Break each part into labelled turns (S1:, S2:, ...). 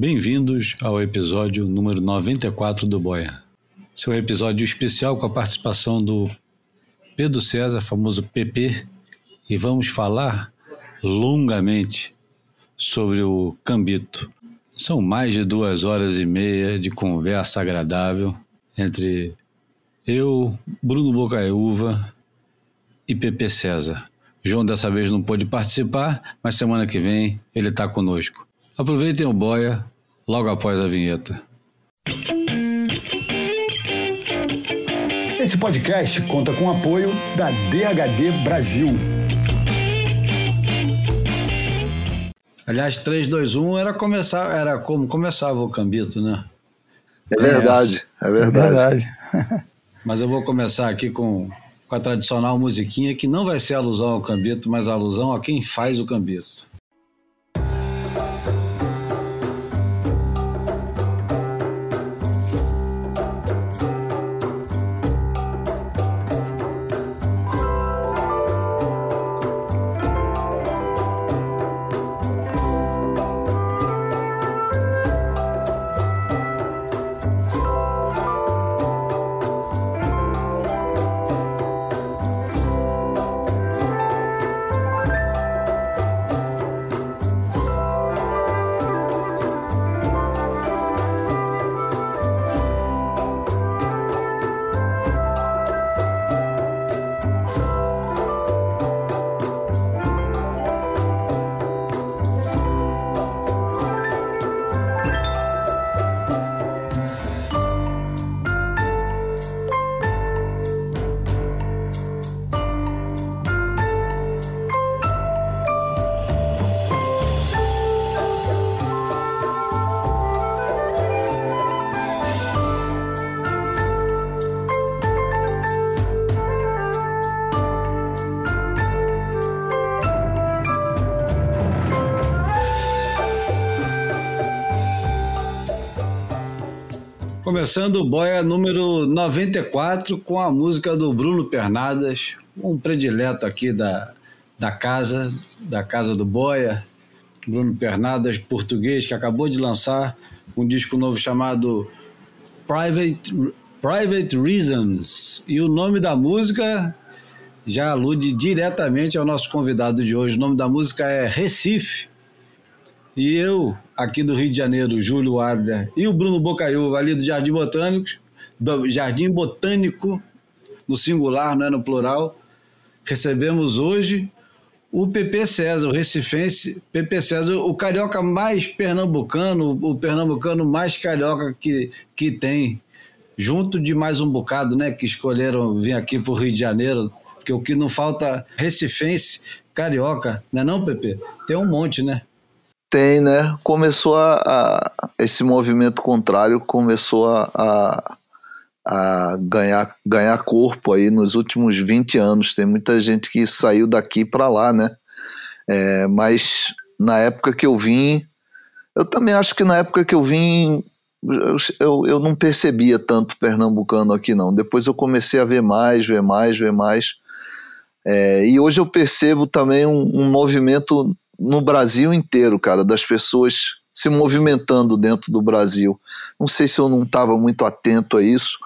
S1: Bem-vindos ao episódio número 94 do Boia. Seu episódio especial com a participação do Pedro César, famoso PP, e vamos falar longamente sobre o Cambito. São mais de duas horas e meia de conversa agradável entre eu, Bruno Bocaiúva e PP César. João dessa vez não pôde participar, mas semana que vem ele está conosco. Aproveitem o boia logo após a vinheta.
S2: Esse podcast conta com o apoio da DHD Brasil.
S1: Aliás, 3, 2, 1 era, começar, era como começava o Cambito, né?
S3: É verdade, é verdade. É verdade.
S1: Mas eu vou começar aqui com com a tradicional musiquinha que não vai ser alusão ao Cambito, mas alusão a quem faz o Cambito. Começando o Boia número 94 com a música do Bruno Pernadas, um predileto aqui da, da casa, da casa do Boia. Bruno Pernadas, português, que acabou de lançar um disco novo chamado Private, Private Reasons. E o nome da música já alude diretamente ao nosso convidado de hoje. O nome da música é Recife. E eu, aqui do Rio de Janeiro, Júlio Adler, e o Bruno Bocaiúva, ali do Jardim Botânico, do Jardim Botânico, no singular, não é no plural, recebemos hoje o PP César, o recifense PP César, o carioca mais pernambucano, o pernambucano mais carioca que, que tem, junto de mais um bocado, né, que escolheram vir aqui para o Rio de Janeiro, porque o que não falta recifense, carioca, não é não, PP? Tem um monte, né?
S3: Tem, né? Começou a, a esse movimento contrário começou a, a, a, ganhar, ganhar corpo aí nos últimos 20 anos. Tem muita gente que saiu daqui para lá, né? É, mas na época que eu vim, eu também acho que na época que eu vim, eu, eu, não percebia tanto pernambucano aqui, não. Depois eu comecei a ver mais, ver mais, ver mais. É, e hoje eu percebo também um, um movimento no Brasil inteiro, cara, das pessoas se movimentando dentro do Brasil. Não sei se eu não estava muito atento a isso,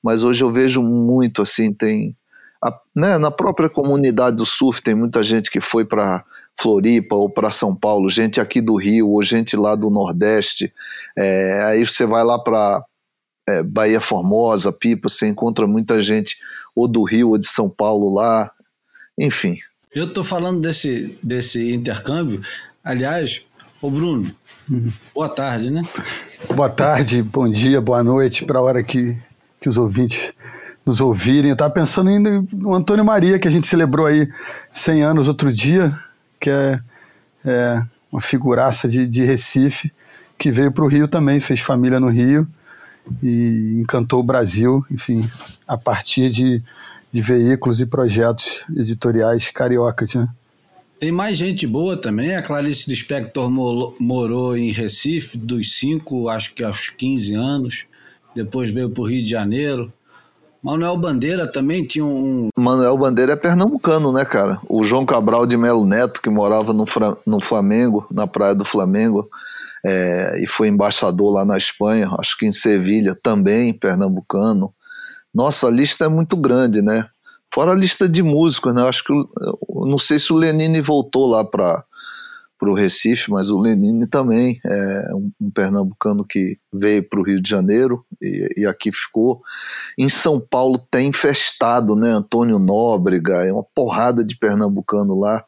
S3: mas hoje eu vejo muito assim, tem a, né, na própria comunidade do surf tem muita gente que foi para Floripa ou para São Paulo, gente aqui do Rio ou gente lá do Nordeste. É, aí você vai lá para é, Bahia Formosa, Pipa, você encontra muita gente ou do Rio ou de São Paulo lá, enfim.
S1: Eu estou falando desse, desse intercâmbio. Aliás, o Bruno, uhum. boa tarde, né?
S4: Boa tarde, bom dia, boa noite, para a hora que, que os ouvintes nos ouvirem. Eu estava pensando no Antônio Maria, que a gente celebrou aí 100 anos outro dia, que é, é uma figuraça de, de Recife, que veio para o Rio também, fez família no Rio e encantou o Brasil, enfim, a partir de de veículos e projetos editoriais cariocas, né?
S1: Tem mais gente boa também. A Clarice Lispector morou em Recife dos 5, acho que aos 15 anos. Depois veio para o Rio de Janeiro. Manuel Bandeira também tinha um.
S3: Manuel Bandeira é pernambucano, né, cara? O João Cabral de Melo Neto, que morava no, no Flamengo, na praia do Flamengo, é, e foi embaixador lá na Espanha, acho que em Sevilha também, pernambucano. Nossa, a lista é muito grande, né? Fora a lista de músicos, né? Acho que não sei se o Lenine voltou lá para o Recife, mas o Lenine também é um, um pernambucano que veio para o Rio de Janeiro e, e, aqui ficou. Em São Paulo tem infestado, né? Antônio Nóbrega, é uma porrada de pernambucano lá.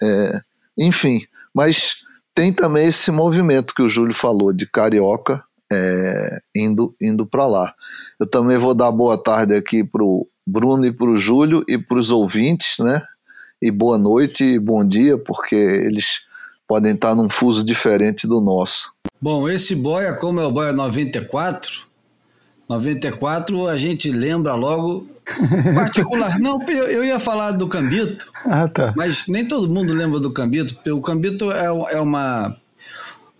S3: É, enfim, mas tem também esse movimento que o Júlio falou de carioca é, indo, indo para lá. Eu também vou dar boa tarde aqui para o Bruno e para o Júlio e para os ouvintes, né? E boa noite e bom dia, porque eles podem estar num fuso diferente do nosso.
S1: Bom, esse boia, como é o boia 94, 94 a gente lembra logo particular. Não, eu ia falar do Cambito, ah, tá. mas nem todo mundo lembra do Cambito. O Cambito é, é uma,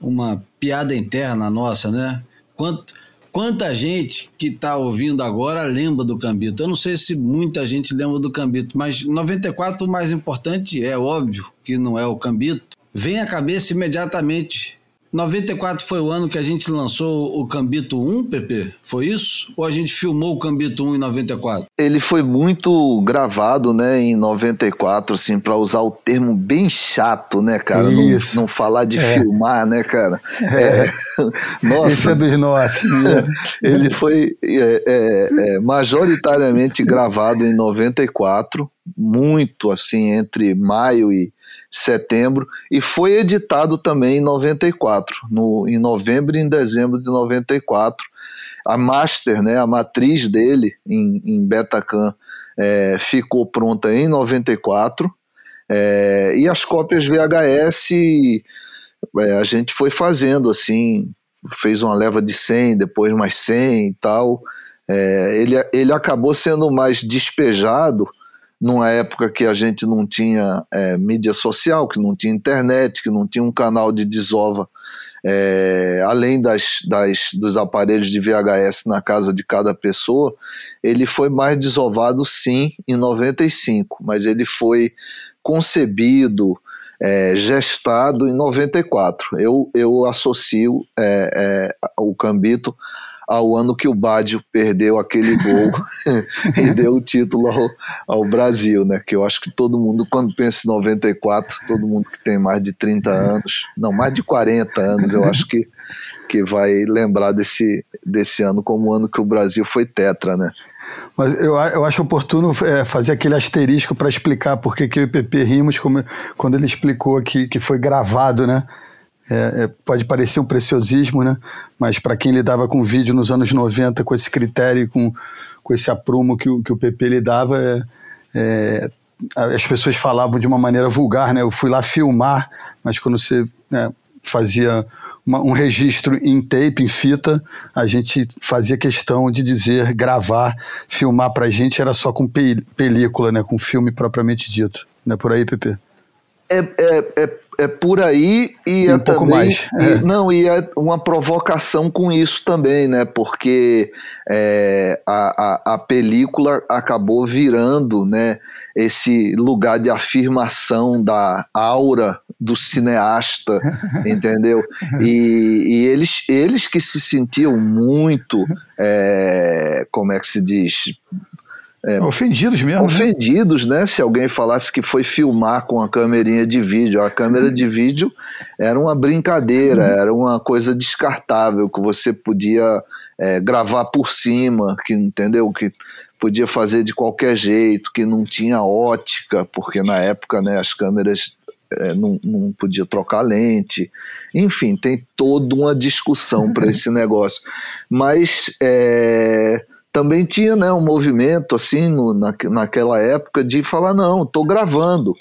S1: uma piada interna nossa, né? Quanto, Quanta gente que está ouvindo agora lembra do Cambito? Eu não sei se muita gente lembra do Cambito, mas 94 o mais importante é óbvio que não é o Cambito. Vem à cabeça imediatamente 94 foi o ano que a gente lançou o Cambito 1, PP? Foi isso? Ou a gente filmou o Cambito 1 em 94?
S3: Ele foi muito gravado, né, em 94, assim, para usar o termo bem chato, né, cara? Não, não, falar de é. filmar, né, cara?
S4: É. É. Nossa. Esse é dos nossos. Né?
S3: ele foi é, é, é, majoritariamente gravado em 94, muito, assim, entre maio e setembro, e foi editado também em 94, no, em novembro e em dezembro de 94. A master, né, a matriz dele em, em Betacam é, ficou pronta em 94, é, e as cópias VHS é, a gente foi fazendo assim, fez uma leva de 100, depois mais 100 e tal. É, ele, ele acabou sendo mais despejado numa época que a gente não tinha é, mídia social, que não tinha internet, que não tinha um canal de desova, é, além das, das, dos aparelhos de VHS na casa de cada pessoa, ele foi mais desovado sim em 95, mas ele foi concebido, é, gestado em 94. Eu, eu associo é, é, o Cambito ao ano que o Badio perdeu aquele gol e deu o título ao, ao, Brasil, né? Que eu acho que todo mundo, quando pensa em 94, todo mundo que tem mais de 30 anos, não, mais de 40 anos, eu acho que, que vai lembrar desse, desse ano como o ano que o Brasil foi tetra, né?
S4: Mas eu, eu acho oportuno é, fazer aquele asterisco para explicar por que o PP rimos como, quando ele explicou que, que foi gravado, né? É, é, pode parecer um preciosismo, né? mas para quem lidava com vídeo nos anos 90 com esse critério, com, com esse aprumo que o, que o PP lidava, é, é, as pessoas falavam de uma maneira vulgar. Né? Eu fui lá filmar, mas quando você né, fazia uma, um registro em tape, em fita, a gente fazia questão de dizer, gravar, filmar para a gente era só com pe película, né? com filme propriamente dito. Não é por aí, PP?
S3: É, é, é é por aí e,
S4: e
S3: é
S4: um pouco
S3: também,
S4: mais.
S3: É. E, não, e é uma provocação com isso também, né? Porque é, a, a, a, película acabou virando, né? Esse lugar de afirmação da aura do cineasta, entendeu? E, e, eles, eles que se sentiam muito, é, como é que se diz,
S4: é, ofendidos mesmo.
S3: Né? Ofendidos, né? né? Se alguém falasse que foi filmar com a câmerinha de vídeo. A câmera de vídeo era uma brincadeira, uhum. era uma coisa descartável que você podia é, gravar por cima, que entendeu? Que podia fazer de qualquer jeito, que não tinha ótica, porque na época né, as câmeras é, não, não podia trocar lente. Enfim, tem toda uma discussão para esse negócio. Mas é, também tinha né, um movimento assim no, na, naquela época de falar não, estou gravando.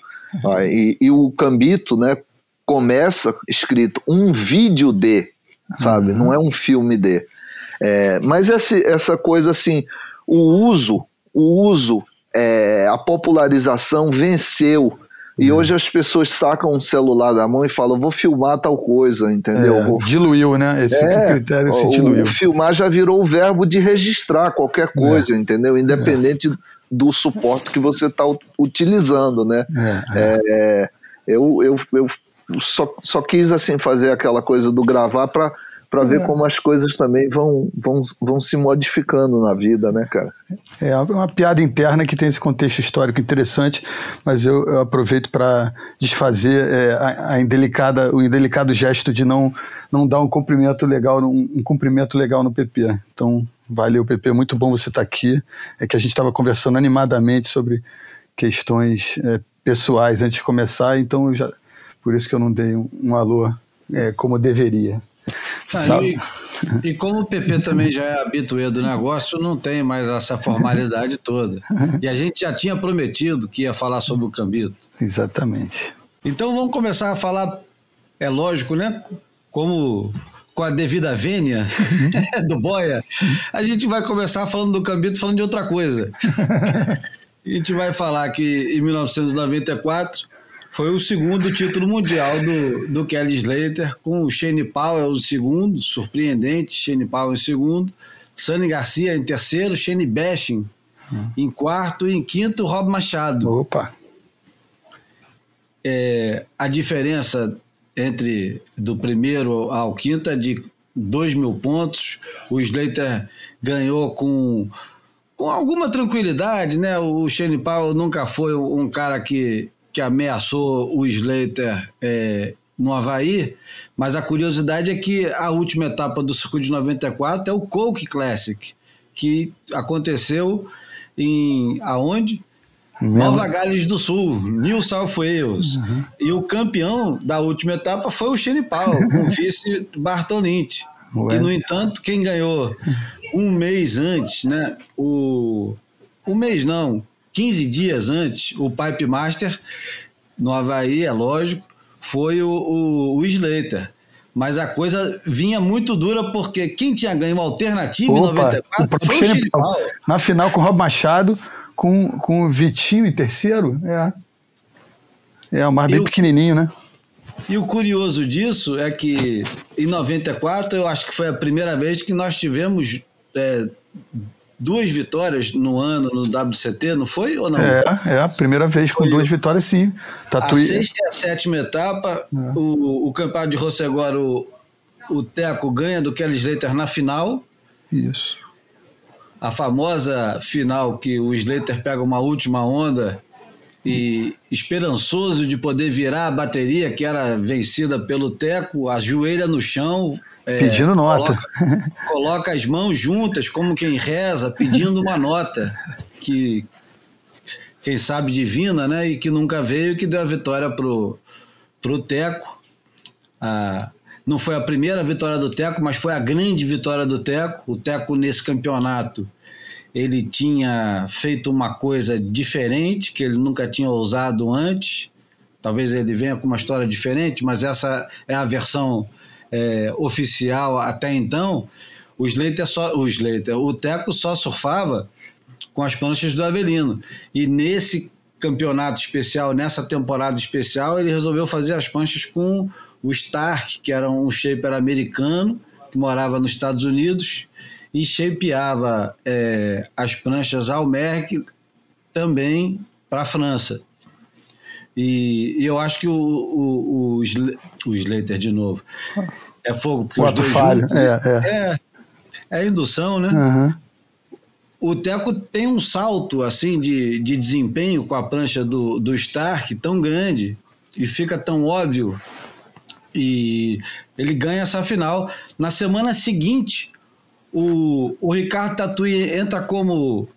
S3: Ah, e, e, o Cambito né, começa escrito um vídeo de, sabe, uhum. não é um filme de, é, mas essa, essa coisa assim, o uso, o uso, é, a popularização venceu e é. hoje as pessoas sacam um celular da mão e falam, vou filmar tal coisa, entendeu?
S4: É. Diluiu, né? Esse é, critério se diluiu.
S3: O filmar já virou o verbo de registrar qualquer é. coisa, entendeu? Independente do suporte que você está utilizando, né? É, eu, eu, eu só, só quis assim fazer aquela coisa do gravar para para ver é. como as coisas também vão, vão, vão se modificando na vida, né, cara?
S4: É uma piada interna que tem esse contexto histórico interessante, mas eu, eu aproveito para desfazer é, a, a, indelicada, o indelicado gesto de não, não dar um cumprimento legal, um, um cumprimento legal no PP. Então, valeu, PP, muito bom você estar tá aqui. É que a gente estava conversando animadamente sobre questões é, pessoais antes de começar, então já, por isso que eu não dei um, um alô é, como deveria.
S1: Ah, e, e, como o PP também já é habituê do negócio, não tem mais essa formalidade toda. E a gente já tinha prometido que ia falar sobre o Cambito.
S4: Exatamente.
S1: Então vamos começar a falar, é lógico, né? Como com a devida vênia do Boia, a gente vai começar falando do Cambito, falando de outra coisa. A gente vai falar que em 1994 foi o segundo título mundial do, do Kelly Slater, com o Shane Powell o segundo, surpreendente, Shane Powell em segundo, Sunny Garcia em terceiro, Shane Bashing em quarto e em quinto, Rob Machado.
S4: Opa!
S1: É, a diferença entre do primeiro ao quinto é de 2 mil pontos. O Slater ganhou com, com alguma tranquilidade, né? O Shane Powell nunca foi um cara que que ameaçou o Slater é, no Havaí, mas a curiosidade é que a última etapa do circuito de 94 é o Coke Classic, que aconteceu em aonde? Mesmo? Nova Gales do Sul, New South Wales. Uhum. E o campeão da última etapa foi o Powell, com o vice Bartolint. E, no entanto, quem ganhou um mês antes, né? O, um mês não, 15 dias antes, o Pipe Master, no Havaí, é lógico, foi o, o, o Slater. Mas a coisa vinha muito dura porque quem tinha ganho uma alternativa Opa, em 94 foi o Chile
S4: Na final com o Rob Machado, com, com o Vitinho em terceiro, é. É o mais bem pequenininho, né?
S1: E o curioso disso é que em 94 eu acho que foi a primeira vez que nós tivemos é, duas vitórias no ano no WCT, não foi ou não?
S4: É, é a primeira vez com foi duas vitórias, sim.
S1: Tatuí... A sexta e a sétima etapa, é. o, o campeonato de Rossegora, o, o Teco ganha do Kelly Slater na final.
S4: Isso.
S1: A famosa final que o Slater pega uma última onda e esperançoso de poder virar a bateria que era vencida pelo Teco, ajoelha no chão,
S4: é, pedindo nota.
S1: Coloca, coloca, as mãos juntas, como quem reza, pedindo uma nota que, quem sabe, divina, né? E que nunca veio, que deu a vitória pro, pro Teco. Ah, não foi a primeira vitória do Teco, mas foi a grande vitória do Teco. O Teco, nesse campeonato, ele tinha feito uma coisa diferente, que ele nunca tinha ousado antes. Talvez ele venha com uma história diferente, mas essa é a versão é, oficial até então, o Slater só, o Slater, o Teco só surfava com as pranchas do Avelino. E nesse campeonato especial, nessa temporada especial, ele resolveu fazer as pranchas com o Stark, que era um shaper americano que morava nos Estados Unidos e shapeava é, as pranchas ao Merck também para a França. E, e eu acho que o, o, o, o Slater, de novo, é fogo.
S4: Porque Quatro falho, juntos, é,
S1: é. é, é indução, né? Uhum. O Teco tem um salto assim de, de desempenho com a prancha do, do Stark tão grande e fica tão óbvio. E ele ganha essa final. Na semana seguinte, o, o Ricardo Tatuí entra como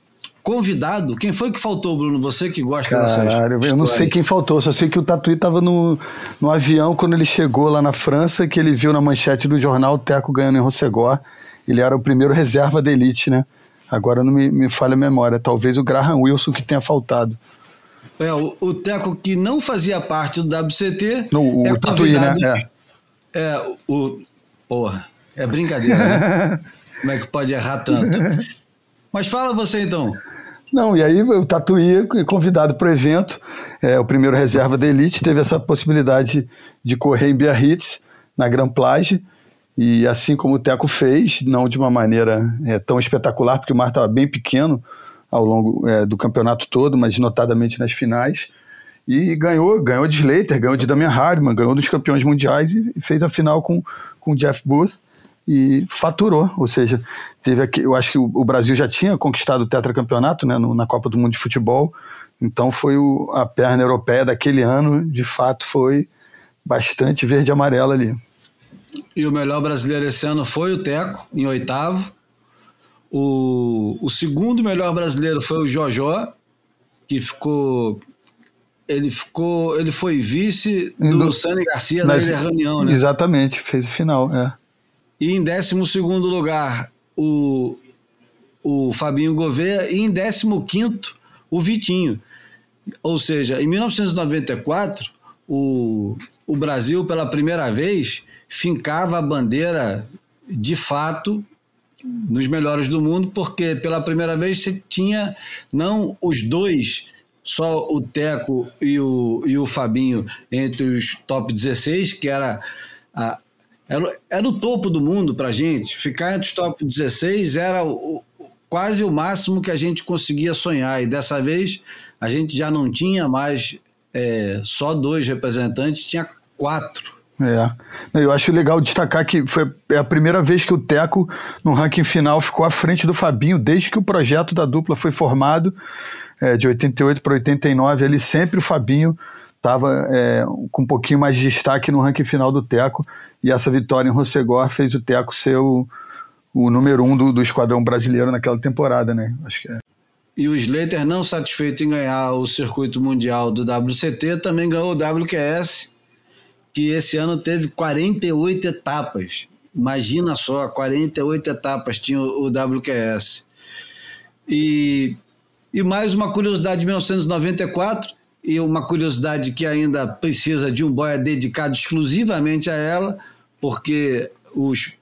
S1: convidado. Quem foi que faltou, Bruno? Você que gosta
S4: Caralho, dessa eu não sei quem faltou, só sei que o Tatuí estava no, no avião quando ele chegou lá na França, que ele viu na manchete do jornal o Teco ganhando em Rossegor. Ele era o primeiro reserva da elite, né? Agora não me, me falha a memória. Talvez o Graham Wilson que tenha faltado.
S1: É, o, o Teco que não fazia parte do WCT.
S4: No, o é Tatuí, né? É.
S1: é, o. Porra, é brincadeira, né? Como é que pode errar tanto? Mas fala você então.
S4: Não, e aí o Tatuí, convidado para o evento, é, o primeiro reserva da Elite, teve essa possibilidade de correr em Biarritz, na Grand Plage, e assim como o Teco fez, não de uma maneira é, tão espetacular, porque o mar estava bem pequeno ao longo é, do campeonato todo, mas notadamente nas finais, E ganhou, ganhou de Slater, ganhou de Damian Hardman, ganhou dos campeões mundiais e fez a final com com Jeff Booth e faturou, ou seja, teve aqui, eu acho que o, o Brasil já tinha conquistado o tetracampeonato, né, no, na Copa do Mundo de Futebol, então foi o, a perna europeia daquele ano, de fato foi bastante verde e amarela ali.
S1: E o melhor brasileiro esse ano foi o Teco, em oitavo. O, o segundo melhor brasileiro foi o Jojó, que ficou. Ele ficou. Ele foi vice do, do Sani Garcia na Ilha Reunião, né?
S4: Exatamente, fez o final, é.
S1: E em décimo segundo lugar, o, o Fabinho Gouveia. E em décimo quinto, o Vitinho. Ou seja, em 1994, o, o Brasil, pela primeira vez, fincava a bandeira de fato nos melhores do mundo, porque pela primeira vez você tinha não os dois, só o Teco e o, e o Fabinho entre os top 16, que era, a, era, era o topo do mundo para gente. Ficar entre os top 16 era o, quase o máximo que a gente conseguia sonhar. E dessa vez a gente já não tinha mais é, só dois representantes, tinha quatro.
S4: É. Eu acho legal destacar que foi a primeira vez que o Teco, no ranking final, ficou à frente do Fabinho, desde que o projeto da dupla foi formado, é, de 88 para 89. Ali sempre o Fabinho estava é, com um pouquinho mais de destaque no ranking final do Teco, e essa vitória em Rossegor fez o Teco ser o, o número um do, do esquadrão brasileiro naquela temporada, né? Acho que é.
S1: E o Slater, não satisfeito em ganhar o circuito mundial do WCT, também ganhou o WQS que esse ano teve 48 etapas. Imagina só, 48 etapas tinha o WQS. E, e mais uma curiosidade de 1994, e uma curiosidade que ainda precisa de um boia dedicado exclusivamente a ela, porque os,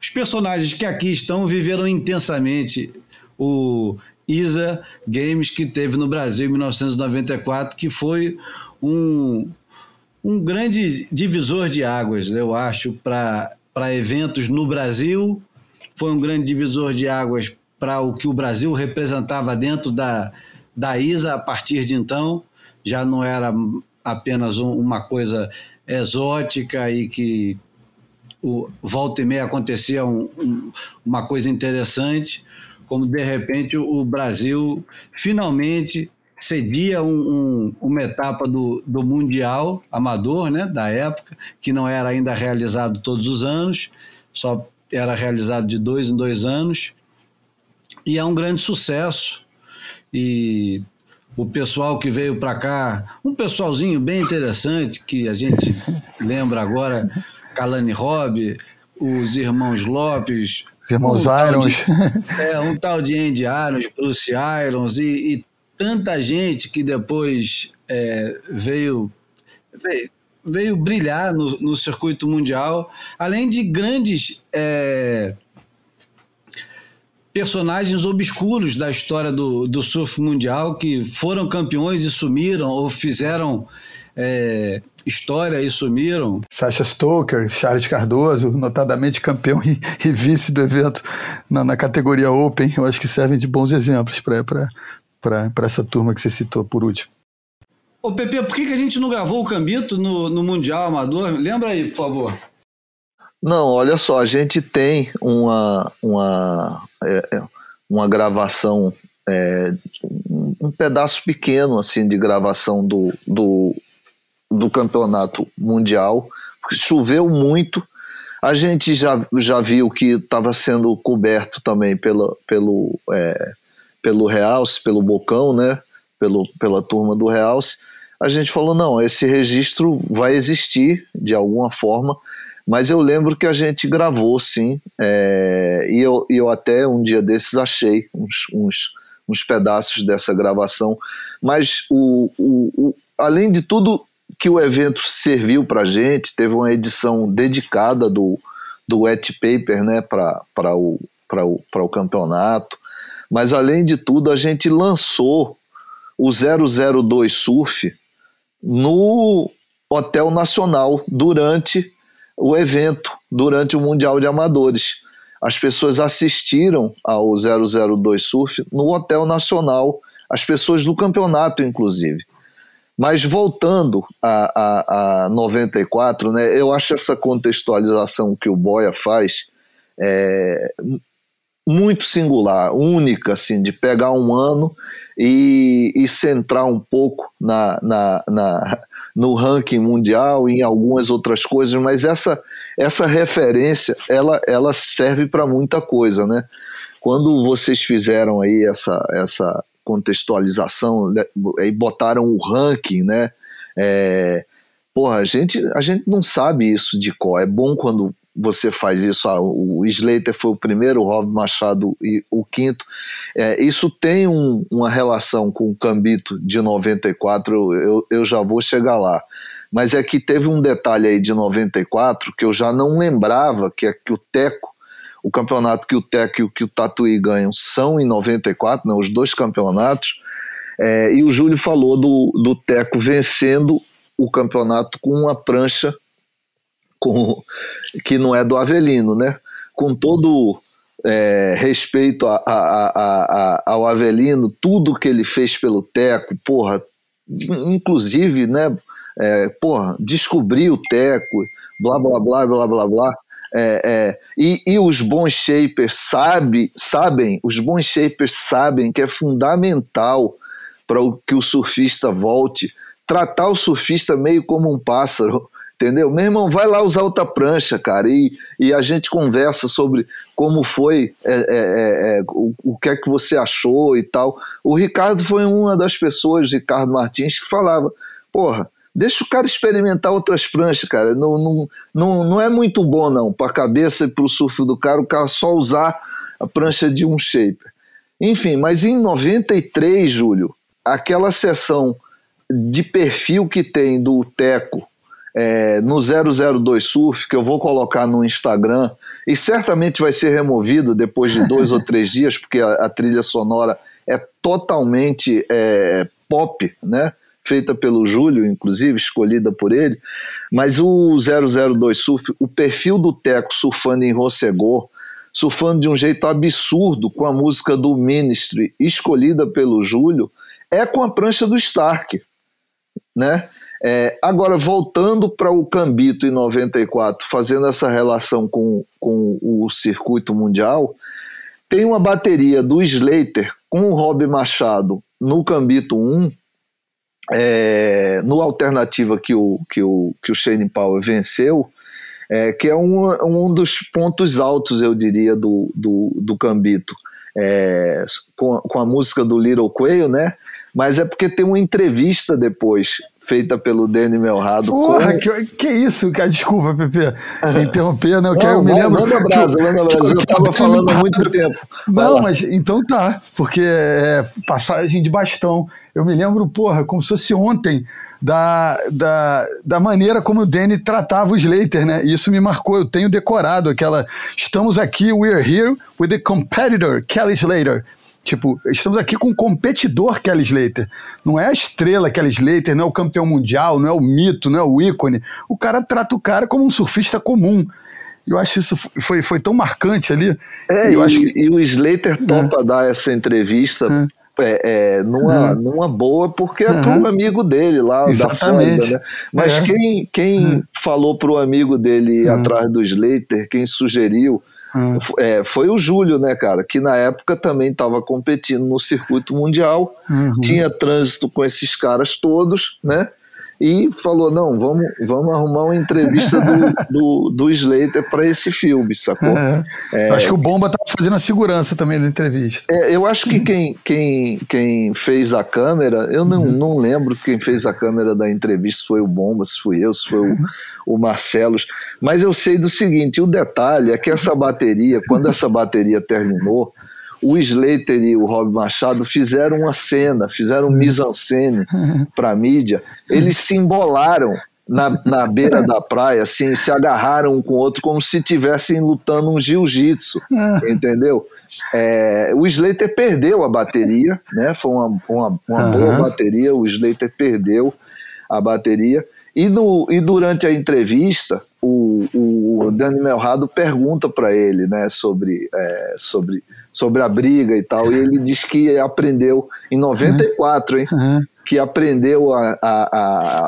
S1: os personagens que aqui estão viveram intensamente o ISA Games que teve no Brasil em 1994, que foi um, um grande divisor de águas, eu acho, para eventos no Brasil. Foi um grande divisor de águas para o que o Brasil representava dentro da, da ISA a partir de então. Já não era apenas um, uma coisa exótica e que o, volta e meia acontecia um, um, uma coisa interessante, como de repente o Brasil finalmente cedia um, um, uma etapa do, do Mundial Amador, né, da época, que não era ainda realizado todos os anos, só era realizado de dois em dois anos, e é um grande sucesso. E o pessoal que veio para cá, um pessoalzinho bem interessante, que a gente lembra agora, Kalani Robb, os irmãos Lopes.
S4: Os irmãos um Irons.
S1: De, é, um tal de Andy Irons, Bruce Irons e, e tanta gente que depois é, veio, veio, veio, brilhar no, no, circuito mundial, além de grandes é, personagens obscuros da história do, do surf mundial que foram campeões e sumiram ou fizeram é, história e sumiram.
S4: Sasha Stoker, Charles Cardoso, notadamente campeão e, e vice do evento na, na, categoria Open, eu acho que servem de bons exemplos para para essa turma que você citou por último.
S1: Ô Pepe, por que, que a gente não gravou o Cambito no, no Mundial Amador? Lembra aí, por favor.
S3: Não, olha só, a gente tem uma, uma, é, é uma gravação, é, um pedaço pequeno assim de gravação do, do, do campeonato mundial. Choveu muito, a gente já, já viu que estava sendo coberto também pela, pelo, é, pelo Realce, pelo Bocão, né? Pelo, pela turma do Realce, a gente falou: não, esse registro vai existir de alguma forma, mas eu lembro que a gente gravou sim, é, e eu, eu até um dia desses achei uns, uns, uns pedaços dessa gravação, mas o, o, o, além de tudo que o evento serviu para gente, teve uma edição dedicada do, do wet paper né, para o, o, o campeonato. Mas além de tudo, a gente lançou o 002 Surf no Hotel Nacional durante o evento, durante o Mundial de Amadores. As pessoas assistiram ao 002 Surf no Hotel Nacional, as pessoas do campeonato, inclusive. Mas voltando a, a, a 94, né, eu acho essa contextualização que o Boia faz é, muito singular, única, assim, de pegar um ano e, e centrar um pouco na, na, na, no ranking mundial e em algumas outras coisas, mas essa, essa referência ela, ela serve para muita coisa, né? Quando vocês fizeram aí essa, essa contextualização né, e botaram o ranking, né? É, porra, a gente, a gente não sabe isso de qual. É bom quando você faz isso. Ah, o Slater foi o primeiro, o Rob Machado e o quinto. É, isso tem um, uma relação com o Cambito de 94, eu, eu já vou chegar lá. Mas é que teve um detalhe aí de 94 que eu já não lembrava, que é que o Teco, o campeonato que o Teco e que o Tatuí ganham são em 94, né, os dois campeonatos. É, e o Júlio falou do, do Teco vencendo o campeonato com uma prancha com, que não é do Avelino, né? Com todo é, respeito a, a, a, ao Avelino, tudo que ele fez pelo Teco, porra, inclusive, né? É, porra, descobrir o Teco, blá blá blá blá blá blá. É, é, e, e, os bons shapers sabe, sabem, os bons shapers sabem que é fundamental para que o surfista volte, tratar o surfista meio como um pássaro, entendeu? Meu irmão, vai lá usar outra prancha, cara, e, e a gente conversa sobre como foi, é, é, é, é, o, o que é que você achou e tal. O Ricardo foi uma das pessoas, Ricardo Martins, que falava, porra, deixa o cara experimentar outras pranchas, cara, não, não, não, não é muito bom não, para a cabeça e para o surf do cara, o cara só usar a prancha de um shaper. Enfim, mas em 93, Júlio, aquela sessão de perfil que tem do Teco é, no 002 Surf, que eu vou colocar no Instagram, e certamente vai ser removido depois de dois ou três dias, porque a, a trilha sonora é totalmente é, pop, né? feita pelo Júlio, inclusive, escolhida por ele. Mas o 002 Surf, o perfil do Teco surfando em Rossegor, surfando de um jeito absurdo com a música do Ministry, escolhida pelo Júlio, é com a prancha do Stark, né? É, agora, voltando para o Cambito em 94, fazendo essa relação com, com o circuito mundial, tem uma bateria do Slater com o Rob Machado no Cambito 1, é, no alternativa que o, que o, que o Shane Power venceu, é, que é um, um dos pontos altos, eu diria, do, do, do Cambito. É, com, com a música do Little Quail, né? Mas é porque tem uma entrevista depois, feita pelo Danny Melrado.
S4: Porra, com... que, que isso, cara? Desculpa, Pepe, interromper, não, que
S3: não,
S4: eu me lembro...
S3: Manda brasa, manda brasa, eu tava falando há muito tempo.
S4: Não, mas então tá, porque é passagem de bastão. Eu me lembro, porra, como se fosse ontem, da, da, da maneira como o Danny tratava o Slater, né? Isso me marcou, eu tenho decorado aquela... Estamos aqui, we're here with the competitor, Kelly Slater. Tipo, estamos aqui com um competidor Kelly Slater. Não é a estrela Kelly Slater, não é o campeão mundial, não é o mito, não é o ícone. O cara trata o cara como um surfista comum. Eu acho isso foi, foi tão marcante ali.
S3: É,
S4: eu
S3: e,
S4: acho que...
S3: e o Slater topa é. dar essa entrevista é. É, é, numa, uhum. numa boa, porque é uhum. para um amigo dele lá
S4: Exatamente.
S3: da Flórida, né? Mas é. quem, quem uhum. falou para o amigo dele atrás do Slater, quem sugeriu, Hum. É, foi o Júlio, né, cara, que na época também estava competindo no circuito mundial, uhum. tinha trânsito com esses caras todos, né? E falou: não, vamos, vamos arrumar uma entrevista do, do, do Slater para esse filme, sacou? É.
S4: É, acho que o Bomba estava fazendo a segurança também da entrevista.
S3: É, eu acho que quem, quem, quem fez a câmera, eu não, uhum. não lembro quem fez a câmera da entrevista, se foi o Bomba, se fui eu, se foi o. Uhum o Marcelos. Mas eu sei do seguinte: o detalhe é que essa bateria, quando essa bateria terminou, o Slater e o Rob Machado fizeram uma cena, fizeram um mise-en-scène para a mídia. Eles se embolaram na, na beira da praia, assim, se agarraram um com o outro como se estivessem lutando um jiu-jitsu, entendeu? É, o Slater perdeu a bateria, né? Foi uma, uma, uma boa bateria. O Slater perdeu a bateria e, no, e durante a entrevista, o, o Dani Melrado pergunta para ele, né, sobre, é, sobre, sobre a briga e tal, e ele diz que aprendeu em 94, hein? Uhum. Que aprendeu a, a,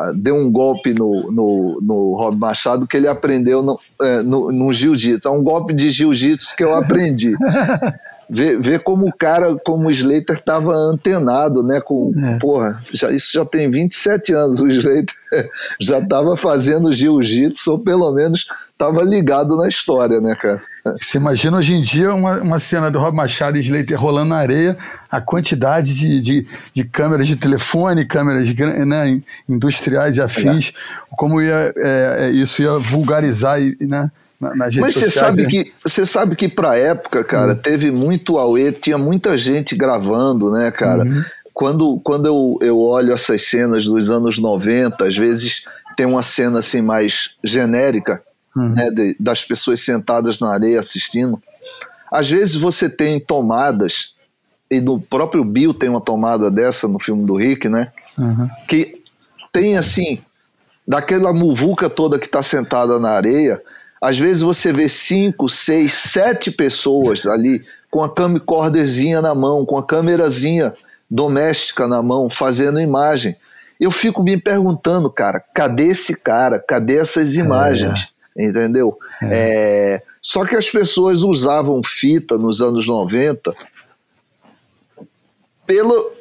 S3: a, Deu um golpe no, no, no Rob Machado que ele aprendeu no, é, no, no jiu-jitsu. É um golpe de jiu-jitsu que eu aprendi. Ver, ver como o cara, como o Slater estava antenado, né? Com, é. Porra, já, isso já tem 27 anos. O Slater já estava fazendo jiu-jitsu, ou pelo menos estava ligado na história, né, cara?
S4: Você imagina hoje em dia uma, uma cena do Rob Machado e Slater rolando na areia, a quantidade de, de, de câmeras de telefone, câmeras né, industriais e afins, é. como ia, é, é isso ia vulgarizar, né?
S3: Nas redes Mas você sabe né? que você sabe que para época, cara, uhum. teve muito auê, tinha muita gente gravando, né, cara? Uhum. Quando, quando eu, eu olho essas cenas dos anos 90, às vezes tem uma cena assim mais genérica, uhum. né, de, das pessoas sentadas na areia assistindo. Às vezes você tem tomadas e no próprio Bill tem uma tomada dessa no filme do Rick, né? Uhum. Que tem assim, daquela muvuca toda que está sentada na areia, às vezes você vê cinco, seis, sete pessoas ali com a camcorderzinha na mão, com a câmerazinha doméstica na mão, fazendo imagem. Eu fico me perguntando, cara, cadê esse cara? Cadê essas imagens? É. Entendeu? É. É, só que as pessoas usavam fita nos anos 90 pelo,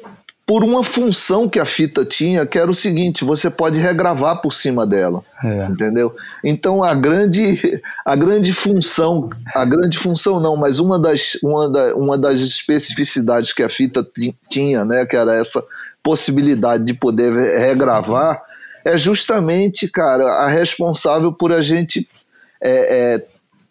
S3: por uma função que a fita tinha, que era o seguinte: você pode regravar por cima dela, é. entendeu? Então a grande, a grande função, a grande função não, mas uma das, uma, da, uma das especificidades que a fita tinha, né, que era essa possibilidade de poder regravar, é justamente, cara, a responsável por a gente é, é,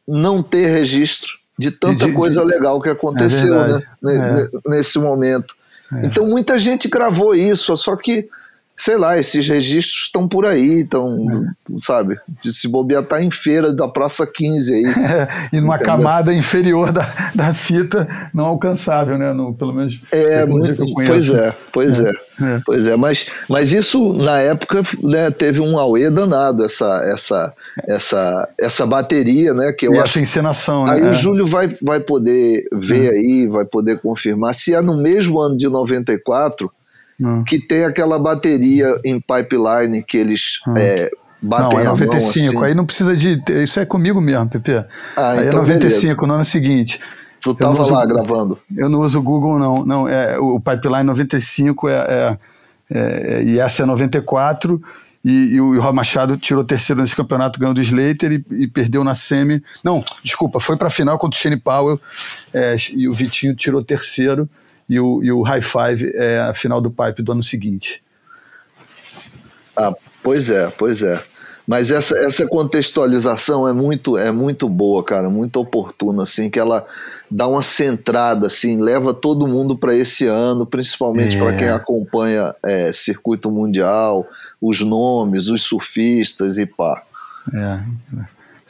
S3: não ter registro de tanta de, coisa legal que aconteceu é né, nesse momento. Então muita gente gravou isso, só que sei lá, esses registros estão por aí, então, é. sabe, de se bobear tá em feira da Praça 15 aí.
S4: É, e numa entendeu? camada inferior da, da fita não alcançável, né, no, pelo menos
S3: é, muito, pois é, pois é, é, pois é, mas, mas isso na época, né, teve um auê danado, essa, essa, essa, essa bateria, né, que eu
S4: e
S3: acho...
S4: essa encenação,
S3: Aí né? o Júlio vai, vai poder ver é. aí, vai poder confirmar, se é no mesmo ano de 94 não. que tem aquela bateria em pipeline que eles ah. é, batem
S4: Não, é 95.
S3: Mão, assim.
S4: Aí não precisa de. Isso é comigo mesmo, Pepe.
S3: Ah,
S4: aí é
S3: então
S4: é 95, beleza. no ano seguinte.
S3: Tu tava uso, lá gravando?
S4: Eu não uso o Google, não. Não, é, o Pipeline 95 é, é, é, e essa é 94. E, e o Rob Machado tirou terceiro nesse campeonato, ganhou do Slater e, e perdeu na semi. Não, desculpa, foi para a final contra o Shane Powell é, e o Vitinho tirou terceiro e o, e o High Five é a final do Pipe do ano seguinte.
S3: Ah, pois é, pois é. Mas essa, essa contextualização é muito é muito boa, cara, muito oportuna, assim, que ela dá uma centrada, assim, leva todo mundo para esse ano, principalmente é. para quem acompanha é, circuito mundial, os nomes, os surfistas e pá.
S4: É.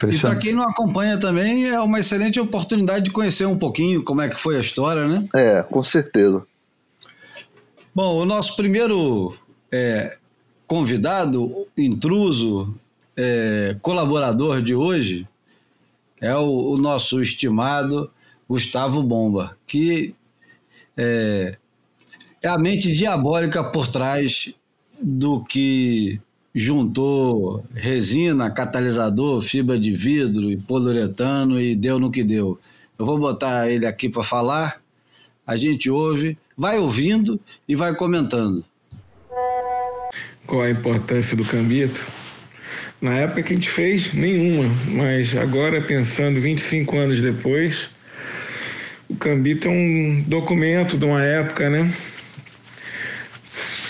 S1: E para quem não acompanha também, é uma excelente oportunidade de conhecer um pouquinho como é que foi a história, né?
S3: É, com certeza.
S1: Bom, o nosso primeiro é, convidado, intruso, é, colaborador de hoje é o, o, nosso estimado Gustavo Bomba, que é, é a mente diabólica por trás do que juntou resina, catalisador, fibra de vidro e poliuretano e deu no que deu. Eu vou botar ele aqui para falar, a gente ouve, vai ouvindo e vai comentando.
S5: Qual a importância do cambito? Na época que a gente fez, nenhuma, mas agora pensando 25 anos depois, o cambito é um documento de uma época, né?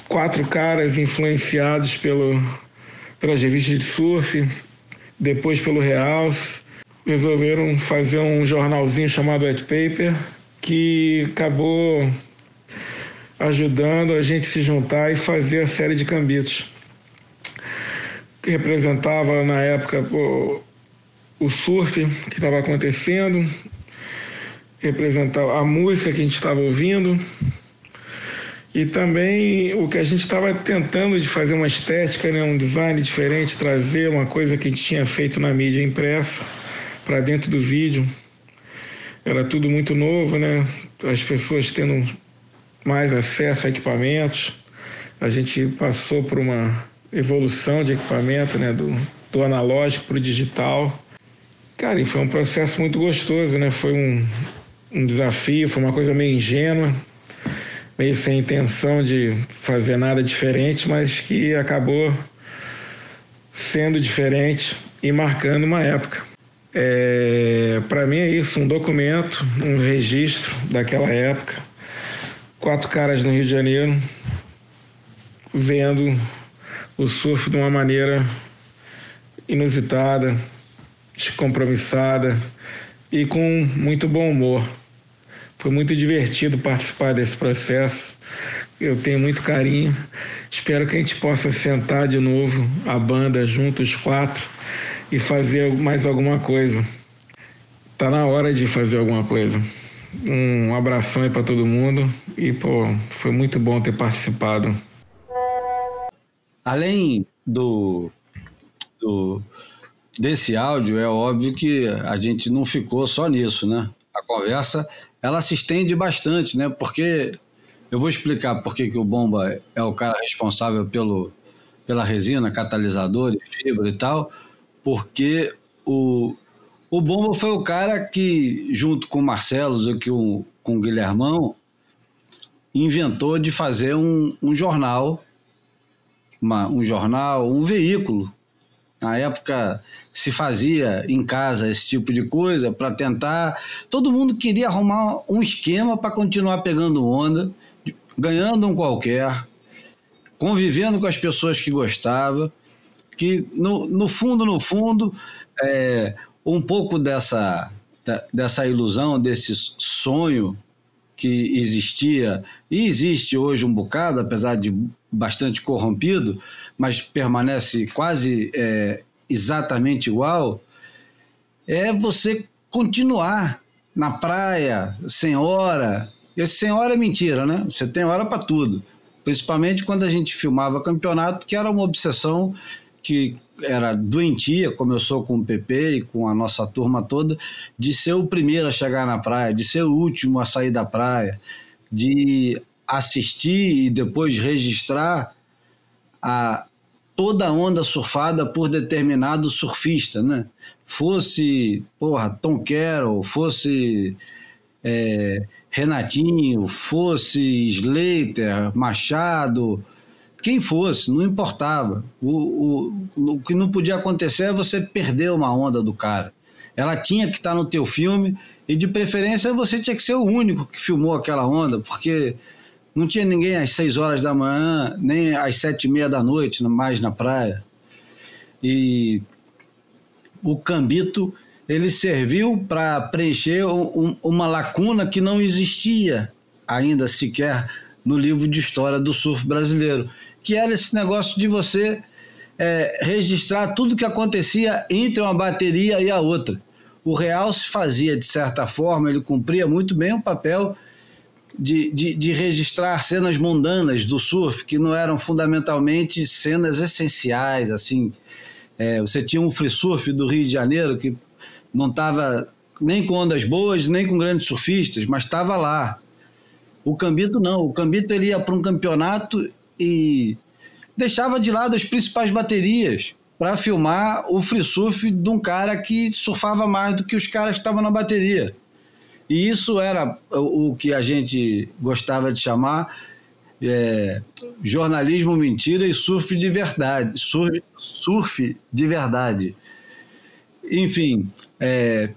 S5: Quatro caras influenciados pelo, pelas revistas de surf, depois pelo Realce, resolveram fazer um jornalzinho chamado White Paper, que acabou ajudando a gente se juntar e fazer a série de cambitos. Que representava na época o, o surf que estava acontecendo, representava a música que a gente estava ouvindo E também o que a gente estava tentando de fazer uma estética, né, um design diferente, trazer uma coisa que a gente tinha feito na mídia impressa para dentro do vídeo. Era tudo muito novo, né? As pessoas tendo mais acesso a equipamentos. A gente passou por uma evolução de equipamento, né, do, do analógico para o digital. Cara, e foi um processo muito gostoso, né? Foi um, um desafio, foi uma coisa meio ingênua, meio sem intenção de fazer nada diferente, mas que acabou sendo diferente e marcando uma época. É, Para mim é isso, um documento, um registro daquela época. Quatro caras no Rio de Janeiro vendo o surf de uma maneira inusitada, descompromissada e com muito bom humor. Foi muito divertido participar desse processo. Eu tenho muito carinho. Espero que a gente possa sentar de novo a banda junto os quatro e fazer mais alguma coisa. Tá na hora de fazer alguma coisa. Um abração aí para todo mundo e pô, foi muito bom ter participado.
S1: Além do, do desse áudio, é óbvio que a gente não ficou só nisso, né? A conversa ela se estende bastante, né? Porque eu vou explicar por que o Bomba é o cara responsável pelo, pela resina, catalisador e fibra e tal, porque o, o Bomba foi o cara que, junto com o Marcelo, aqui com o Guilhermão, inventou de fazer um, um jornal, uma, um jornal, um veículo na época se fazia em casa esse tipo de coisa para tentar. Todo mundo queria arrumar um esquema para continuar pegando onda, ganhando um qualquer, convivendo com as pessoas que gostava. Que no, no fundo, no fundo, é, um pouco dessa, dessa ilusão, desse sonho que existia e existe hoje um bocado, apesar de bastante corrompido, mas permanece quase é, exatamente igual, é você continuar na praia sem hora. Esse sem hora é mentira, né? Você tem hora para tudo. Principalmente quando a gente filmava campeonato, que era uma obsessão que era doentia, sou com o PP e com a nossa turma toda, de ser o primeiro a chegar na praia, de ser o último a sair da praia, de assistir e depois registrar a toda onda surfada por determinado surfista, né? Fosse, porra, Tom Carroll, fosse é, Renatinho, fosse Slater, Machado, quem fosse, não importava. O, o, o que não podia acontecer é você perder uma onda do cara. Ela tinha que estar no teu filme e de preferência você tinha que ser o único que filmou aquela onda, porque não tinha ninguém às seis horas da manhã, nem às sete e meia da noite, mais na praia. E o Cambito ele serviu para preencher um, uma lacuna que não existia ainda sequer no livro de história do surf brasileiro, que era esse negócio de você é, registrar tudo que acontecia entre uma bateria e a outra. O real se fazia de certa forma, ele cumpria muito bem o papel de, de, de, registrar cenas mundanas do surf, que não eram fundamentalmente cenas essenciais, assim. É, você tinha um free surf do Rio de Janeiro que não estava nem com ondas boas, nem com grandes surfistas, mas estava lá. O Cambito não, o Cambito ele ia para um campeonato e deixava de lado as principais baterias para filmar o free surf de um cara que surfava mais do que os caras que estavam na bateria. E isso era o que a gente gostava de chamar é, jornalismo mentira e surf de verdade. Surf, surf de verdade. Enfim, é,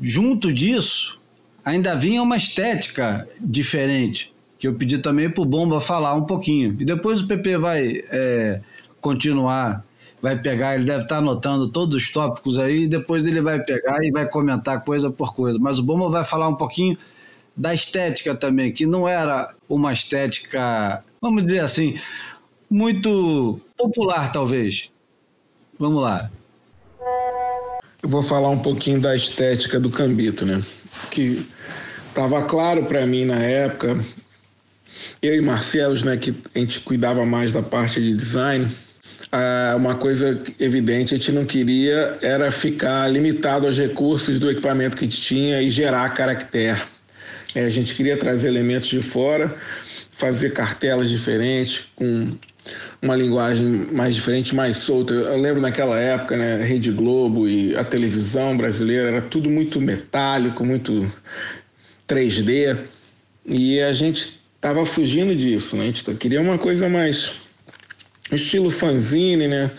S1: junto disso, ainda vinha uma estética diferente que eu pedi também para o Bomba falar um pouquinho. E depois o PP vai é, continuar, vai pegar, ele deve estar tá anotando todos os tópicos aí, e depois ele vai pegar e vai comentar coisa por coisa. Mas o Bomba vai falar um pouquinho da estética também, que não era uma estética, vamos dizer assim, muito popular, talvez. Vamos lá.
S5: Eu vou falar um pouquinho da estética do Cambito, né? Que estava claro para mim na época, eu e Marcelos, né, que a gente cuidava mais da parte de design, ah, uma coisa evidente, a gente não queria era ficar limitado aos recursos do equipamento que a gente tinha e gerar caractere. É, a gente queria trazer elementos de fora, fazer cartelas diferentes, com uma linguagem mais diferente, mais solta. Eu lembro naquela época, né, Rede Globo e a televisão brasileira era tudo muito metálico, muito 3D, e a gente estava fugindo disso, né? A gente queria uma coisa mais estilo fanzine, né?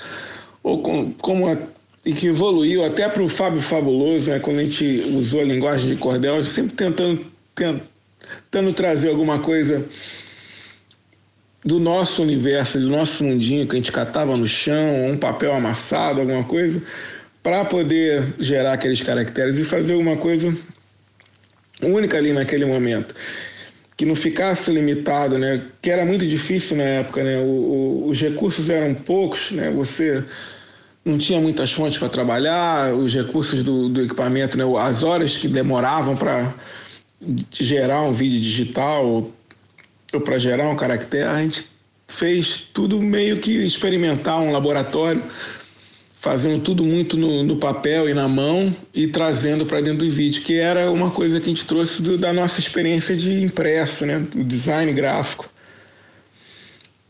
S5: Ou com, como a, e que evoluiu até para o Fábio Fabuloso, né? Quando a gente usou a linguagem de cordel, sempre tentando, tentando trazer alguma coisa do nosso universo, do nosso mundinho que a gente catava no chão, um papel amassado, alguma coisa, para poder gerar aqueles caracteres e fazer alguma coisa única ali naquele momento. Que não ficasse limitado, né? Que era muito difícil na época, né? O, o, os recursos eram poucos, né? Você não tinha muitas fontes para trabalhar, os recursos do, do equipamento, né? As horas que demoravam para gerar um vídeo digital para gerar um caractere, a gente fez tudo meio que experimentar um laboratório, fazendo tudo muito no, no papel e na mão e trazendo para dentro do vídeo, que era uma coisa que a gente trouxe do, da nossa experiência de impresso, né, do design gráfico.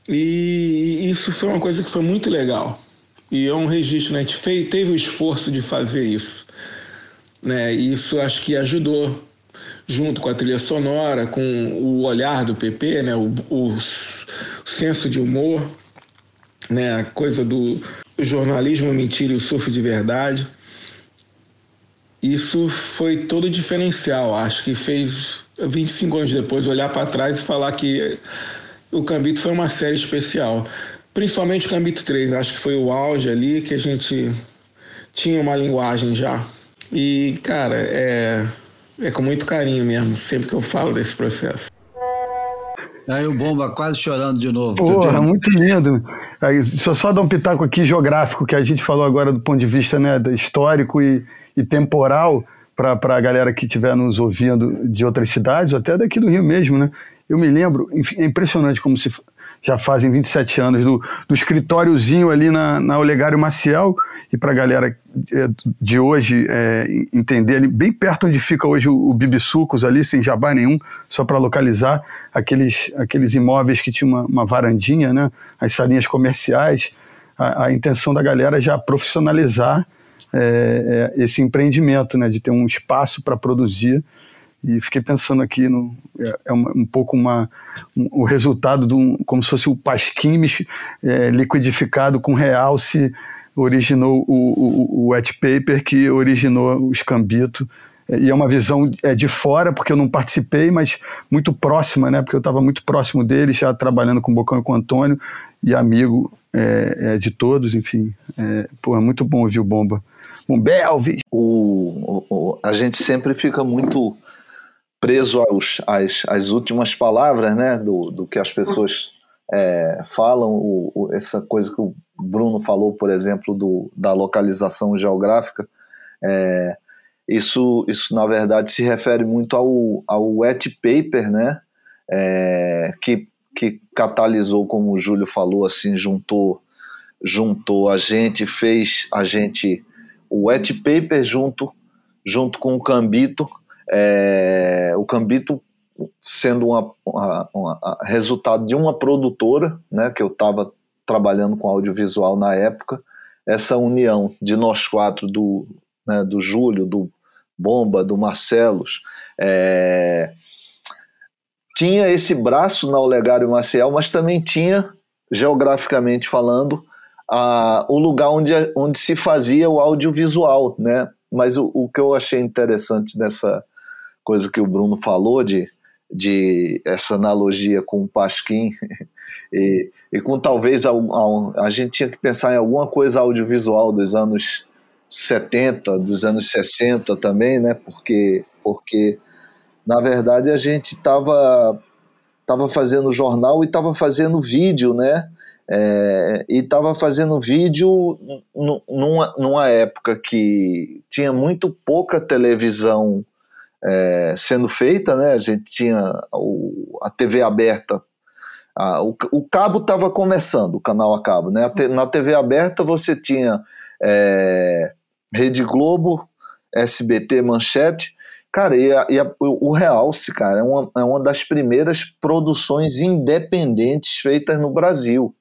S5: E isso foi uma coisa que foi muito legal. E é um registro, né? A gente fez, teve o esforço de fazer isso. Né? E isso acho que ajudou junto com a trilha sonora, com o olhar do PP, né, o, o senso de humor, né, a coisa do jornalismo mentira e o surf de verdade. Isso foi todo diferencial, acho que fez 25 anos depois olhar para trás e falar que o Cambito foi uma série especial. Principalmente o Cambito 3, acho que foi o auge ali que a gente tinha uma linguagem já. E, cara, é, é com muito carinho mesmo, sempre que eu falo desse processo.
S1: Aí o Bomba quase chorando de novo.
S4: Porra, muito lindo. Aí, deixa eu só dar um pitaco aqui geográfico, que a gente falou agora do ponto de vista né, histórico e, e temporal, para a galera que estiver nos ouvindo de outras cidades, até daqui do Rio mesmo, né? Eu me lembro, é impressionante como se já fazem 27 anos, do, do escritóriozinho ali na, na Olegário Maciel, e para a galera é, de hoje é, entender ali, bem perto onde fica hoje o, o Bibisucos ali, sem jabá nenhum, só para localizar aqueles, aqueles imóveis que tinha uma, uma varandinha, né, as salinhas comerciais, a, a intenção da galera é já profissionalizar é, é, esse empreendimento, né, de ter um espaço para produzir e fiquei pensando aqui no é, é uma, um pouco uma um, o resultado de um, como se fosse o pasquim é, liquidificado com realce originou o, o, o wet paper que originou o escambito. É, e é uma visão é, de fora porque eu não participei mas muito próxima né? Porque eu estava muito próximo dele já trabalhando com o Bocão e com o Antônio e amigo é, é, de todos enfim. É, pô, é muito bom ouvir o Bomba. Bom, Belvis.
S3: O, o, a gente sempre fica muito preso aos, às, às últimas palavras né, do, do que as pessoas é, falam, o, o, essa coisa que o Bruno falou, por exemplo, do, da localização geográfica, é, isso, isso na verdade se refere muito ao, ao wet paper, né, é, que, que catalisou, como o Júlio falou, assim, juntou, juntou a gente, fez a gente, o wet paper junto, junto com o Cambito, é, o Cambito sendo uma, uma, uma, resultado de uma produtora, né, que eu estava trabalhando com audiovisual na época, essa união de nós quatro, do, né, do Júlio, do Bomba, do Marcelos, é, tinha esse braço na Olegário Maciel, mas também tinha, geograficamente falando, a, o lugar onde, onde se fazia o audiovisual, né? Mas o, o que eu achei interessante dessa, coisa que o Bruno falou de, de essa analogia com o Pasquim e, e com talvez a, a, a, gente tinha que pensar em alguma coisa audiovisual dos anos 70, dos anos 60 também, né? Porque, porque na verdade a gente estava tava fazendo jornal e estava fazendo vídeo, né? É, e estava fazendo vídeo numa, numa época que tinha muito pouca televisão é, sendo feita, né? A gente tinha o, a TV aberta a, o, o, cabo estava começando, o canal a cabo. Né? Na TV aberta você tinha é, Rede Globo, SBT, Manchete. Cara, e, a, e a, o Realce, cara, é uma, é uma das primeiras produções independentes feitas no Brasil.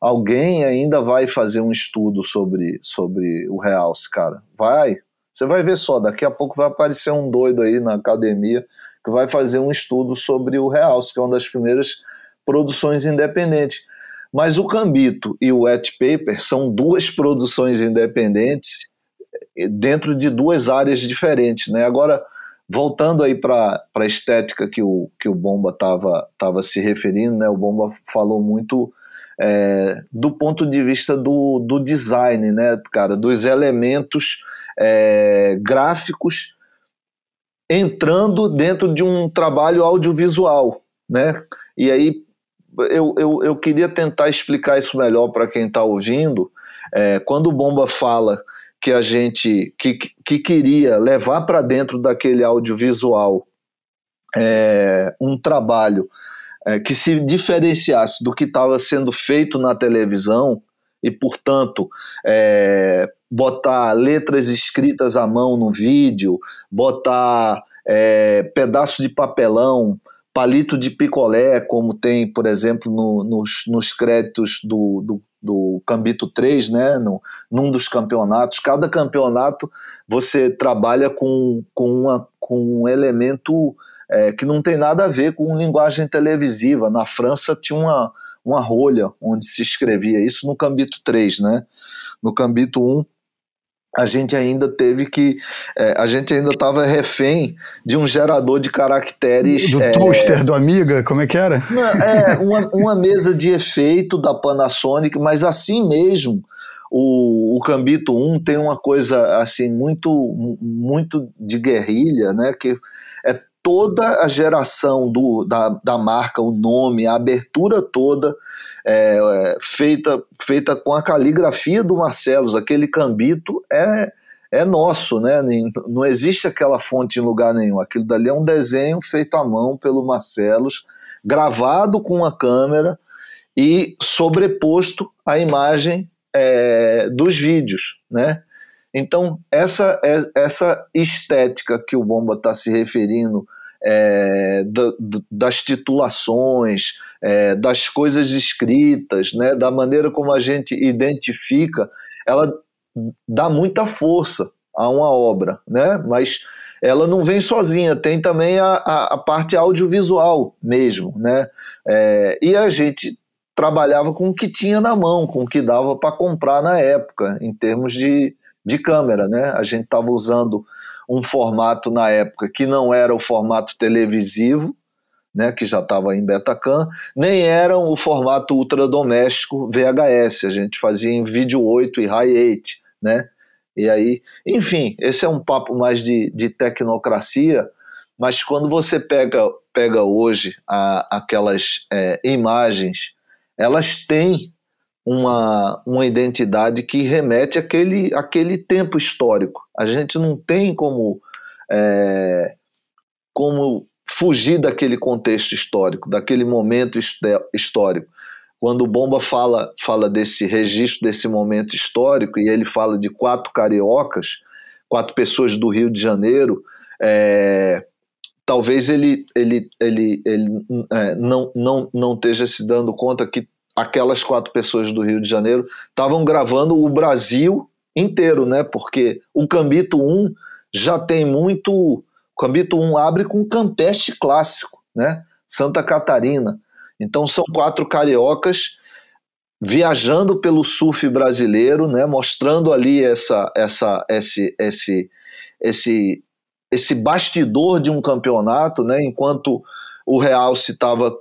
S3: Alguém ainda vai fazer um estudo sobre, sobre o Realce, cara. Vai. Você vai ver só, daqui a pouco vai aparecer um doido aí na academia que vai fazer um estudo sobre o Realce, que é uma das primeiras produções independentes. Mas o Cambito e o Wet Paper são duas produções independentes eh, dentro de duas áreas diferentes. Né? Agora, voltando aí para a estética que o, que o Bomba estava tava se referindo, né? o Bomba falou muito é, do ponto de vista do, do design, né, cara, dos elementos é, gráficos entrando dentro de um trabalho audiovisual, né? E aí eu, eu, eu queria tentar explicar isso melhor para quem está ouvindo. É, quando o Bomba fala que a gente que, que queria levar para dentro daquele audiovisual é, um trabalho é, que se diferenciasse do que estava sendo feito na televisão e, portanto, é, botar letras escritas à mão no vídeo, botar é, pedaço de papelão, palito de picolé, como tem, por exemplo, no, nos, nos créditos do, do, do Cambito 3, né, no, num dos campeonatos. Cada campeonato você trabalha com, com, uma, com um elemento é, que não tem nada a ver com linguagem televisiva. Na França tinha uma, uma rolha onde se escrevia isso no Cambito 3, né? No Cambito 1 a gente ainda teve que. É, a gente ainda estava refém de um gerador de caracteres.
S4: Do é, toaster do Amiga? Como é que era?
S3: É, uma, uma mesa de efeito da Panasonic, mas assim mesmo. O, o Cambito 1 tem uma coisa assim muito muito de guerrilha, né? Que é toda a geração do, da, da marca, o nome, a abertura toda é, feita, feita com a caligrafia do Marcelos, aquele cambito é, é nosso, né? Não existe aquela fonte em lugar nenhum. Aquilo dali é um desenho feito à mão pelo Marcelos, gravado com a câmera e sobreposto à imagem é, dos vídeos, né? Então, essa, é, essa estética que o Bomba está se referindo é, da, das titulações, é, das coisas escritas, né, da maneira como a gente identifica, ela dá muita força a uma obra, né? mas ela não vem sozinha, tem também a, a, a parte audiovisual mesmo. Né? É, e a gente trabalhava com o que tinha na mão, com o que dava para comprar na época, em termos de, de câmera. Né? A gente estava usando um formato na época que não era o formato televisivo, né, que já estava em Betacam, nem era o formato ultradoméstico VHS, a gente fazia em vídeo 8 e high 8, né? E aí, enfim, esse é um papo mais de, de tecnocracia, mas quando você pega, pega hoje a, aquelas é, imagens, elas têm uma, uma identidade que remete àquele, àquele tempo histórico. A gente não tem como, é, como fugir daquele contexto histórico, daquele momento histórico. Quando o Bomba fala, fala desse registro desse momento histórico e ele fala de quatro cariocas, quatro pessoas do Rio de Janeiro, é, talvez ele, ele, ele, ele é, não, não, não esteja se dando conta que aquelas quatro pessoas do Rio de Janeiro estavam gravando o Brasil inteiro, né? Porque o Cambito 1 já tem muito. O Cambito 1 abre com Campeste clássico, né? Santa Catarina. Então são quatro cariocas viajando pelo surf brasileiro, né? Mostrando ali essa, essa, esse, esse, esse, esse bastidor de um campeonato, né? Enquanto o Real se estava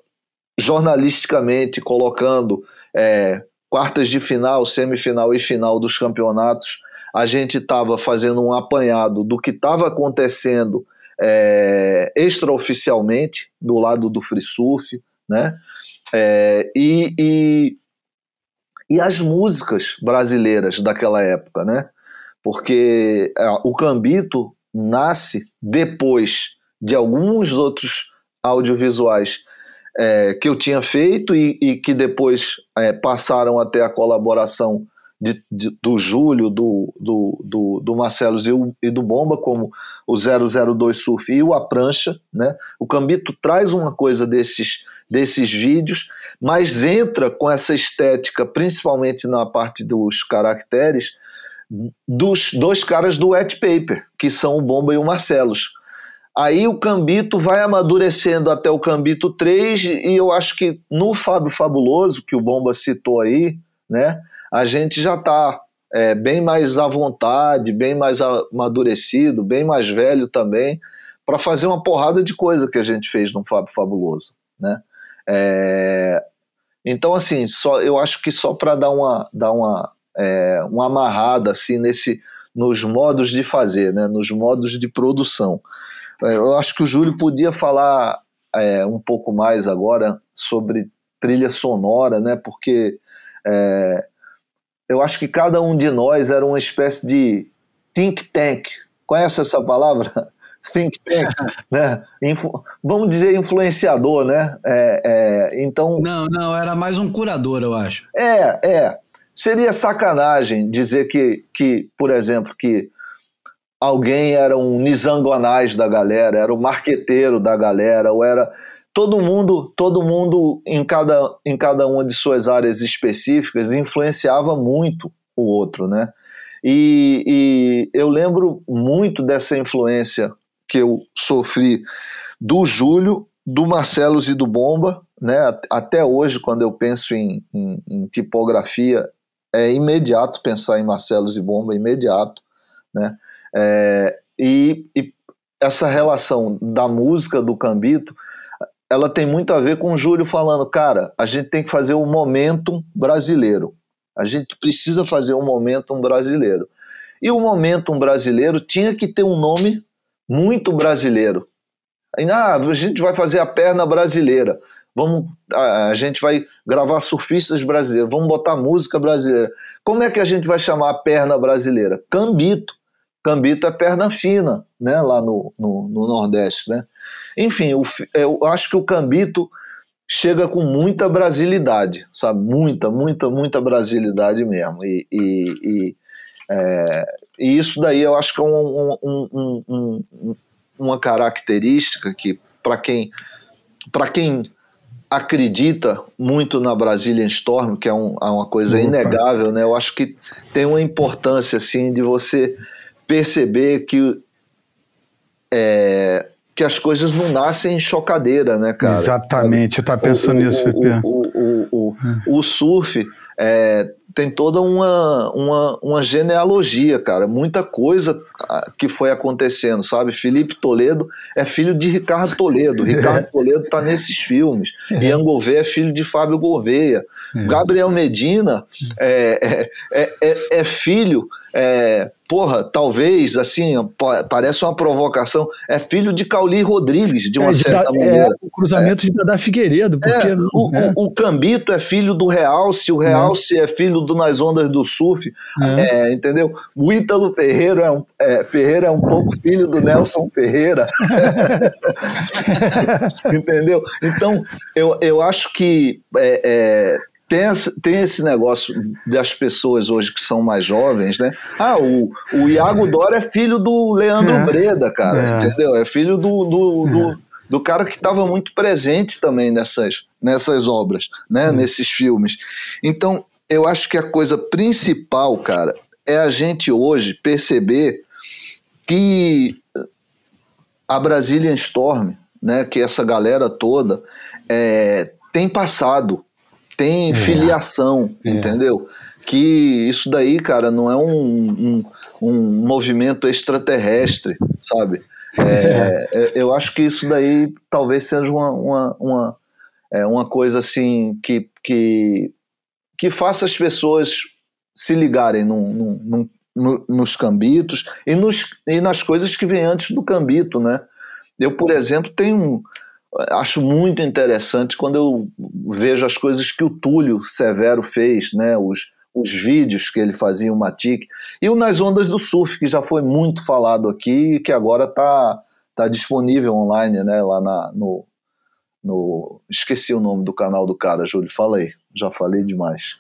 S3: jornalisticamente colocando é, quartas de final, semifinal e final dos campeonatos, a gente estava fazendo um apanhado do que estava acontecendo é, extraoficialmente do lado do free surf, né? É, e, e, e, as músicas brasileiras daquela época, né? Porque é, o Cambito nasce depois de alguns outros audiovisuais é, que eu tinha feito e, e que depois é, passaram até a colaboração de, de, do Júlio, do, do, do, do Marcelo e, o, e, do Bomba, como o 002 Surf e o A Prancha. Né? O Cambito traz uma coisa desses, desses vídeos, mas entra com essa estética, principalmente na parte dos caracteres, dos dois caras do Wet Paper, que são o Bomba e o Marcelos. Aí o Cambito vai amadurecendo até o Cambito 3, e eu acho que no Fábio Fabuloso, que o Bomba citou aí, né, a gente já está é, bem mais à vontade, bem mais amadurecido, bem mais velho também, para fazer uma porrada de coisa que a gente fez no Fábio Fabuloso. Né? É, então, assim, só, eu acho que só para dar uma, dar uma é, uma amarrada assim nesse nos modos de fazer, né, nos modos de produção. É, eu acho que o Júlio podia falar é, um pouco mais agora sobre trilha sonora, né, porque é, eu acho que cada um de nós era uma espécie de think tank. Conhece essa palavra? think tank, né? Influ vamos dizer influenciador, né? É, é, então.
S1: Não, não, era mais um curador, eu acho.
S3: É, é. Seria sacanagem dizer que, que por exemplo, que alguém era um nizangonais da galera, era o marqueteiro da galera, ou era todo mundo, todo mundo em cada, em cada uma de suas áreas específicas influenciava muito o outro, né? E, e eu lembro muito dessa influência que eu sofri do Júlio, do Marcelos e do Bomba, né? Até hoje, quando eu penso em, em, em tipografia, é imediato pensar em Marcelos e Bomba, imediato, né? É, e, e, essa relação da música do Cambito, ela tem muito a ver com o Júlio falando, cara, a gente tem que fazer o momentum brasileiro. A gente precisa fazer o momentum brasileiro. E o momentum brasileiro tinha que ter um nome muito brasileiro. Ah, a gente vai fazer a perna brasileira vamos a, a, gente vai gravar surfistas brasileiros, vamos botar música brasileira. Como é que a gente vai chamar a perna brasileira? Cambito. Cambito é perna fina, né, lá no, no, no Nordeste, né? Enfim, o, eu acho que o Cambito chega com muita brasilidade, sabe? Muita, muita, muita brasilidade mesmo. E, e, e, é, e isso daí eu acho que é um, um, um, uma característica que, para quem, quem acredita muito na Brazilian Storm, que é, é uma coisa Opa. inegável, né? Eu acho que tem uma importância assim de você perceber que é, que as coisas não nascem em chocadeira, né, cara?
S4: Exatamente, eu estava pensando o, nisso, Pepe.
S3: O, o, o, o, surf é, tem toda uma, uma, uma genealogia, cara. Muita coisa ah, que foi acontecendo, sabe? Felipe Toledo é filho de Ricardo Toledo. Ricardo Toledo tá nesses filmes. É. Ian Gouveia é filho de Fábio Gouveia. É. Gabriel Medina é, é, é, é filho é, porra, talvez, assim, parece uma provocação, é filho de Cauli Rodrigues, de uma é, certa
S4: de, maneira. É, o cruzamento é. de Dada Figueiredo, porque... É,
S3: o,
S4: é.
S3: o, o, Cambito é filho do Realce, o Realce é, filho do Nas Ondas do Surf, é. entendeu? O Ítalo Ferreira é, um, Ferreira é um pouco filho do Nelson Ferreira. entendeu? Então, eu, eu acho que tem, tem esse negócio das pessoas hoje que são mais jovens, né? Ah, o, o Iago Dora é filho do Leandro é. Breda, cara, é. entendeu? É filho do, do, é. do, do cara que estava muito presente também nessas, nessas obras, né? É. Nesses filmes. Então, eu acho que a coisa principal, cara, é a gente hoje perceber que a Brazilian Storm, né, que essa galera toda é, tem passado tem é. filiação, é. entendeu? Que isso daí, cara, não é um, um, um movimento extraterrestre, sabe? É, é, eu acho que isso daí talvez seja uma, uma, uma, é, uma coisa assim que, que, que faça as pessoas se ligarem num, num, num, nos cambitos e, nos, e nas coisas que vêm antes do cambito, né? Eu, por exemplo, tenho acho muito interessante quando eu vejo as coisas que o Túlio Severo fez, né? Os, os vídeos que ele fazia, o Matic, e o Nas Ondas do Surf, que já foi muito falado aqui e que agora está tá disponível online, né? Lá na, no, no. Esqueci o nome do canal do cara, Júlio. Fala aí. Já falei demais.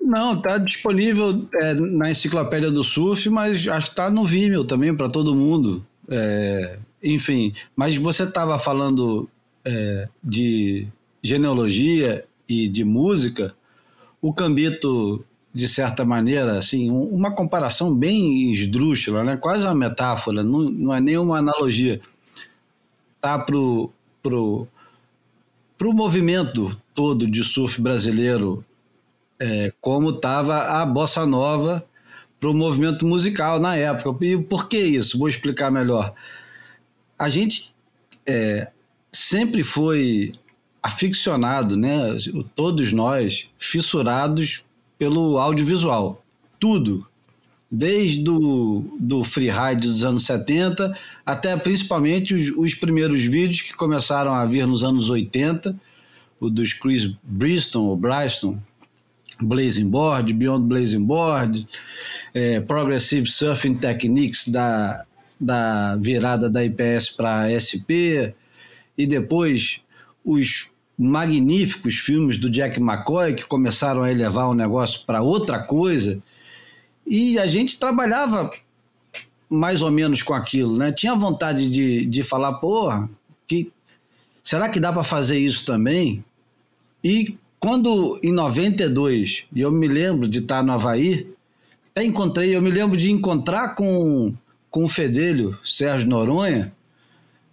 S1: Não, está disponível é, na enciclopédia do surf, mas acho que está no Vimeo também para todo mundo. É, enfim, mas você estava falando é, de genealogia e de música. O Cambito, de certa maneira, assim, uma comparação bem esdrúxula, né? quase uma metáfora, não, não é nem uma analogia. Tá pro, pro, pro movimento todo de surf brasileiro é, como estava a bossa nova para o movimento musical na época. E por que isso? Vou explicar melhor. A gente é, sempre foi aficionado, né? Todos nós fissurados pelo audiovisual, tudo, desde do, do freeride dos anos 70 até principalmente os, os primeiros vídeos que começaram a vir nos anos 80, o dos Chris Briston ou Bryston, Blazing Board, Beyond Blazing Board, é, Progressive Surfing Techniques da, da virada da IPS para SP, e depois os magníficos filmes do Jack McCoy que começaram a elevar o negócio para outra coisa. E a gente trabalhava mais ou menos com aquilo, né? Tinha vontade de, de falar, porra, que, será que dá para fazer isso também? E quando em 92, e eu me lembro de estar no Havaí, até encontrei, eu me lembro de encontrar com, com o Fedelho, Sérgio Noronha,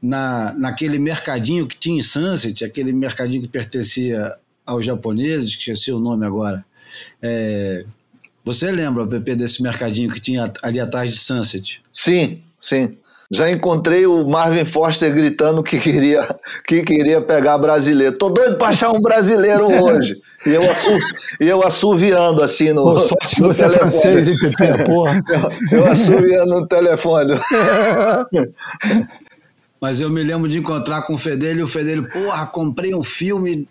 S1: na, naquele mercadinho que tinha em Sunset, aquele mercadinho que pertencia aos japoneses, que esqueci o nome agora. É, você lembra, PP, desse mercadinho que tinha ali atrás de Sunset?
S3: Sim, sim. Já encontrei o Marvin Foster gritando que queria, que queria pegar brasileiro. Tô doido para achar um brasileiro hoje. E eu, assu, e eu assoviando assim no.
S4: Pô, sorte que você telefone. é francês, hein, Pepe? Porra.
S3: Eu, eu assoviando no telefone.
S1: Mas eu me lembro de encontrar com o Fedelho e o Fedelho, porra, comprei um filme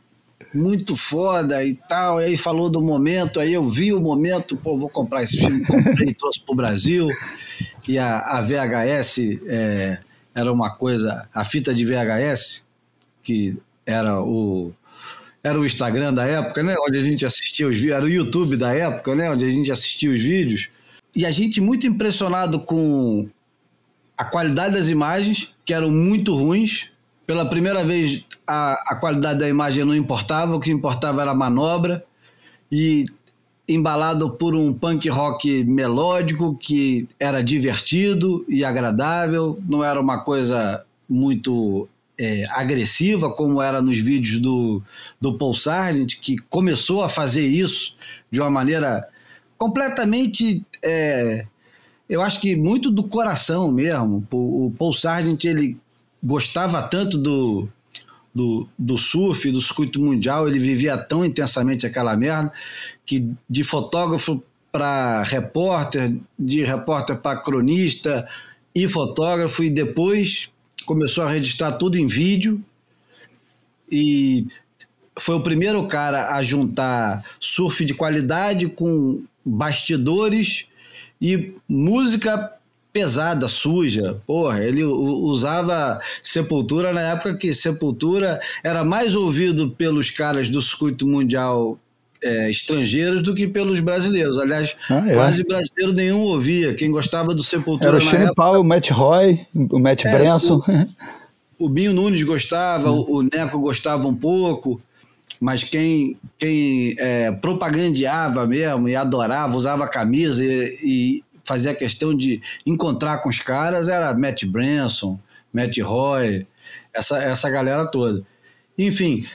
S1: muito foda e tal. E aí falou do momento, aí eu vi o momento, pô, vou comprar esse filme, comprei e trouxe pro Brasil. E a, a VHS é, era uma coisa, a fita de VHS, que era o era o Instagram da época, né? Onde a gente assistia os vídeos, era o YouTube da época, né? Onde a gente assistia os vídeos. E a gente muito impressionado com a qualidade das imagens, que eram muito ruins. Pela primeira vez, a, a qualidade da imagem não importava, o que importava era a manobra. E embalado por um punk rock melódico que era divertido e agradável, não era uma coisa muito é, agressiva como era nos vídeos do, do Paul Sargent, que começou a fazer isso de uma maneira completamente é, eu acho que muito do coração mesmo. O Paul Sargent, ele gostava tanto do, do, do surf, do circuito mundial, ele vivia tão intensamente aquela merda, que de fotógrafo para repórter, de repórter para cronista e fotógrafo, e depois começou a registrar tudo em vídeo. E foi o primeiro cara a juntar surf de qualidade com bastidores e música pesada, suja. Porra, ele usava Sepultura na época que Sepultura era mais ouvido pelos caras do circuito mundial é, estrangeiros do que pelos brasileiros. Aliás, ah, é? quase brasileiro nenhum ouvia. Quem gostava do Sepultura.
S4: Era o Shane época... Powell, o Matt Roy, o Matt é, Branson.
S1: O, o Binho Nunes gostava, hum. o, o Neco gostava um pouco mas quem, quem é, propagandeava mesmo e adorava, usava camisa e, e, fazia questão de encontrar com os caras era Matt Branson, Matt Roy, essa, essa galera toda. Enfim,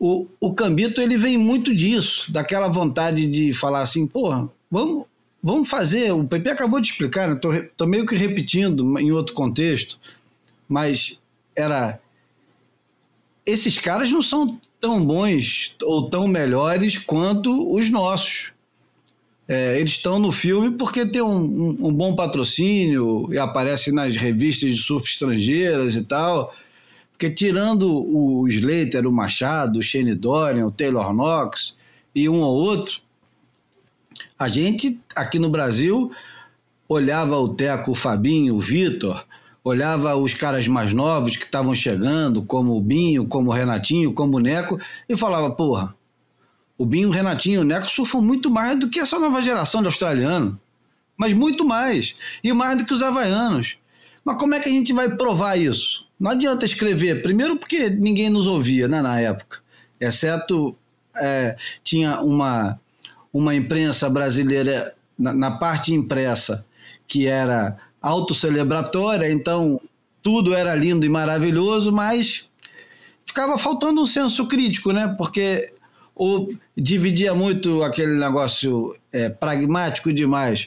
S1: o, o Cambito ele vem muito disso, daquela vontade de falar assim, porra, vamos, vamos fazer. O PP acabou de explicar, né? tô meio que repetindo em outro contexto, mas era. Esses caras não são tão bons ou tão melhores quanto os nossos. É, eles estão no filme porque tem um, um, um, bom patrocínio e aparece nas revistas de surf estrangeiras e tal. Porque tirando o Slater, o Machado, o Shane Dorian, o Taylor Knox e um ou outro, a gente aqui no Brasil olhava o Teco, o Fabinho, o Vitor, olhava os caras mais novos que estavam chegando, como o Binho, como o Renatinho, como o Neco, e falava, porra, o Binho, o Renatinho e o Neco surfam muito mais do que essa nova geração de australiano. Mas muito mais. E mais do que os havaianos. Mas como é que a gente vai provar isso? Não adianta escrever, primeiro porque ninguém nos ouvia né, na época, exceto é, tinha uma, uma imprensa brasileira na, na parte impressa que era autocelebratória, então tudo era lindo e maravilhoso, mas ficava faltando um senso crítico, né? Porque ou dividia muito aquele negócio é, pragmático demais.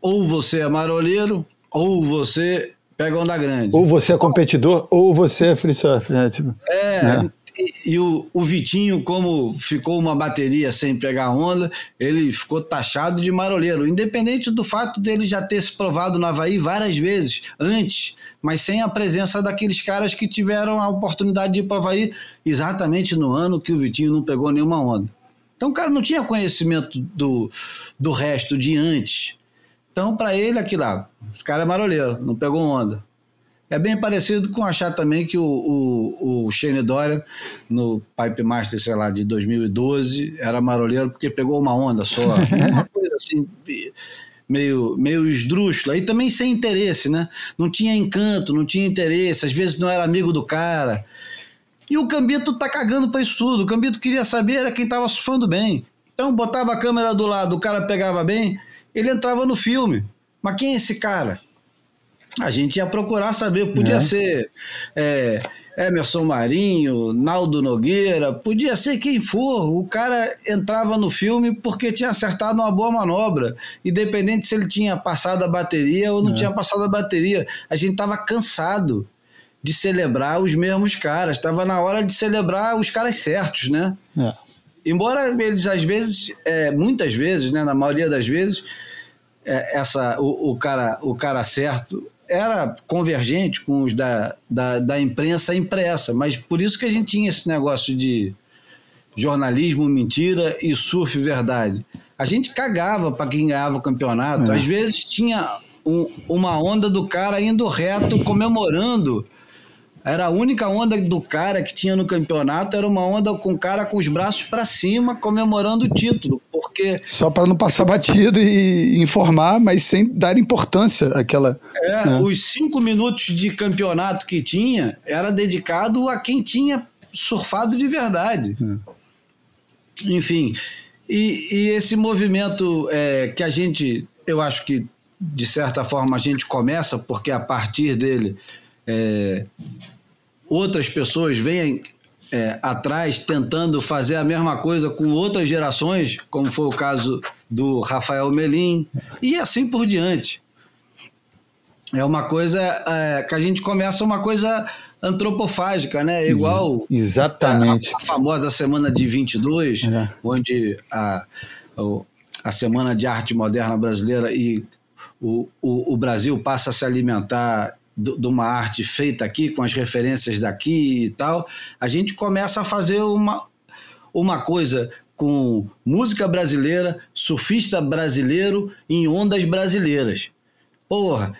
S1: Ou você é marolheiro, ou você pega onda grande.
S4: Ou você é competidor, ou você é free surf. Né? Tipo,
S1: é, né? E, e o, o, Vitinho, como ficou uma bateria sem pegar onda, ele ficou taxado de marolheiro, independente do fato dele já ter se provado no Havaí várias vezes antes, mas sem a presença daqueles caras que tiveram a oportunidade de ir para o Havaí exatamente no ano que o Vitinho não pegou nenhuma onda. Então o cara não tinha conhecimento do, do resto de antes. Então, para ele, aquilo lá, esse cara é marolheiro, não pegou onda. É bem parecido com achar também que o, o, o Shane Dorian, no Pipe Master, sei lá, de 2012, era marolheiro porque pegou uma onda só. uma coisa assim, meio, meio esdrúxula. E também sem interesse, né? Não tinha encanto, não tinha interesse, às vezes não era amigo do cara. E o Cambito tá cagando para isso tudo. O Cambito queria saber era quem tava surfando bem. Então botava a câmera do lado, o cara pegava bem, ele entrava no filme. Mas quem é esse cara? A gente ia procurar saber, podia é. ser é, Emerson Marinho, Naldo Nogueira, podia ser quem for. O cara entrava no filme porque tinha acertado uma boa manobra, independente se ele tinha passado a bateria ou não é. tinha passado a bateria. A gente estava cansado de celebrar os mesmos caras, estava na hora de celebrar os caras certos, né? É. Embora eles às vezes, é, muitas vezes, né, na maioria das vezes, essa, o, o, cara, o cara certo era convergente com os da, da, da, imprensa impressa, mas por isso que a gente tinha esse negócio de jornalismo mentira e surf verdade. A gente cagava para quem ganhava o campeonato. É. Às vezes tinha um, uma onda do cara indo reto, comemorando era a única onda do cara que tinha no campeonato, era uma onda com o cara com os braços para cima comemorando o título, porque
S4: só para não passar batido e informar, mas sem dar importância àquela.
S1: É, né? os cinco minutos de campeonato que tinha era dedicado a quem tinha surfado de verdade. É. Enfim, e, e, esse movimento é, que a gente, eu acho que de certa forma a gente começa, porque a partir dele é, outras pessoas vêm é, atrás tentando fazer a mesma coisa com outras gerações, como foi o caso do Rafael Melim, e assim por diante. É uma coisa é, que a gente começa uma coisa antropofágica, né? Igual
S4: Exatamente.
S1: A, a famosa Semana de 22, é. onde a, a Semana de Arte Moderna Brasileira e o, o, o Brasil passa a se alimentar de uma arte feita aqui, com as referências daqui e tal, a gente começa a fazer uma, uma coisa com música brasileira, surfista brasileiro em ondas brasileiras. Porra,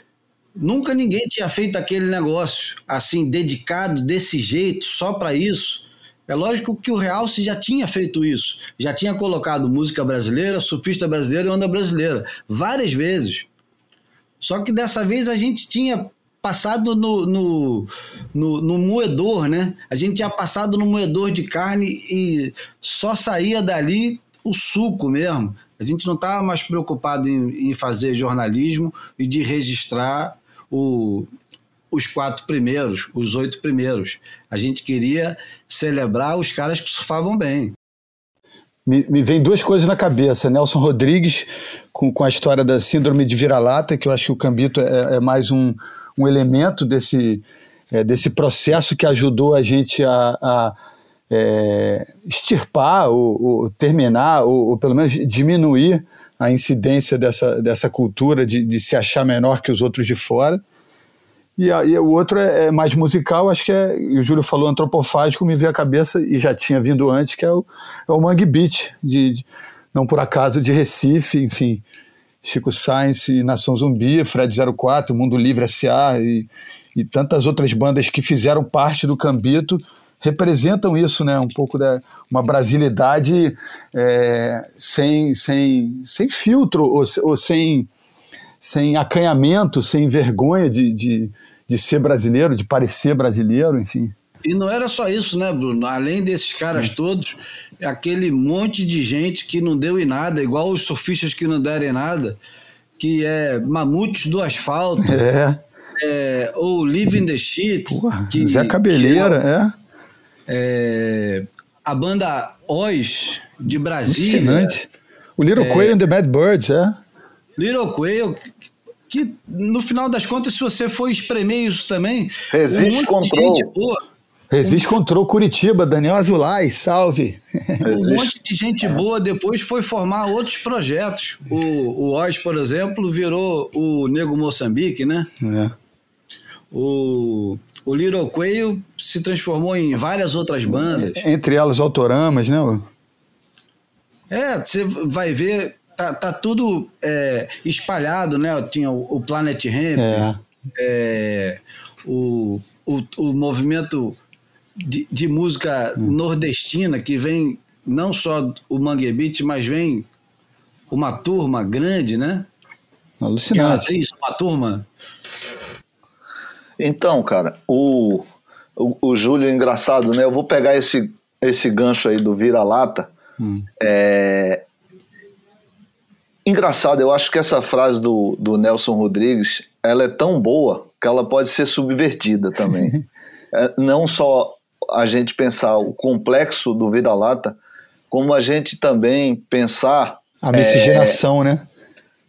S1: nunca ninguém tinha feito aquele negócio assim, dedicado desse jeito, só para isso. É lógico que o Realce já tinha feito isso, já tinha colocado música brasileira, surfista brasileiro e onda brasileira, várias vezes. Só que dessa vez a gente tinha passado no, no, no, no, moedor, né? A gente tinha passado no moedor de carne e só saía dali o suco mesmo. A gente não estava mais preocupado em, em, fazer jornalismo e de registrar o, os quatro primeiros, os oito primeiros. A gente queria celebrar os caras que surfavam bem.
S4: Me, me vem duas coisas na cabeça. Nelson Rodrigues, com, com a história da síndrome de vira-lata, que eu acho que o Cambito é, é mais um, um elemento desse, é, desse processo que ajudou a gente a, a é, extirpar, ou, ou terminar, ou, ou, pelo menos diminuir a incidência dessa, dessa cultura de, de se achar menor que os outros de fora. E, a, e o outro é, é, mais musical, acho que é, o Júlio falou antropofágico, me veio a cabeça, e já tinha vindo antes, que é o, é o Mangue Beach, de, de, não por acaso de Recife, enfim, Chico Science, Nação Zumbi, Fred 04, Mundo Livre S.A. E, e tantas outras bandas que fizeram parte do Cambito representam isso, né? Um pouco da uma brasilidade é, sem, sem, sem filtro ou, ou, sem, sem acanhamento, sem vergonha de, de, de ser brasileiro, de parecer brasileiro, enfim.
S1: E não era só isso, né, Bruno? Além desses caras todos, aquele monte de gente que não deu em nada, igual os surfistas que não deram em nada, que é Mamutes do Asfalto.
S4: É.
S1: É, ou Live in the Shit.
S4: Porra, que, Zé Cabeleira, que, é.
S1: é. A banda Oz, de Brasília.
S4: Alucinante. O Little é, Quail and the Bad Birds, é.
S1: Little Quail, que no final das contas, se você for espremer isso também.
S3: Resiste um control. Gente, pô,
S4: Resiste contra o Curitiba, Daniel Azulay, salve.
S1: Um monte de gente boa depois foi formar outros projetos. O, o Oz, por exemplo, virou o Nego Moçambique, né?
S4: É.
S1: O, o Little Quail se transformou em várias outras bandas.
S4: Entre elas Autoramas, né?
S1: É, você vai ver, tá, tá tudo é, espalhado, né? Tinha o, o Planet Ramp, é. É, o, o, o movimento de, de música hum. nordestina que vem não só o Mangue Beat, mas vem uma turma grande, né?
S4: Alucinante.
S1: isso, uma turma.
S3: Então, cara, o, o, o Júlio é engraçado, né? Eu vou pegar esse, esse gancho aí do vira-lata. Hum. É... Engraçado, eu acho que essa frase do, do Nelson Rodrigues, ela é tão boa que ela pode ser subvertida também. é, não só a gente pensar o complexo do vira-lata, como a gente também pensar.
S4: A miscigenação, é, né?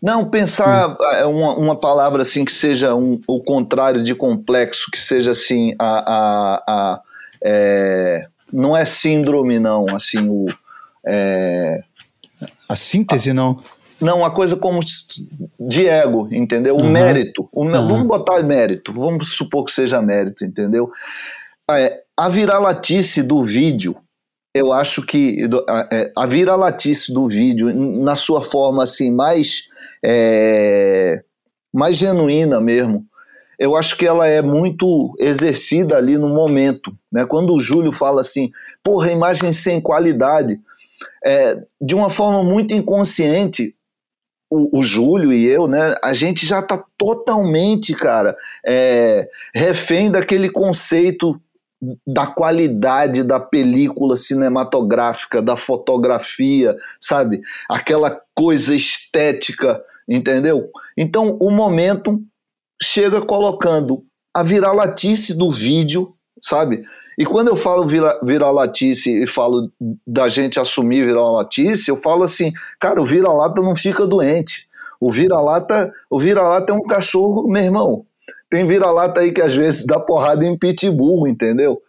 S3: Não, pensar hum. uma, uma palavra assim que seja um, o contrário de complexo, que seja assim, a, a, a é, não é síndrome, não, assim, o. É,
S4: a síntese, a, não.
S3: Não, a coisa como de ego, entendeu? O uhum. mérito. O, uhum. Vamos botar mérito, vamos supor que seja mérito, entendeu? É, a viralatice do vídeo, eu acho que é, a viralatice do vídeo, na sua forma assim mais, é, mais genuína mesmo, eu acho que ela é muito exercida ali no momento. Né? Quando o Júlio fala assim, porra, imagem sem qualidade, é, de uma forma muito inconsciente, o, o, Júlio e eu, né, a gente já está totalmente, cara, é, refém daquele conceito da qualidade da película cinematográfica, da fotografia, sabe? Aquela coisa estética, entendeu? Então o momento chega colocando a viralatice do vídeo, sabe? E quando eu falo vira, viralatice e falo da gente assumir viralatice, eu falo assim, cara, o vira-lata não fica doente. O vira-lata, o vira-lata é um cachorro, meu irmão, tem vira-lata aí que às vezes dá porrada em pitbull, entendeu?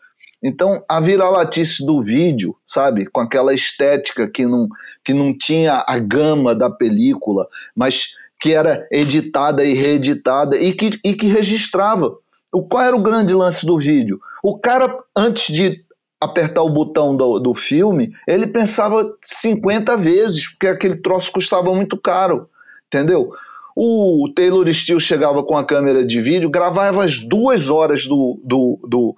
S3: Então, a vira-latice do vídeo, sabe, com aquela estética que não, que não tinha a gama da película, mas que era editada e reeditada e que, e que registrava. O, qual era o grande lance do vídeo? O cara, antes de apertar o botão do, do filme, ele pensava 50 vezes, porque aquele troço custava muito caro, entendeu? O Taylor Steele chegava com a câmera de vídeo, gravava as duas horas do, do, do,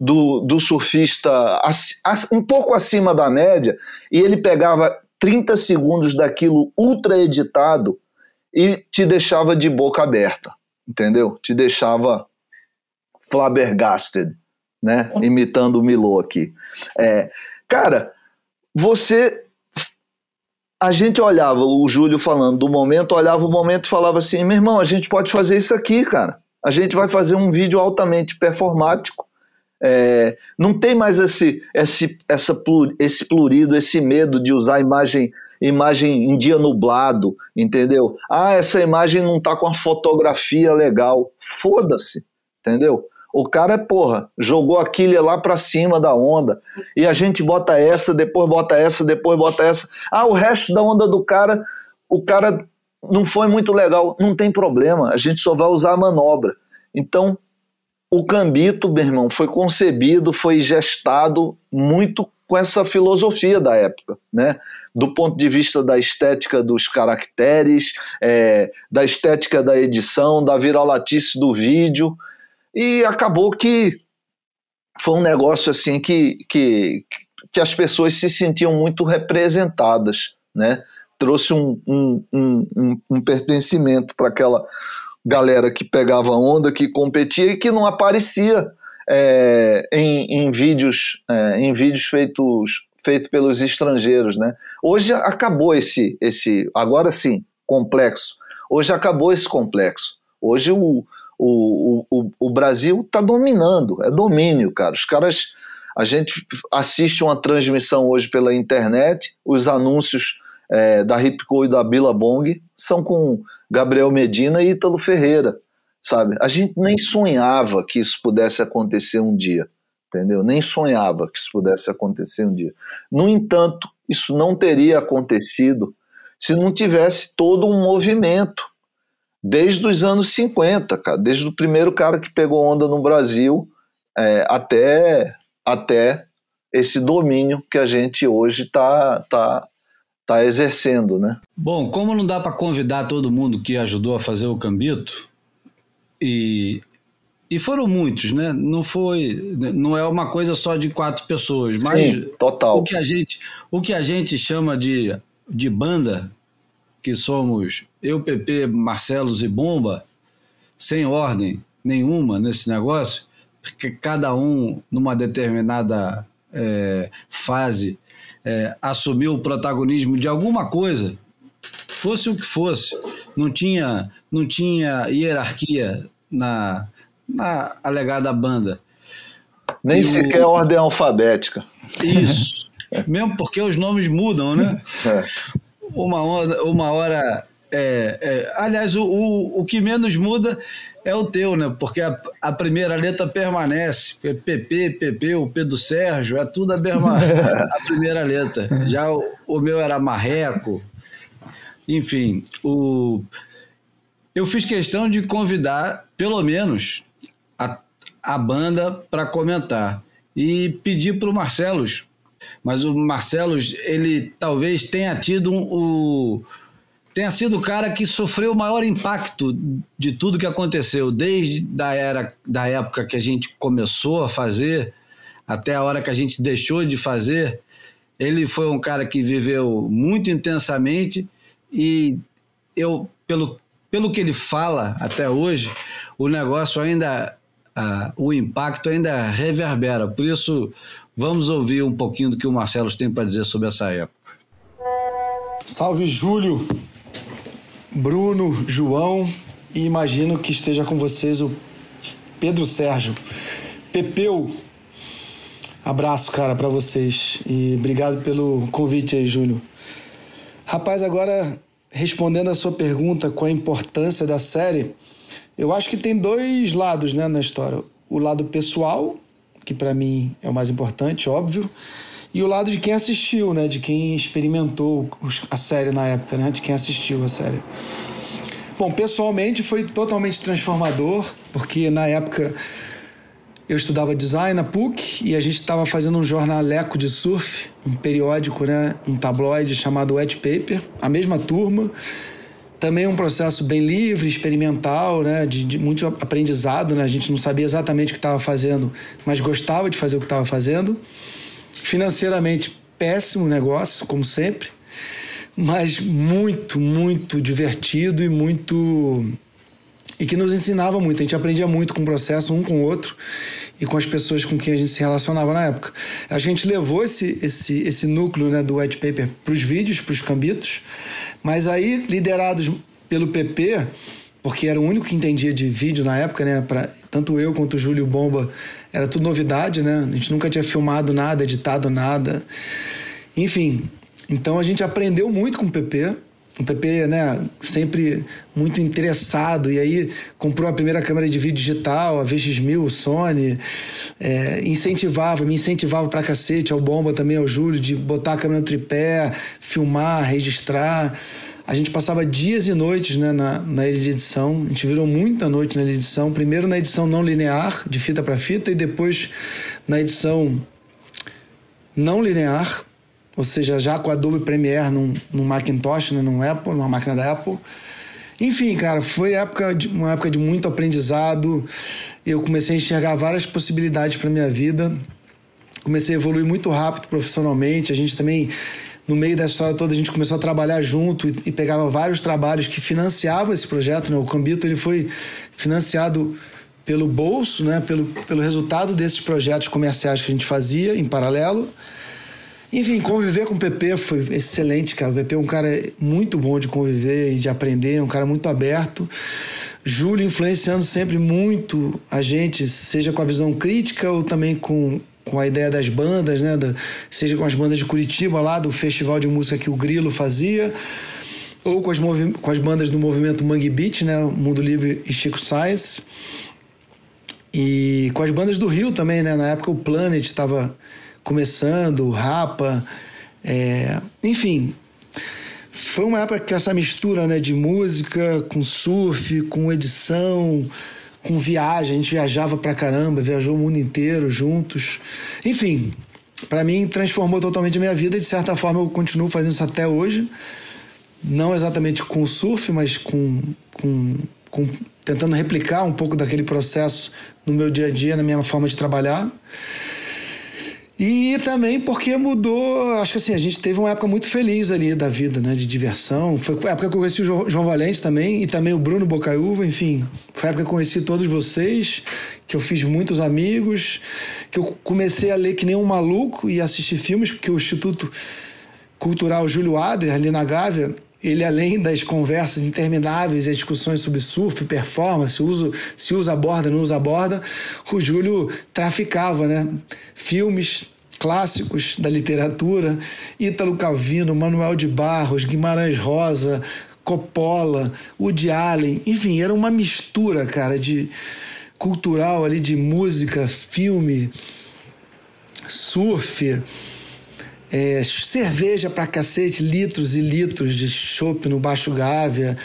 S3: do, do surfista um pouco acima da média, e ele pegava 30 segundos daquilo ultra editado e te deixava de boca aberta, entendeu? Te deixava flabbergasted, né? Imitando o Milo aqui. É, cara, você a gente olhava, o Júlio falando do momento, olhava o momento e falava assim: meu irmão, a gente pode fazer isso aqui, cara. A gente vai fazer um vídeo altamente performático. É, não tem mais esse, esse, essa, esse plurido, esse medo de usar imagem imagem em dia nublado, entendeu? Ah, essa imagem não tá com a fotografia legal. Foda-se, entendeu? O cara, porra, jogou a quilha lá para cima da onda e a gente bota essa, depois bota essa, depois bota essa. Ah, o resto da onda do cara, o cara não foi muito legal. Não tem problema, a gente só vai usar a manobra. Então, o Cambito, meu irmão, foi concebido, foi gestado muito com essa filosofia da época, né? Do ponto de vista da estética dos caracteres, é, da estética da edição, da viralatice do vídeo, e acabou que foi um negócio assim que, que, que as pessoas se sentiam muito representadas, né? Trouxe um, um, um, um pertencimento para aquela galera que pegava onda, que competia e que não aparecia é, em, em, vídeos, é, em vídeos feitos, feitos pelos estrangeiros, né? Hoje acabou esse, esse, agora sim, complexo. Hoje acabou esse complexo. Hoje o, o, o, o Brasil está dominando, é domínio, cara. Os caras, a gente assiste uma transmissão hoje pela internet, os anúncios é, da Ripco e da Billabong são com Gabriel Medina e Ítalo Ferreira sabe? A gente nem sonhava que isso pudesse acontecer um dia, entendeu? Nem sonhava que isso pudesse acontecer um dia. No entanto, isso não teria acontecido se não tivesse todo um movimento desde os anos 50, cara, desde o primeiro cara que pegou onda no Brasil é, até até esse domínio que a gente hoje está tá, tá exercendo, né?
S1: Bom, como não dá para convidar todo mundo que ajudou a fazer o Cambito, e, e foram muitos, né? Não foi, não é uma coisa só de quatro pessoas, mas
S3: Sim, total.
S1: o que a gente, o que a gente chama de, de banda, que somos eu, PP, Marcelos e Bomba, sem ordem nenhuma nesse negócio, porque cada um numa determinada é, fase é, assumiu o protagonismo de alguma coisa, fosse o que fosse, não tinha, não tinha hierarquia na, na alegada banda.
S3: Nem e sequer o... ordem alfabética.
S1: Isso. Mesmo porque os nomes mudam, né? É. Uma hora. Uma hora é, é, aliás, o, o, o que menos muda é o teu, né? Porque a, a primeira letra permanece. PP, PP, o P do Sérgio, é tudo a mesma a primeira letra. Já o, o meu era Marreco. Enfim, o eu fiz questão de convidar, pelo menos, a, a banda para comentar. E pedi para o Marcelos, mas o Marcelos, ele talvez tenha tido um, o. Tenha sido o cara que sofreu o maior impacto de tudo que aconteceu, desde da, era, da época que a gente começou a fazer até a hora que a gente deixou de fazer. Ele foi um cara que viveu muito intensamente e eu, pelo pelo que ele fala até hoje, o negócio ainda, o impacto ainda reverbera. Por isso, vamos ouvir um pouquinho do que o Marcelo tem para dizer sobre essa época.
S6: Salve, Júlio, Bruno, João e imagino que esteja com vocês o Pedro Sérgio. Pepeu, abraço, cara, para vocês e obrigado pelo convite aí, Júlio. Rapaz, agora respondendo a sua pergunta com a importância da série, eu acho que tem dois lados né, na história. O lado pessoal, que para mim é o mais importante, óbvio, e o lado de quem assistiu, né, de quem experimentou a série na época, né, de quem assistiu a série. Bom, pessoalmente foi totalmente transformador, porque na época eu estudava design na PUC e a gente estava fazendo um jornaleco de surf, um periódico, né, um tabloide chamado Wet Paper, a mesma turma. Também um processo bem livre, experimental, né, de, de muito aprendizado. Né? A gente não sabia exatamente o que estava fazendo, mas gostava de fazer o que estava fazendo. Financeiramente, péssimo negócio, como sempre, mas muito, muito divertido e muito e que nos ensinava muito. A gente aprendia muito com o processo, um com o outro e com as pessoas com quem a gente se relacionava na época. A gente levou esse, esse, esse núcleo né, do white paper para os vídeos, para os cambitos, mas aí, liderados pelo PP, porque era o único que entendia de vídeo na época, né? Pra, tanto eu quanto o Júlio Bomba, era tudo novidade, né? A gente nunca tinha filmado nada, editado nada. Enfim, então a gente aprendeu muito com o PP o PP, né, sempre muito interessado, e aí comprou a primeira câmera de vídeo digital, a VX1000, Sony, é, incentivava, me incentivava pra cacete, ao Bomba também, ao Júlio, de botar a câmera no tripé, filmar, registrar. A gente passava dias e noites né, na, na edição, a gente virou muita noite na edição, primeiro na edição não linear, de fita para fita, e depois na edição não linear, ou seja, já com Adobe Premiere num, num Macintosh, né, num Apple, numa máquina da Apple. Enfim, cara, foi época de, uma época de muito aprendizado. Eu comecei a enxergar várias possibilidades para minha vida. Comecei a evoluir muito rápido profissionalmente. A gente também no meio da história toda a gente começou a trabalhar junto e, e pegava vários trabalhos que financiavam esse projeto. Né? O Cambito ele foi financiado pelo bolso, né? pelo, pelo resultado desses projetos comerciais que a gente fazia em paralelo. Enfim, conviver com o PP foi excelente, cara. O PP é um cara muito bom de conviver e de aprender, um cara muito aberto. Júlio influenciando sempre muito a gente, seja com a visão crítica ou também com, com a ideia das bandas, né? Da, seja com as bandas de Curitiba lá, do festival de música que o Grilo fazia, ou com as, com as bandas do movimento Mangue Beat, né? Mundo Livre e Chico Science. E com as bandas do Rio também, né? Na época o Planet estava começando, o Rapa, é... enfim. Foi uma época que essa mistura né, de música com surf, com edição, com viagem, a gente viajava pra caramba, viajou o mundo inteiro juntos. Enfim, para mim transformou totalmente a minha vida de certa forma eu continuo fazendo isso até hoje. Não exatamente com surf, mas com, com, com tentando replicar um pouco daquele processo no meu dia a dia, na minha forma de trabalhar. E também porque mudou, acho que assim, a gente teve uma época muito feliz ali da vida, né, de diversão. Foi a época que eu conheci o João Valente também, e também o Bruno Bocaiúva, enfim. Foi a época que eu conheci todos vocês, que eu fiz muitos amigos, que eu comecei a ler que nem um maluco e assistir filmes, porque o Instituto Cultural Júlio Adler, ali na Gávea, ele além das conversas intermináveis e discussões sobre surf, performance, uso, se usa borda, não usa borda, o Júlio traficava, né? Filmes clássicos da literatura, Ítalo Calvino, Manuel de Barros, Guimarães Rosa, Coppola, Woody Allen, enfim, era uma mistura, cara, de cultural ali de música, filme, surf, é, cerveja pra cacete, litros e litros de chopp no Baixo Gávea,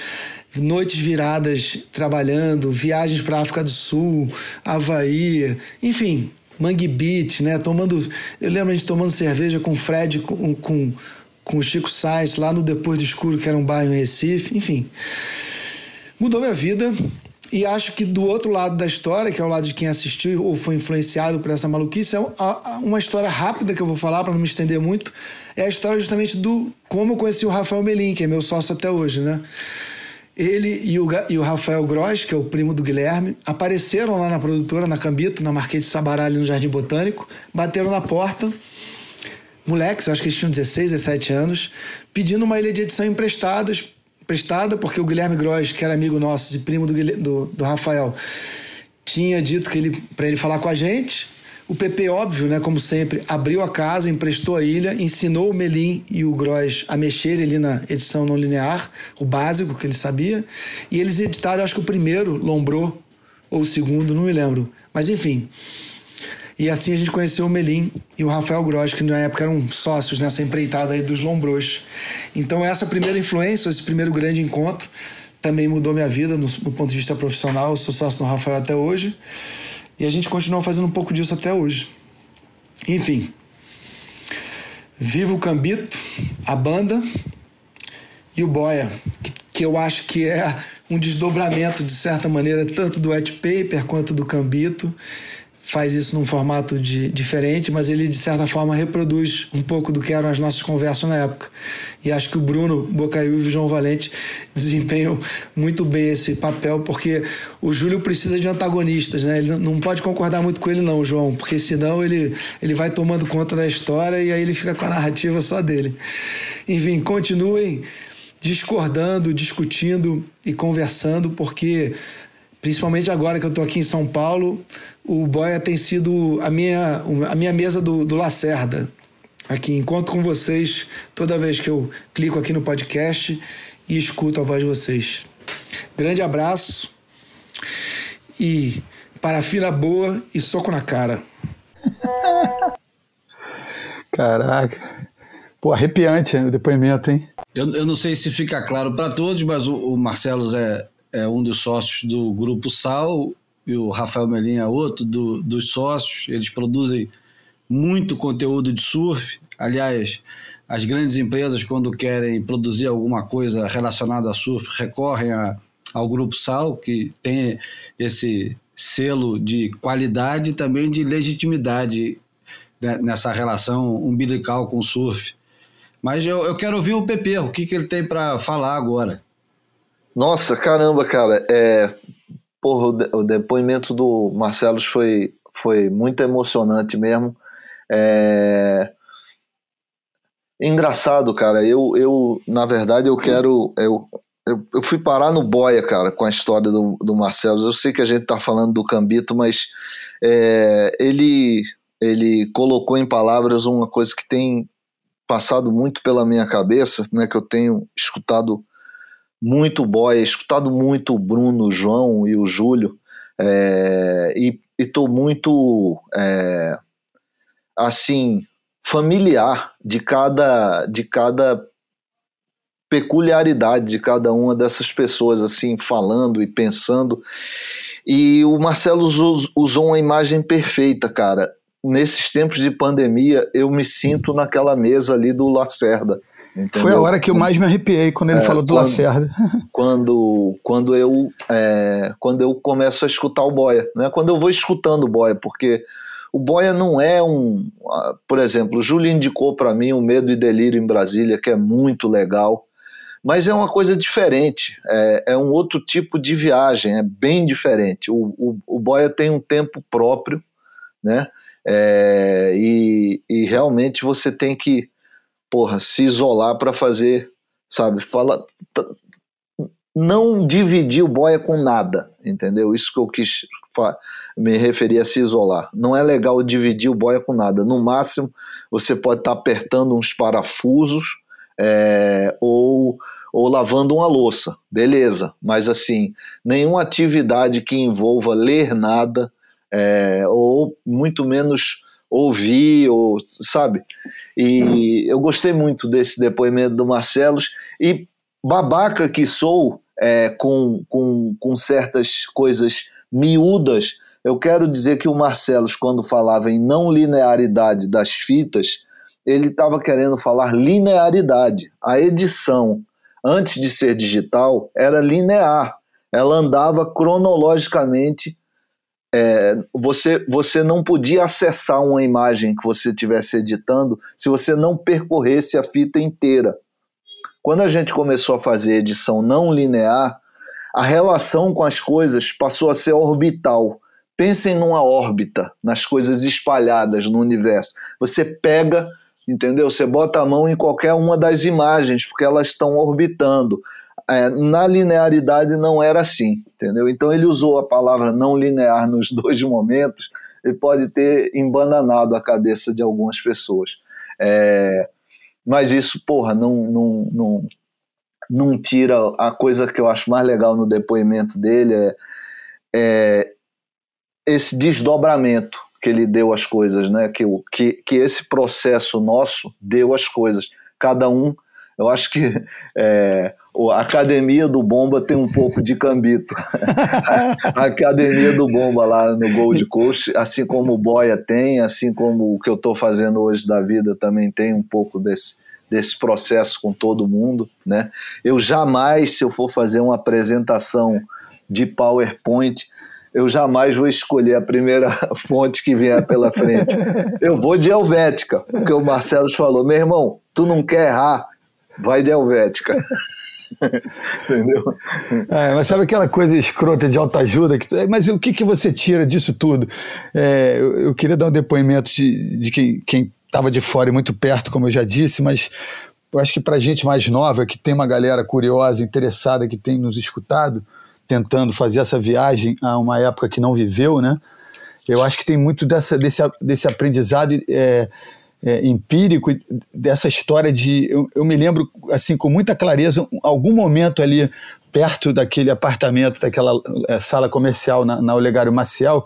S6: noites viradas trabalhando, viagens para África do Sul, Havaí, enfim, Mangue Beach, né? Tomando, eu lembro a gente tomando cerveja com o Fred, com, com, com o Chico Sainz lá no Depois do Escuro, que era um bairro em Recife, enfim. Mudou minha vida. E acho que do outro lado da história, que é o lado de quem assistiu ou foi influenciado por essa maluquice, é uma história rápida que eu vou falar para não me estender muito. É a história justamente do como eu conheci o Rafael Melim, que é meu sócio até hoje, né? Ele e o, e o Rafael Gross, que é o primo do Guilherme, apareceram lá na produtora, na Cambito, na Marquês de Sabará, ali no Jardim Botânico, bateram na porta, moleques, acho que eles tinham 16, 17 anos, pedindo uma ilha de edição emprestadas prestada, porque o Guilherme Gross, que era amigo nosso e primo do, do, do Rafael, tinha dito que ele para ele falar com a gente. O PP, óbvio, né, como sempre, abriu a casa, emprestou a ilha, ensinou o Melim e o Gross a mexer ali na edição não linear, o básico que ele sabia. E eles editaram, acho que o primeiro, Lombrou, ou o segundo, não me lembro. Mas enfim, e assim a gente conheceu o Melim e o Rafael Gross, que na época eram sócios nessa empreitada aí dos Lombros. Então essa primeira influência, esse primeiro grande encontro, também mudou minha vida no ponto de vista profissional. Eu sou sócio do Rafael até hoje. E a gente continua fazendo um pouco disso até hoje. Enfim. Viva o Cambito, a banda e o Boia, que, que eu acho que é um desdobramento, de certa maneira, tanto do Wet Paper quanto do Cambito faz isso num formato de, diferente, mas ele de certa forma reproduz um pouco do que eram as nossas conversas na época. E acho que o Bruno Bocaiúva e o João Valente desempenham muito bem esse papel, porque o Júlio precisa de antagonistas, né? Ele não pode concordar muito com ele não, João, porque senão ele, ele vai tomando conta da história e aí ele fica com a narrativa só dele. Enfim, continuem discordando, discutindo e conversando, porque principalmente agora que eu estou aqui em São Paulo, o Boia tem sido a minha, a minha mesa do, do Lacerda. Aqui, encontro com vocês toda vez que eu clico aqui no podcast e escuto a voz de vocês. Grande abraço e parafina boa e soco na cara.
S4: Caraca. Pô, arrepiante o depoimento, hein?
S1: Eu, eu não sei se fica claro para todos, mas o, o Marcelo é, é um dos sócios do Grupo Sal e o Rafael Melinha é outro do, dos sócios. Eles produzem muito conteúdo de surf. Aliás, as grandes empresas, quando querem produzir alguma coisa relacionada a surf, recorrem a, ao Grupo Sal, que tem esse selo de qualidade e também de legitimidade né, nessa relação umbilical com o surf. Mas eu, eu quero ouvir o PP, o que, que ele tem para falar agora.
S3: Nossa, caramba, cara. É, porra, o, de, o depoimento do Marcelo foi, foi muito emocionante mesmo. É, engraçado, cara. Eu, eu, na verdade, eu quero. Eu, eu, eu, fui parar no boia, cara, com a história do, do Marcelo. Eu sei que a gente tá falando do Cambito, mas é, ele, ele colocou em palavras uma coisa que tem passado muito pela minha cabeça, né? Que eu tenho escutado muito boia, escutado muito o Bruno, o João e o Júlio. É, e estou muito é, assim familiar de cada de cada peculiaridade de cada uma dessas pessoas assim falando e pensando e o Marcelo usou uma imagem perfeita cara nesses tempos de pandemia eu me sinto naquela mesa ali do Lacerda
S4: Entendeu? Foi a hora que eu mais me arrepiei quando ele é, falou do quando, Lacerda.
S3: Quando, quando, eu, é, quando eu começo a escutar o Boia, né? quando eu vou escutando o Boia, porque o Boia não é um. Por exemplo, o Júlio indicou para mim o Medo e Delírio em Brasília, que é muito legal, mas é uma coisa diferente, é, é um outro tipo de viagem, é bem diferente. O, o, o Boia tem um tempo próprio, né? É, e, e realmente você tem que porra, se isolar para fazer, sabe? Fala, não dividir o boia com nada, entendeu? Isso que eu quis me referir a se isolar. Não é legal dividir o boia com nada. No máximo, você pode estar tá apertando uns parafusos é, ou, ou lavando uma louça, beleza. Mas assim, nenhuma atividade que envolva ler nada é, ou muito menos ouvir, ou, sabe? E eu gostei muito desse depoimento do Marcelo e babaca que sou é, com, com, com certas coisas miúdas, eu quero dizer que o Marcelos, quando falava em não linearidade das fitas, ele estava querendo falar linearidade. A edição, antes de ser digital, era linear. Ela andava cronologicamente é, você, você não podia acessar uma imagem que você estivesse editando se você não percorresse a fita inteira. Quando a gente começou a fazer edição não linear, a relação com as coisas passou a ser orbital. Pensem numa órbita, nas coisas espalhadas no universo. Você pega, entendeu? Você bota a mão em qualquer uma das imagens, porque elas estão orbitando é, na linearidade não era assim, entendeu? Então ele usou a palavra não linear nos dois momentos e pode ter embananado a cabeça de algumas pessoas. É, mas isso, porra, não, não, não, não tira a coisa que eu acho mais legal no depoimento dele é, é esse desdobramento que ele deu às coisas, né? Que, que, que esse processo nosso deu às coisas. Cada um, eu acho que é, a academia do Bomba tem um pouco de cambito. a academia do Bomba lá no Gold Coast, assim como o Boia tem, assim como o que eu estou fazendo hoje da vida também tem um pouco desse, desse processo com todo mundo. Né? Eu jamais, se eu for fazer uma apresentação de PowerPoint, eu jamais vou escolher a primeira fonte que vier pela frente. Eu vou de Helvética, porque o Marcelo falou: meu irmão, tu não quer errar, vai de Helvética.
S4: Entendeu? É, mas sabe aquela coisa escrota de autoajuda? Que, mas o que, que você tira disso tudo? É, eu, eu, queria dar um depoimento de, de quem estava de fora e muito perto, como eu já disse, mas eu acho que para gente mais nova, que tem uma galera curiosa, interessada, que tem nos escutado, tentando fazer essa viagem a uma época que não viveu, né? Eu acho que tem muito dessa, desse, desse aprendizado é, é, empírico dessa história de. Eu, eu, me lembro, assim, com muita clareza, algum momento ali perto daquele apartamento, daquela é, sala comercial na, na Olegário Maciel,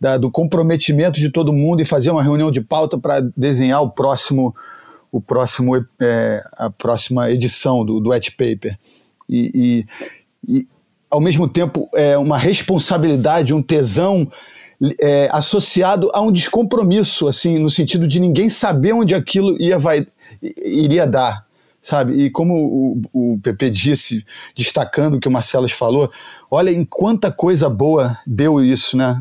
S4: da, do comprometimento de todo mundo e fazer uma reunião de pauta para desenhar o próximo, o próximo é, a próxima edição do, do White Paper. E, e, e, ao mesmo tempo, é uma responsabilidade, um tesão é, associado a um descompromisso, assim, no sentido de ninguém saber onde aquilo ia vai, iria dar, sabe? E como o, o PP disse, destacando o que o Marcelo falou, olha em quanta coisa boa deu isso, né?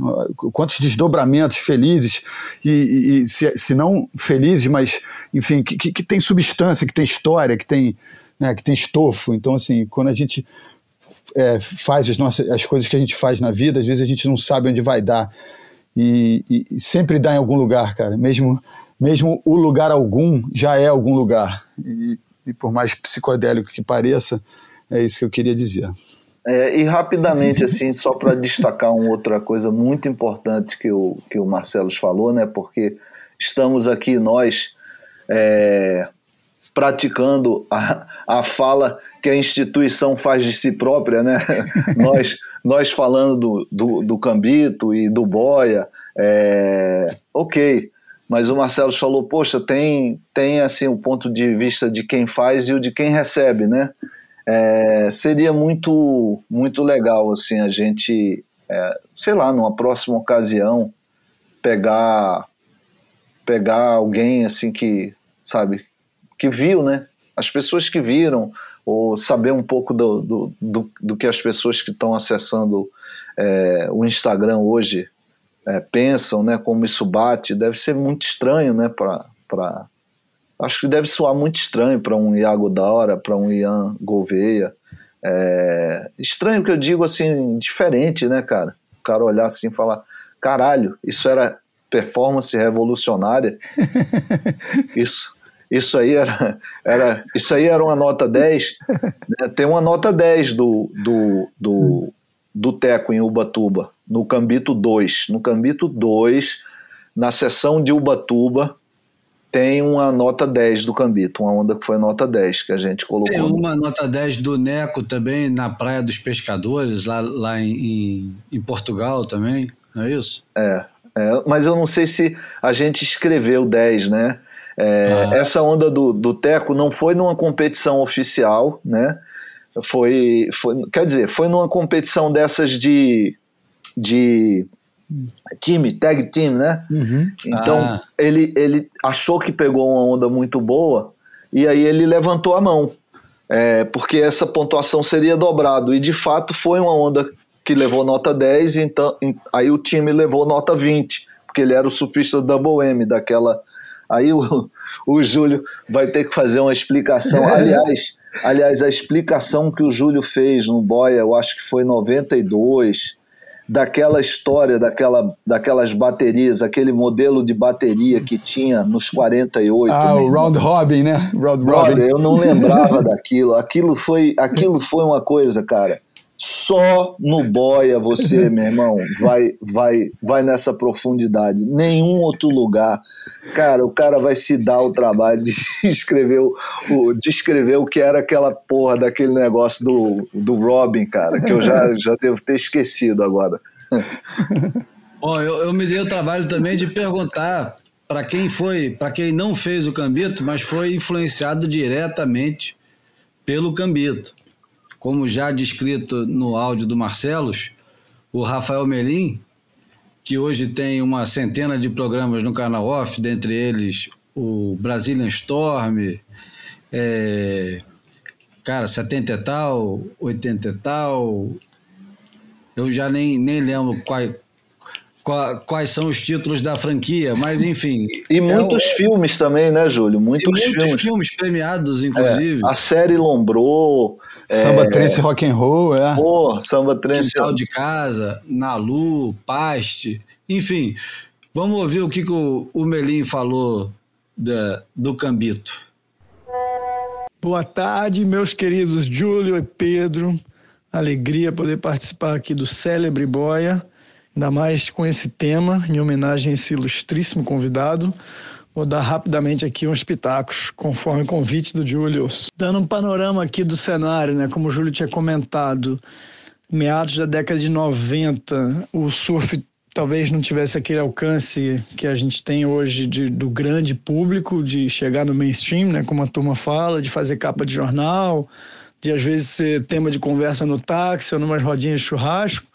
S4: Quantos desdobramentos felizes, e, e se, se, não felizes, mas, enfim, que, que, que, tem substância, que tem história, que tem, né, que tem estofo. Então, assim, quando a gente é, faz as, nossas, as coisas que a gente faz na vida, às vezes a gente não sabe onde vai dar. E, e, sempre dá em algum lugar, cara. Mesmo, mesmo o lugar algum já é algum lugar. E, e por mais psicodélico que pareça, é isso que eu queria dizer.
S3: É, e rapidamente, assim, só para destacar uma outra coisa muito importante que o, que o Marcelo falou, né? Porque estamos aqui nós é, praticando a, a fala que a instituição faz de si própria, né? nós, nós falando do, do, do Cambito e do Boia, é, ok, mas o Marcelo falou, poxa, tem, tem assim o ponto de vista de quem faz e o de quem recebe, né? É, seria muito muito legal assim a gente, é, sei lá, numa próxima ocasião pegar pegar alguém assim que sabe que viu, né? As pessoas que viram ou saber um pouco do, do, do, do que as pessoas que estão acessando é, o Instagram hoje é, pensam, né, como isso bate, deve ser muito estranho, né, para acho que deve soar muito estranho para um Iago Daura, para um Ian Gouveia, é, estranho que eu digo assim, diferente, né, cara, o cara olhar assim e falar, caralho, isso era performance revolucionária, isso isso aí era, era, isso aí era uma nota 10. Né? Tem uma nota 10 do, do, do, do Teco em Ubatuba, no Cambito 2. No Cambito 2, na seção de Ubatuba, tem uma nota 10 do Cambito, uma onda que foi nota 10 que a gente colocou.
S1: Tem uma nota 10 do Neco também na Praia dos Pescadores, lá, lá em, em Portugal também, não é isso?
S3: É, é, mas eu não sei se a gente escreveu 10, né? É, ah. Essa onda do, do Teco não foi numa competição oficial, né? Foi, foi, quer dizer, foi numa competição dessas de, de time, tag team, né? Uhum. Então ah. ele, ele achou que pegou uma onda muito boa e aí ele levantou a mão, é, porque essa pontuação seria dobrado e de fato foi uma onda que levou nota 10, então aí o time levou nota 20, porque ele era o surfista Double M daquela Aí o, o Júlio vai ter que fazer uma explicação. Aliás, aliás, a explicação que o Júlio fez no Boia, eu acho que foi 92, daquela história, daquela, daquelas baterias, aquele modelo de bateria que tinha nos 48.
S4: Ah, o Round Robin, né?
S3: Round Robin. eu não lembrava daquilo. Aquilo foi, aquilo foi uma coisa, cara. Só no boia você, meu irmão, vai, vai, vai nessa profundidade. Nenhum outro lugar. Cara, o cara vai se dar o trabalho de escrever o, de escrever o que era aquela porra daquele negócio do, do Robin, cara, que eu já, já devo ter esquecido agora.
S1: Bom, eu, eu me dei o trabalho também de perguntar para quem foi, para quem não fez o Cambito, mas foi influenciado diretamente pelo Cambito como já descrito no áudio do Marcelos, o Rafael Melim, que hoje tem uma centena de programas no canal Off, dentre eles o Brazilian Storm, é, cara, 70 e tal, 80 e tal, eu já nem, nem lembro qual, quais são os títulos da franquia, mas enfim.
S3: E muitos é, filmes também, né, Júlio? Muitos,
S1: muitos
S3: filmes.
S1: filmes premiados, inclusive.
S3: É, a série Lombrou.
S4: Samba é, Trance Rock and Roll, é.
S3: Pô, Samba Trance.
S1: Quintal de Casa, Nalu, Paste, enfim. Vamos ouvir o que, que o, o Melim falou da, do Cambito.
S7: Boa tarde, meus queridos Júlio e Pedro. Alegria poder participar aqui do Célebre Boia ainda mais com esse tema, em homenagem a esse ilustríssimo convidado. Vou dar rapidamente aqui uns pitacos, conforme o convite do Julius. Dando um panorama aqui do cenário, né? Como o Júlio tinha comentado, meados da década de 90, o surf talvez não tivesse aquele alcance que a gente tem hoje de, do grande público, de chegar no mainstream, né? Como a turma fala, de fazer capa de jornal, de às vezes ser tema de conversa no táxi ou numas rodinhas de churrasco.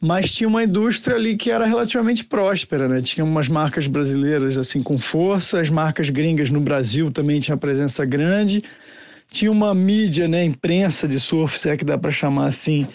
S7: Mas tinha uma indústria ali que era relativamente próspera, né? Tinha umas marcas brasileiras assim com força, as marcas gringas no Brasil também tinha presença grande. Tinha uma mídia, né, imprensa de surf, se é que dá para chamar assim,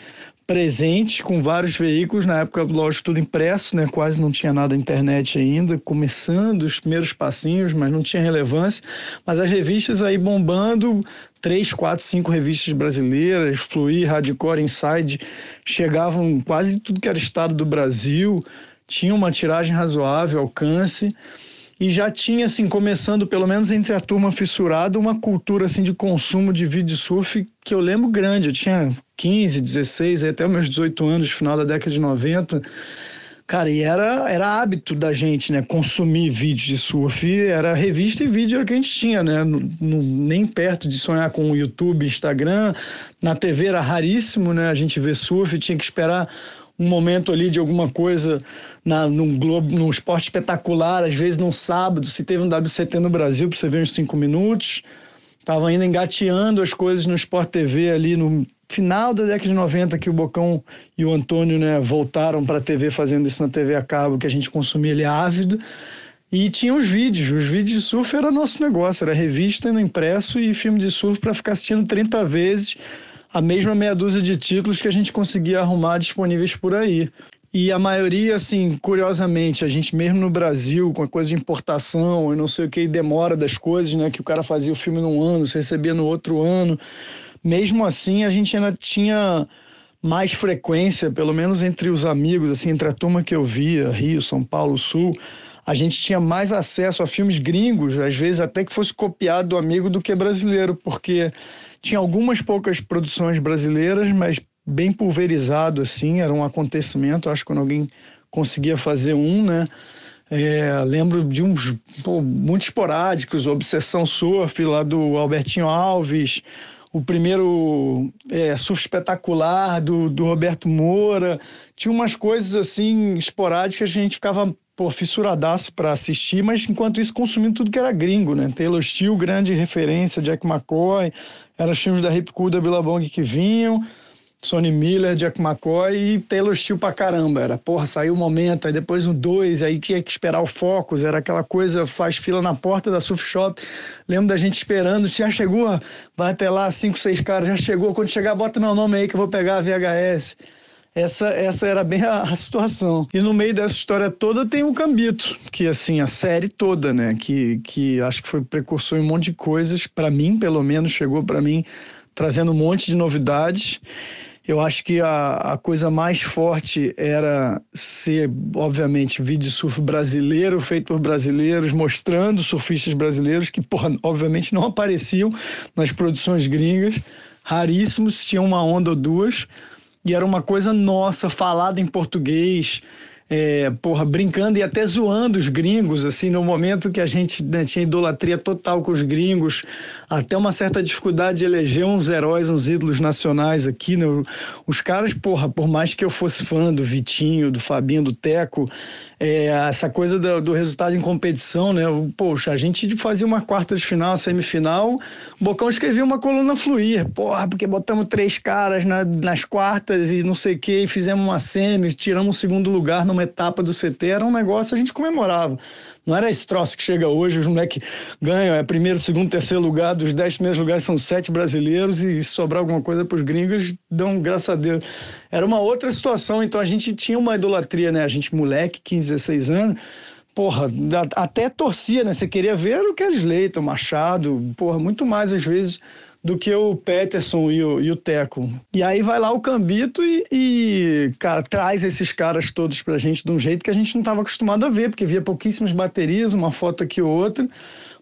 S7: presente com vários veículos, na época, lógico, tudo impresso, né? Quase não tinha nada na internet ainda, começando os primeiros passinhos, mas não tinha relevância. Mas as revistas aí bombando, três, quatro, cinco revistas brasileiras, Fluir, Hardcore, Inside, chegavam quase tudo que era estado do Brasil, tinha uma tiragem razoável, alcance e já tinha assim começando pelo menos entre a turma fissurada uma cultura assim de consumo de vídeo surf que eu lembro grande, eu tinha 15, 16, até meus 18 anos, final da década de 90. Cara, e era, era hábito da gente, né? Consumir vídeos de surf. Era revista e vídeo era que a gente tinha, né? No, no, nem perto de sonhar com o YouTube, Instagram. Na TV era raríssimo, né? A gente ver surf, tinha que esperar um momento ali de alguma coisa na, num, globo, num esporte espetacular, às vezes num sábado, se teve um WCT no Brasil, para você ver uns cinco minutos. Estava ainda engateando as coisas no Sport TV ali no final da década de 90 que o Bocão e o Antônio né, voltaram para a TV fazendo isso na TV a cabo, que a gente consumia ele ávido. E tinha os vídeos, os vídeos de surf era nosso negócio, era revista no impresso e filme de surf para ficar assistindo 30 vezes a mesma meia dúzia de títulos que a gente conseguia arrumar disponíveis por aí. E a maioria, assim, curiosamente, a gente mesmo no Brasil, com a coisa de importação e não sei o que, demora das coisas, né? Que o cara fazia o filme num ano, se recebia no outro ano. Mesmo assim, a gente ainda tinha mais frequência, pelo menos entre os amigos, assim, entre a turma que eu via, Rio, São Paulo, Sul, a gente tinha mais acesso a filmes gringos, às vezes até que fosse copiado do amigo do que brasileiro, porque tinha algumas poucas produções brasileiras, mas bem pulverizado, assim, era um acontecimento. Acho que quando alguém conseguia fazer um, né? É, lembro de uns pô, muito esporádicos, Obsessão Surf, lá do Albertinho Alves, o primeiro é, surf espetacular do, do Roberto Moura. Tinha umas coisas assim esporádicas que a gente ficava pô, fissuradaço para assistir, mas enquanto isso consumindo tudo que era gringo, né? Taylor Steele, grande referência, Jack McCoy, eram os filmes da Hip Cool, da Billabong que vinham, Sonny Miller, Jack McCoy e Taylor Steele pra caramba. Era, porra, saiu o momento, aí depois um dois, aí tinha que esperar o Focus, era aquela coisa, faz fila na porta da Surf Shop. Lembro da gente esperando, já chegou, vai até lá, cinco, seis caras, já chegou, quando chegar, bota meu nome aí que eu vou pegar a VHS. Essa, essa era bem a, a, situação. E no meio dessa história toda tem o Cambito, que assim, a série toda, né? Que, que acho que foi precursor em um monte de coisas, para mim, pelo menos, chegou para mim trazendo um monte de novidades. Eu acho que a, a coisa mais forte era ser, obviamente, vídeo surf brasileiro, feito por brasileiros, mostrando surfistas brasileiros que, porra, obviamente não apareciam nas produções gringas, raríssimos, tinha uma onda ou duas e era uma coisa nossa, falada em português, é, porra, brincando e até zoando os gringos, assim, no momento que a gente né, tinha idolatria total com os gringos, até uma certa dificuldade de eleger uns heróis, uns ídolos nacionais aqui, né? Os caras, porra, por mais que eu fosse fã do Vitinho, do Fabinho, do Teco, é, essa coisa do, do, resultado em competição, né? Poxa, a gente fazia uma quarta de final, semifinal, o Bocão escrevia uma coluna fluir, porra, porque botamos três caras na, nas quartas e não sei o que, e fizemos uma semi, tiramos o segundo lugar numa etapa do CT, era um negócio, a gente comemorava. Não era esse troço que chega hoje, os moleques ganham, é primeiro, segundo, terceiro lugar, dos dez primeiros lugares são sete brasileiros e se sobrar alguma coisa para os gringos, dão graças a Deus. Era uma outra situação, então a gente tinha uma idolatria, né? A gente, moleque, 15, 16 anos, porra, até torcia, né? Você queria ver o Kelly Slater, o Machado, porra, muito mais às vezes do que o Peterson e o, e o Teco. E aí vai lá o Cambito e, e, cara, traz esses caras todos pra gente de um jeito que a gente não estava acostumado a ver, porque via pouquíssimas baterias, uma foto aqui ou outra,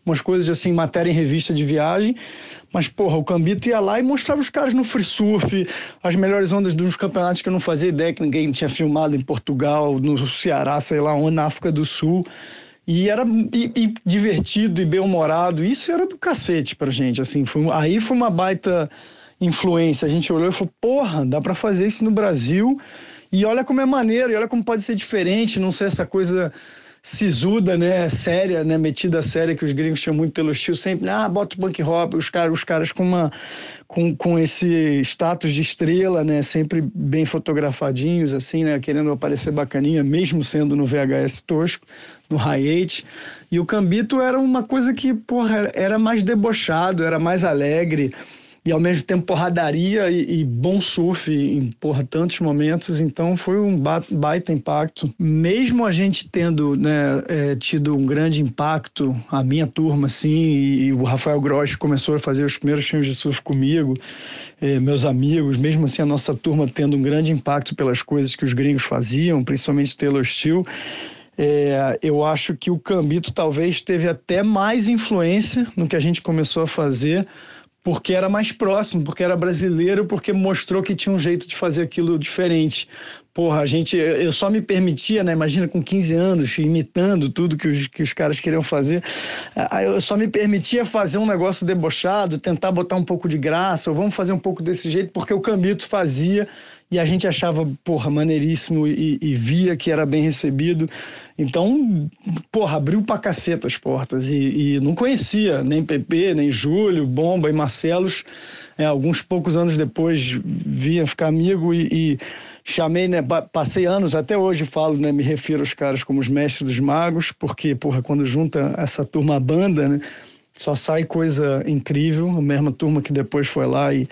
S7: umas coisas assim, matéria em revista de viagem. Mas, porra, o Cambito ia lá e mostrava os caras no free surf, as melhores ondas dos campeonatos que eu não fazia ideia que ninguém tinha filmado em Portugal, no Ceará, sei lá onde, na África do Sul. E era e, e divertido e bem-humorado. Isso era do cacete pra gente, assim. Foi, aí foi uma baita influência. A gente olhou e falou, porra, dá para fazer isso no Brasil. E olha como é maneiro, e olha como pode ser diferente, não ser essa coisa sisuda, né, séria, né, metida séria que os gringos tinham muito pelo estilo, sempre, ah, bota o punk rock, os caras, os caras com uma com, com esse status de estrela, né, sempre bem fotografadinhos assim, né, querendo aparecer bacaninha, mesmo sendo no VHS tosco, no Hi8. E o Cambito era uma coisa que, porra, era mais debochado, era mais alegre e ao mesmo tempo porradaria e, e, bom surf em porra, tantos momentos, então foi um baita impacto. Mesmo a gente tendo né, é, tido um grande impacto, a minha turma, assim, e, e o Rafael Grosch começou a fazer os primeiros filmes de surf comigo, é, meus amigos, mesmo assim a nossa turma tendo um grande impacto pelas coisas que os gringos faziam, principalmente Taylor Steele, é, eu acho que o Cambito talvez teve até mais influência no que a gente começou a fazer porque era mais próximo, porque era brasileiro, porque mostrou que tinha um jeito de fazer aquilo diferente. Porra, a gente, eu só me permitia, né? Imagina com 15 anos, imitando tudo que os, que os caras queriam fazer. Eu só me permitia fazer um negócio debochado, tentar botar um pouco de graça, ou vamos fazer um pouco desse jeito, porque o Cambito fazia e a gente achava, porra, maneiríssimo e, e, via que era bem recebido. Então, porra, abriu pra caceta as portas e, e não conhecia nem Pepe, nem Júlio, Bomba e Marcelos. É, alguns poucos anos depois via ficar amigo e, e chamei, né, passei anos, até hoje falo, né, me refiro aos caras como os mestres dos magos, porque, porra, quando junta essa turma banda, né, só sai coisa incrível. A mesma turma que depois foi lá e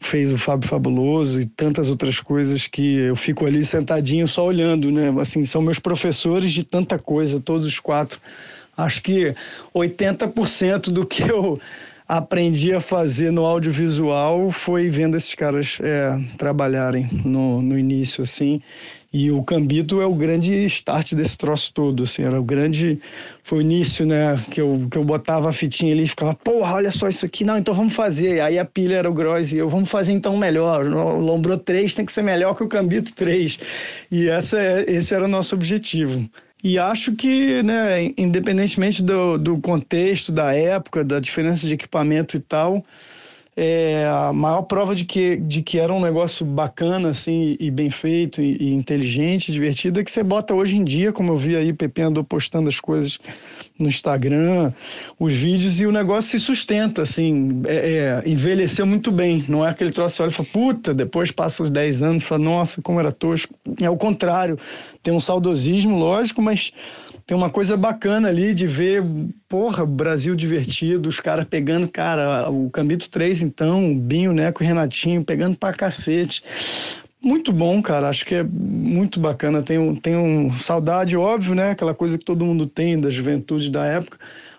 S7: fez o Fábio Fabuloso e tantas outras coisas que eu fico ali sentadinho só olhando, né? Assim, são meus professores de tanta coisa, todos os quatro. Acho que 80% do que eu aprendi a fazer no audiovisual foi vendo esses caras é, trabalharem no, no início, assim. E o Cambito é o grande start desse troço todo, assim, era o grande, foi o início, né, que eu, que eu botava a fitinha ali e ficava, porra, olha só isso aqui, não, então vamos fazer. Aí a pilha era o Gross e eu, vamos fazer então melhor, o Lombro 3 tem que ser melhor que o Cambito 3. E essa, é, esse era o nosso objetivo. E acho que, né, independentemente do, do contexto, da época, da diferença de equipamento e tal, é, a maior prova de que, de que era um negócio bacana, assim, e bem feito, e, e inteligente, divertido, é que você bota hoje em dia, como eu vi aí, Pepe andou postando as coisas no Instagram, os vídeos, e o negócio se sustenta, assim, é, é, envelheceu muito bem. Não é aquele troço, olha e fala, puta, depois passa os 10 anos, fala, nossa, como era tosco. É o contrário, tem um saudosismo, lógico, mas tem uma coisa bacana ali de ver, porra, Brasil divertido, os caras pegando, cara, o Cambito 3, então, o Binho, Neco e Renatinho, pegando pra cacete. Muito bom, cara. Acho que é muito bacana. Tenho, tenho saudade, óbvio, né? Aquela coisa que todo mundo tem da juventude da época.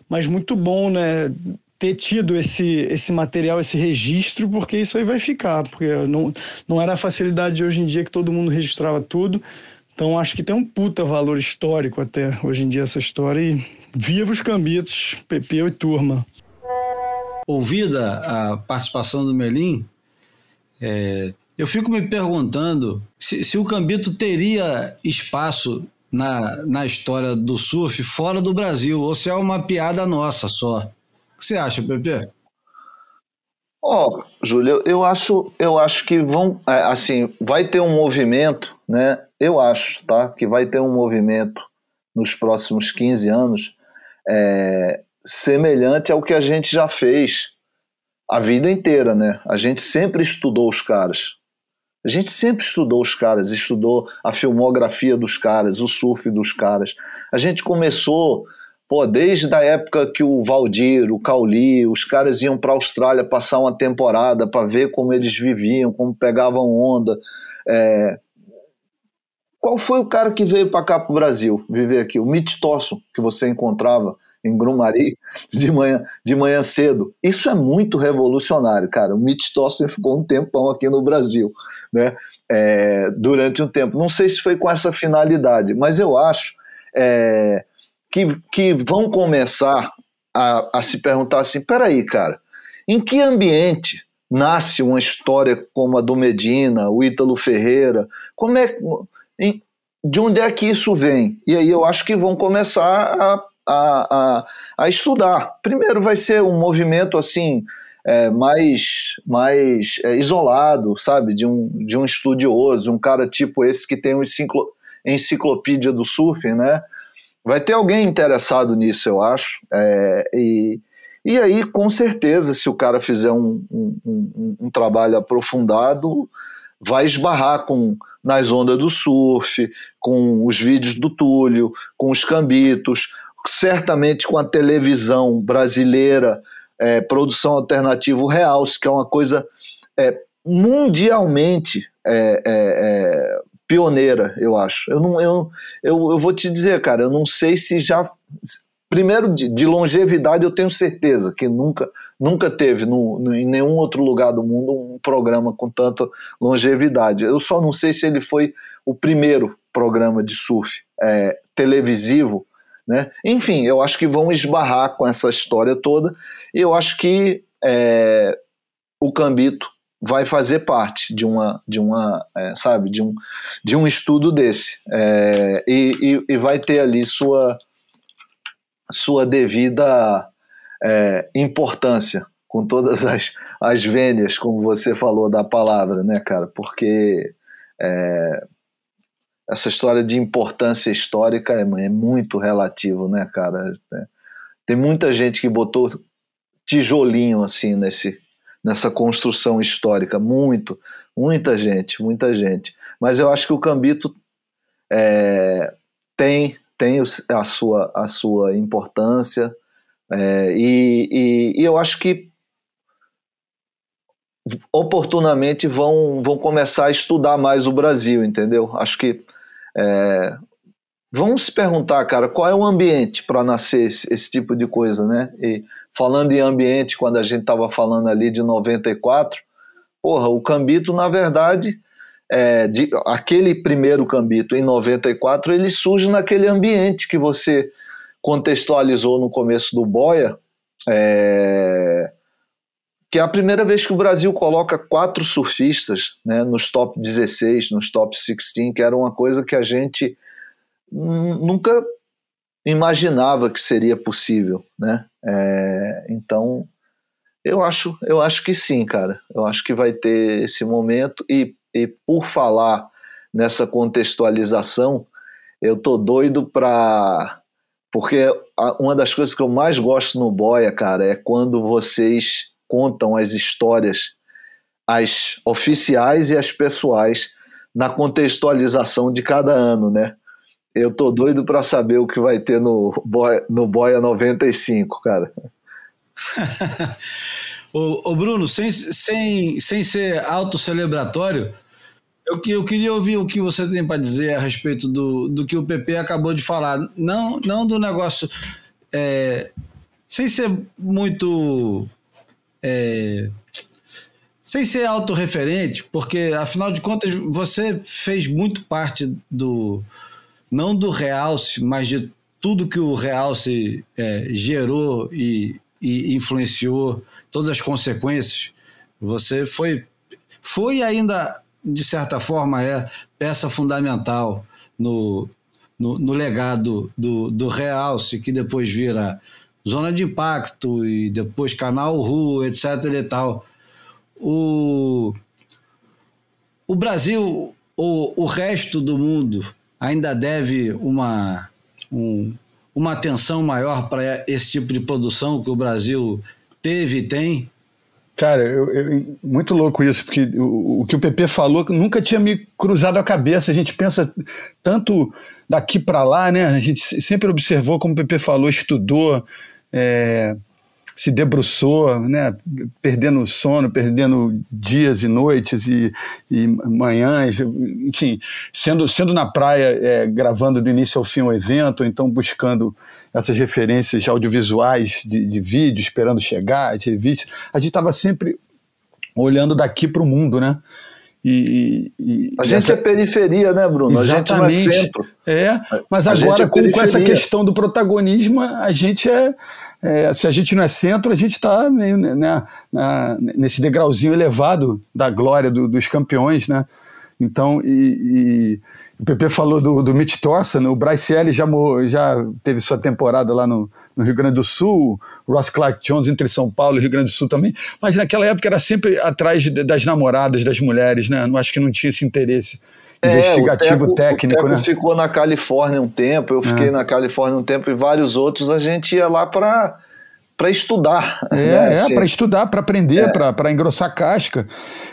S7: Mas muito bom, né? Ter tido esse, esse material, esse registro, porque isso aí vai ficar. Porque não, não era a facilidade de hoje em dia que todo mundo registrava tudo. Então acho que tem um puta valor histórico até hoje em dia essa história e viva os cambitos, Pepeu e turma.
S1: Ouvida a participação do Melim, é, eu fico me perguntando se, se, o Cambito teria espaço na, na história do surf fora do Brasil, ou se é uma piada nossa só. O que você acha, Pepe?
S3: Ó, oh, Júlio, eu acho, eu acho que vão, é, assim, vai ter um movimento, né? Eu acho, tá, que vai ter um movimento nos próximos 15 anos é, semelhante ao que a gente já fez a vida inteira, né? A gente sempre estudou os caras. A gente sempre estudou os caras, estudou a filmografia dos caras, o surf dos caras. A gente começou Pô, desde a época que o Valdir, o Cauli, os caras iam para a Austrália passar uma temporada para ver como eles viviam, como pegavam onda. É... Qual foi o cara que veio para cá para o Brasil viver aqui? O Mitch Tosson, que você encontrava em Grumari de manhã, de manhã cedo. Isso é muito revolucionário, cara. O Mitch Tosson ficou um tempão aqui no Brasil, né? É, durante um tempo. Não sei se foi com essa finalidade, mas eu acho. É, que, que vão começar a, a se perguntar assim: peraí, cara, em que ambiente nasce uma história como a do Medina, o Ítalo Ferreira? Como é, de onde é que isso vem? E aí eu acho que vão começar a, a, a, a estudar. Primeiro vai ser um movimento assim. É, mais, mais é, isolado, sabe, de um, de um estudioso, um cara tipo esse que tem uma enciclopédia do surf, né, vai ter alguém interessado nisso, eu acho. É, e, e aí, com certeza, se o cara fizer um, um, um, um trabalho aprofundado, vai esbarrar com nas ondas do surf, com os vídeos do Túlio, com os cambitos, certamente com a televisão brasileira, é, produção alternativa real, que é uma coisa é, mundialmente é, é, é, pioneira, eu acho. Eu, não, eu, eu, eu vou te dizer, cara, eu não sei se já. Primeiro, de longevidade, eu tenho certeza que nunca, nunca teve no, no, em nenhum outro lugar do mundo um programa com tanta longevidade. Eu só não sei se ele foi o primeiro programa de surf é, televisivo. Né? Enfim, eu acho que vão esbarrar com essa história toda. E eu acho que é, o Cambito vai fazer parte de uma, de uma é, sabe, de um, de um estudo desse é, e, e, e, vai ter ali sua, sua devida é, importância com todas as, as vênias, como você falou da palavra, né, cara? Porque é, essa história de importância histórica é, é muito relativo, né, cara? É, tem muita gente que botou tijolinho assim nesse nessa construção histórica. Muito, muita gente, muita gente. Mas eu acho que o Cambito é, tem, tem a, sua, a sua importância é, e, e, e eu acho que oportunamente vão, vão começar a estudar mais o Brasil, entendeu? Acho que é, vamos se perguntar, cara, qual é o ambiente para nascer esse, esse, tipo de coisa, né? E falando em ambiente, quando a gente estava falando ali de 94, porra, o Cambito, na verdade, é, de, aquele primeiro Cambito em 94, ele surge naquele ambiente que você contextualizou no começo do Boia, é, que é a primeira vez que o Brasil coloca quatro surfistas né, nos top 16, nos top 16, que era uma coisa que a gente nunca imaginava que seria possível, né? É, então, eu acho, eu acho que sim, cara. Eu acho que vai ter esse momento e, e por falar nessa contextualização, eu tô doido para porque uma das coisas que eu mais gosto no Boia, cara, é quando vocês contam as histórias, as oficiais e as pessoais, na contextualização de cada ano, né? Eu tô doido para saber o que vai ter no Boia, no Boia 95, cara.
S1: ô, Bruno, sem, sem, sem ser autocelebratório, eu, eu queria ouvir o que você tem para dizer a respeito do, do que o PP acabou de falar. Não, não do negócio. É, sem ser muito. É, sem ser autorreferente, porque afinal de contas você fez muito parte do, não do realce, mas de tudo que o realce é, gerou e, e, influenciou, todas as consequências. Você foi, foi ainda, de certa forma, é peça fundamental no, no, no legado do, do realce, que depois vira zona de impacto e depois canal RU, etc. e tal. O, o Brasil, o, o resto do mundo ainda deve uma, um, uma atenção maior para esse tipo de produção que o Brasil teve e tem?
S4: Cara, eu, eu, muito louco isso, porque o, o, que o PP falou nunca tinha me cruzado a cabeça. A gente pensa tanto daqui para lá, né? A gente sempre observou, como o PP falou, estudou, é, se debruçou, né, perdendo sono, perdendo dias e noites e, e manhãs, enfim, sendo, sendo na praia, é, gravando do início ao fim um evento, ou então buscando essas referências audiovisuais de, de vídeo, esperando chegar, de vídeo. A gente estava sempre olhando daqui para o mundo, né?
S3: E, e, a gente essa... é periferia, né, Bruno?
S4: Exatamente.
S3: A gente não é centro.
S4: É, mas agora é com, com, essa questão do protagonismo, a gente é, é, se a gente não é centro, a gente está né, né, nesse degrauzinho elevado da glória do, dos campeões, né? Então, e, e o PP falou do, do Mitch Thorson, o Bryce Ellis já, já teve sua temporada lá no, no, Rio Grande do Sul, o Ross Clark Jones entre São Paulo e Rio Grande do Sul também, mas naquela época era sempre atrás das namoradas, das mulheres, né? Não acho que não tinha esse interesse investigativo é, técnico, o
S3: Teco né? ficou na Califórnia um tempo, eu fiquei é. na Califórnia um tempo e vários outros a gente ia lá para para estudar.
S4: É, né? é para estudar, para aprender, é. para engrossar casca.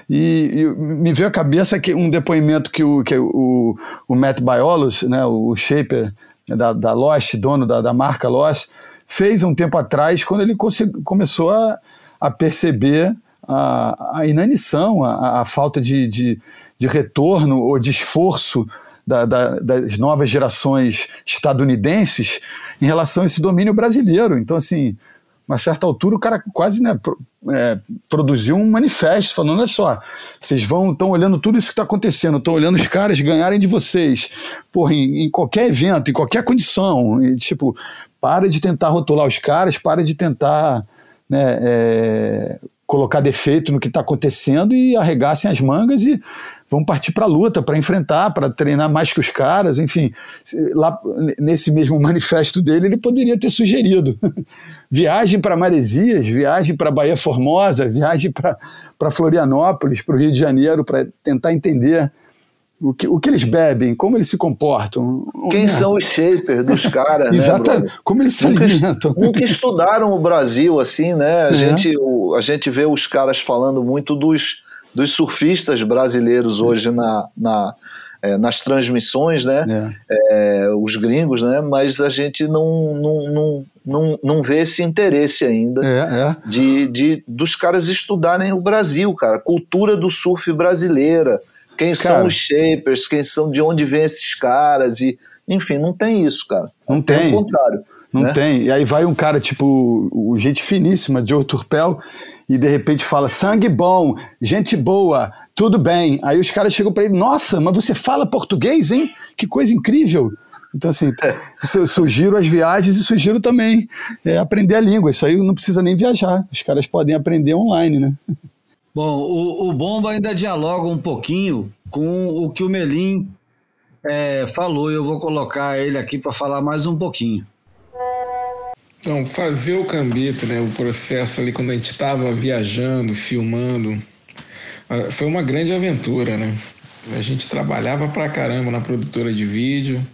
S4: E, e, me veio à cabeça que um depoimento que o, que o, o Matt Biolos, né, o shaper da, da Lost, dono da, da marca Lost, fez um tempo atrás, quando ele começou a, a perceber a, a inanição, a, a falta de, de, de, retorno ou de esforço da, da, das novas gerações estadunidenses em relação a esse domínio brasileiro. Então, assim, uma certa altura o cara quase né, é, produziu um manifesto falando: olha só, vocês vão estão olhando tudo isso que está acontecendo, estão olhando os caras ganharem de vocês, porra, em, em, qualquer evento, em qualquer condição. E, tipo, para de tentar rotular os caras, para de tentar né, é, colocar defeito no que está acontecendo e arregassem as mangas e vão partir para a luta, para enfrentar, para treinar mais que os caras, enfim. Lá nesse mesmo manifesto dele, ele poderia ter sugerido viagem para Maresias, viagem para Bahia Formosa, viagem para Florianópolis, para o Rio de Janeiro, para tentar entender o que, o que eles bebem, como eles se comportam.
S3: Quem são os shapers dos caras,
S4: né? Exatamente, como eles se nunca, alimentam.
S3: Nunca estudaram o Brasil assim, né? A, é. gente, o, a gente vê os caras falando muito dos dos surfistas brasileiros hoje na, na é, nas transmissões, né? É. É, os gringos, né? Mas a gente não, não, não, não, não vê esse interesse ainda
S4: é, é.
S3: de, de dos caras estudarem o Brasil, cara, cultura do surf brasileira, quem cara, são os shapers, quem são, de onde vêm esses caras e enfim, não tem isso, cara.
S4: Não tem. Pelo contrário. Não né? tem. E aí vai um cara tipo o gente finíssima, Joe Turpel, e de repente fala sangue bom, gente boa, tudo bem. Aí os caras chegam para ele, nossa, mas você fala português, hein? Que coisa incrível. Então, assim, sugiro as viagens e sugiro também é, aprender a língua. Isso aí não precisa nem viajar. Os caras podem aprender online, né?
S1: Bom, o, o Bomba ainda dialoga um pouquinho com o que o Melim é, falou. Eu vou colocar ele aqui para falar mais um pouquinho.
S5: Então, fazer o cambito, né, o processo ali quando a gente estava viajando, filmando, foi uma grande aventura, né? A gente trabalhava pra caramba na produtora de vídeo,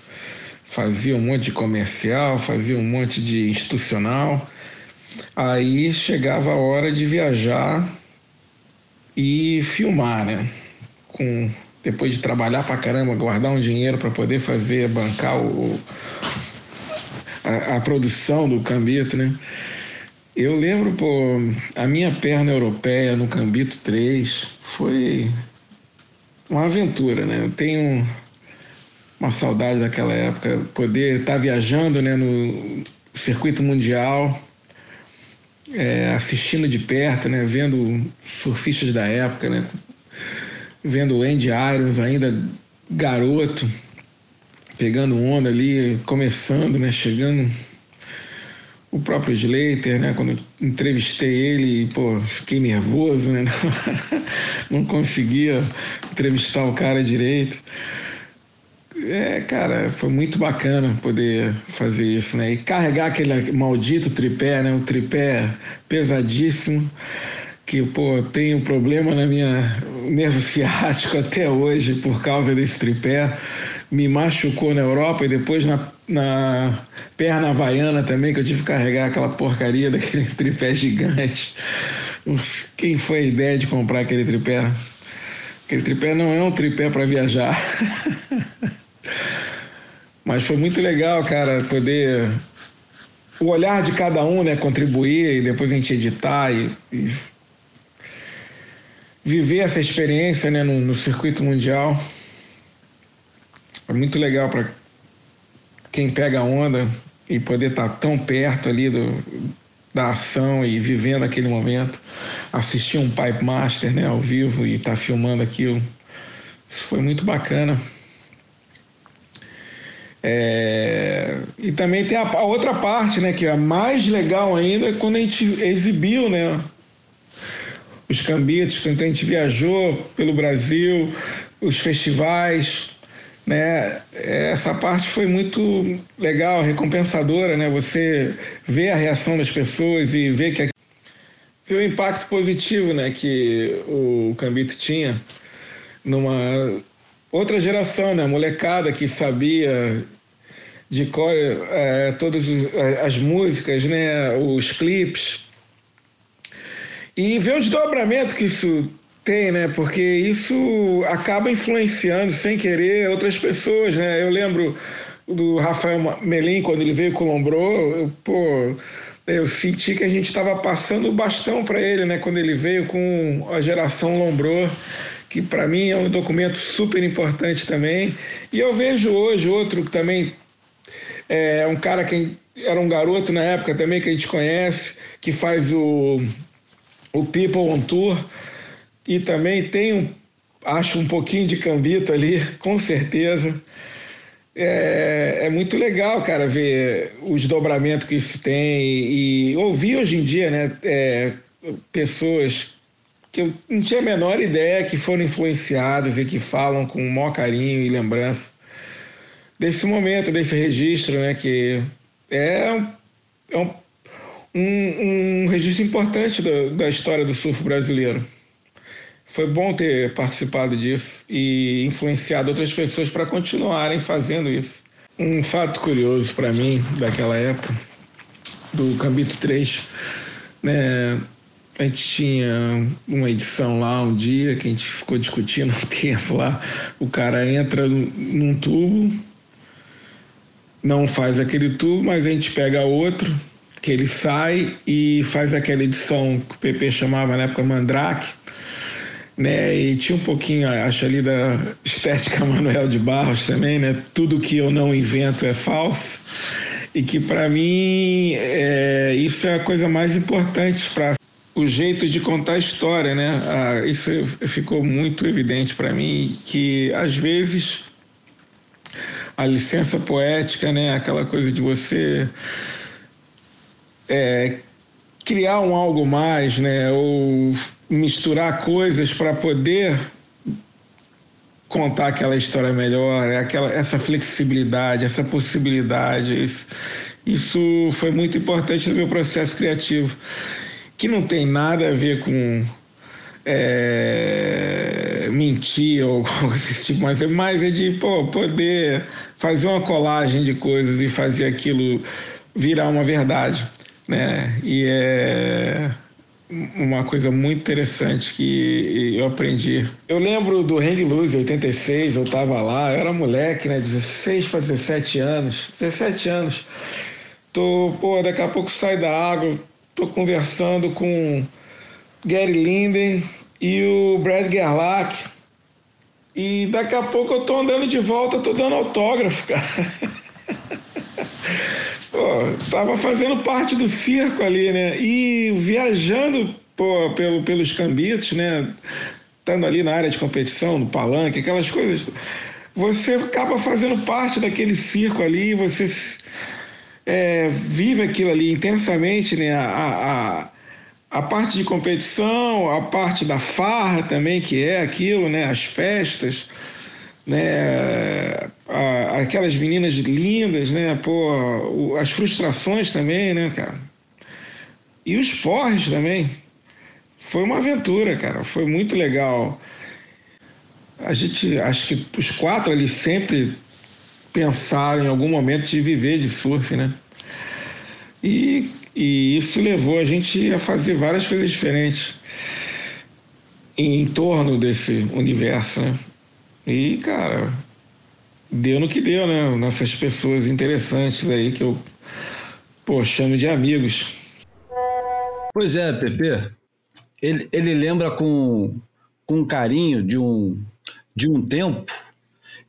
S5: fazia um monte de comercial, fazia um monte de institucional. Aí chegava a hora de viajar e filmar, né? Com depois de trabalhar pra caramba, guardar um dinheiro para poder fazer, bancar o, a, produção do Cambito, né? Eu lembro, pô, a minha perna europeia no Cambito 3 foi uma aventura, né? Eu tenho uma saudade daquela época, poder estar tá viajando né, no circuito mundial, é, assistindo de perto, né, vendo surfistas da época, né, vendo o Andy Irons ainda garoto, pegando onda ali, começando, né? Chegando o próprio Slater, né? Quando entrevistei ele, pô, fiquei nervoso, né? Não conseguia entrevistar o cara direito. É, cara, foi muito bacana poder fazer isso, né? E carregar aquele maldito tripé, né? O tripé pesadíssimo, que, pô, tenho problema na minha nervo ciático até hoje por causa desse tripé me machucou na Europa e depois na, na perna havaiana também, que eu tive que carregar aquela porcaria daquele tripé gigante. Quem foi a ideia de comprar aquele tripé? Aquele tripé não é um tripé para viajar. Mas foi muito legal, cara, poder o olhar de cada um, né, contribuir e depois a gente editar e, e viver essa experiência, né, no, no circuito mundial. É muito legal para quem pega a onda e poder estar tá tão perto ali do, da ação e vivendo aquele momento, assistir um Pipe Master né, ao vivo e estar tá filmando aquilo. Isso foi muito bacana. É... E também tem a, a, outra parte, né, que é mais legal ainda, é quando a gente exibiu, né, os cambitos, quando a gente viajou pelo Brasil, os festivais, né? Essa parte foi muito legal, recompensadora, né? Você vê a reação das pessoas e vê que vê o impacto positivo, né, que o Cambito tinha numa outra geração, né? Molecada que sabia de cor é, todas as músicas, né? Os clipes. E ver o desdobramento que isso tem, né? Porque isso acaba influenciando, sem querer, outras pessoas, né? Eu lembro do Rafael Melim, quando ele veio com o Lombrô, eu, pô, eu senti que a gente estava passando o bastão para ele, né? Quando ele veio com a geração Lombrô, que para mim é um documento super importante também. E eu vejo hoje outro que também é um cara que era um garoto na época também que a gente conhece, que faz o, o People on Tour, e também tem, um, acho, um pouquinho de cambito ali, com certeza. É, é, muito legal, cara, ver o desdobramento que isso tem e, e ouvir hoje em dia, né, é, pessoas que eu não tinha a menor ideia que foram influenciadas e que falam com o maior carinho e lembrança desse momento, desse registro, né, que é, é um, um, um registro importante da, da história do surf brasileiro. Foi bom ter participado disso e influenciado outras pessoas para continuarem fazendo isso. Um fato curioso para mim daquela época, do Cambito 3, né? A gente tinha uma edição lá um dia que a gente ficou discutindo um tempo lá. O cara entra num tubo, não faz aquele tubo, mas a gente pega outro, que ele sai e faz aquela edição que o PP chamava na época Mandrake, né? E tinha um pouquinho, acho ali da estética Manuel de Barros também, né? Tudo que eu não invento é falso e que para mim é, isso é a coisa mais importante para o jeito de contar a história, né? Ah, isso ficou muito evidente para mim que às vezes a licença poética, né? Aquela coisa de você é, criar um algo mais, né? Ou misturar coisas para poder contar aquela história melhor, é aquela, essa flexibilidade, essa possibilidade. Isso, isso foi muito importante no meu processo criativo, que não tem nada a ver com é, mentir ou desse tipo, mas é mais é de pô, poder fazer uma colagem de coisas e fazer aquilo virar uma verdade. Né? E é uma coisa muito interessante que eu aprendi. Eu lembro do Hang Loose 86, eu tava lá, eu era moleque, né, 16 para 17 anos, 17 anos. Tô, pô, daqui a pouco sai da água, tô conversando com Gary Linden e o Brad Gerlach. E daqui a pouco eu tô andando de volta, tô dando autógrafo, cara. pô, tava fazendo parte do circo ali, né? E viajando pô, pelo, pelos cambitos, né? Estando ali na área de competição, no palanque, aquelas coisas. Você acaba fazendo parte daquele circo ali, você é, vive aquilo ali intensamente, né? A, a, a parte de competição, a parte da farra também, que é aquilo, né? As festas né? Aquelas meninas lindas, né? Pô, as frustrações também, né, cara? E os porres também. Foi uma aventura, cara. Foi muito legal. A gente, acho que os quatro ali sempre pensaram em algum momento de viver de surf, né? E, e isso levou a gente a fazer várias coisas diferentes em torno desse universo, né? E, cara, deu no que deu, né? Nessas pessoas interessantes aí que eu, pô, chamo de amigos.
S1: Pois é, Pepe. Ele, ele lembra com, com carinho de um, de um tempo.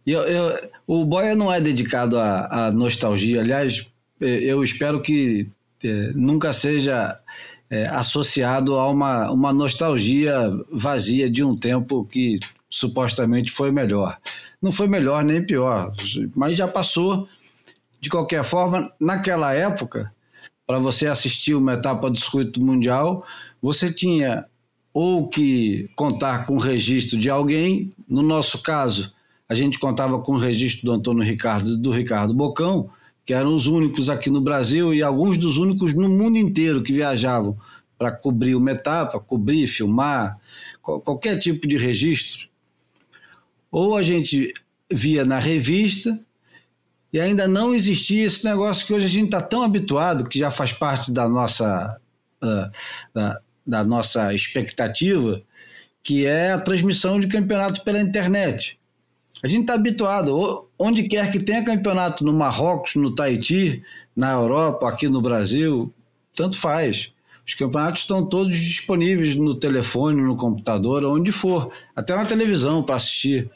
S1: E eu, eu, o Boia não é dedicado à, à nostalgia. Aliás, eu espero que é, nunca seja é, associado a uma, uma nostalgia vazia de um tempo que supostamente foi melhor. Não foi melhor nem pior, mas já passou. De qualquer forma, naquela época, para você assistir uma etapa do circuito mundial, você tinha ou que contar com o registro de alguém, no nosso caso, a gente contava com o registro do Antônio Ricardo do Ricardo Bocão, que eram os únicos aqui no Brasil e alguns dos únicos no mundo inteiro que viajavam para cobrir uma etapa, cobrir, filmar, qualquer tipo de registro ou a gente via na revista, e ainda não existia esse negócio que hoje a gente está tão habituado, que já faz parte da nossa, uh, da, da nossa expectativa, que é a transmissão de campeonato pela internet. A gente está habituado, onde quer que tenha campeonato no Marrocos, no Tahiti, na Europa, aqui no Brasil, tanto faz. Os campeonatos estão todos disponíveis no telefone, no computador, onde for, até na televisão para assistir.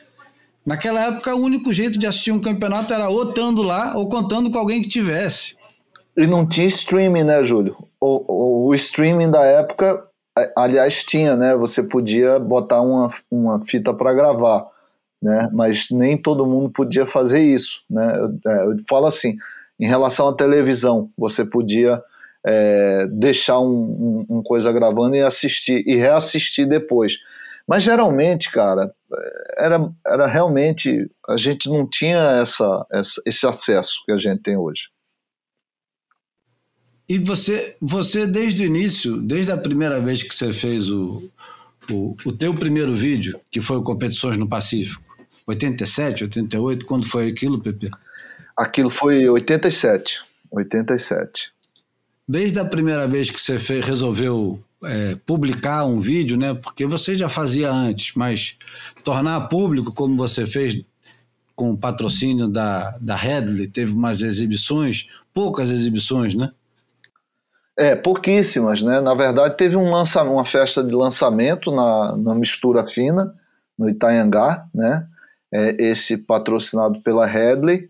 S1: Naquela época, o único jeito de assistir um campeonato era ou estando lá ou contando com alguém que tivesse.
S3: E não tinha streaming, né, Júlio? O, o, o streaming da época, aliás, tinha, né? Você podia botar uma, uma fita para gravar, né? Mas nem todo mundo podia fazer isso, né? Eu, é, eu falo assim, em relação à televisão, você podia é, deixar um, um, um coisa gravando e assistir e reassistir depois. Mas geralmente, cara, era, era realmente. A gente não tinha essa, essa, esse acesso que a gente tem hoje.
S1: E você, você desde o início, desde a primeira vez que você fez o, o, o teu primeiro vídeo, que foi o Competições no Pacífico, 87, 88, quando foi aquilo, Pepe?
S3: Aquilo foi 87, 87.
S1: Desde a primeira vez que você fez, resolveu é, publicar um vídeo, né? Porque você já fazia antes, mas tornar público como você fez com o patrocínio da, da Headley, teve umas exibições, poucas exibições, né?
S3: É, pouquíssimas, né? Na verdade, teve um lança, uma festa de lançamento na, na Mistura Fina, no Itanhangá, né? É, esse patrocinado pela Headley.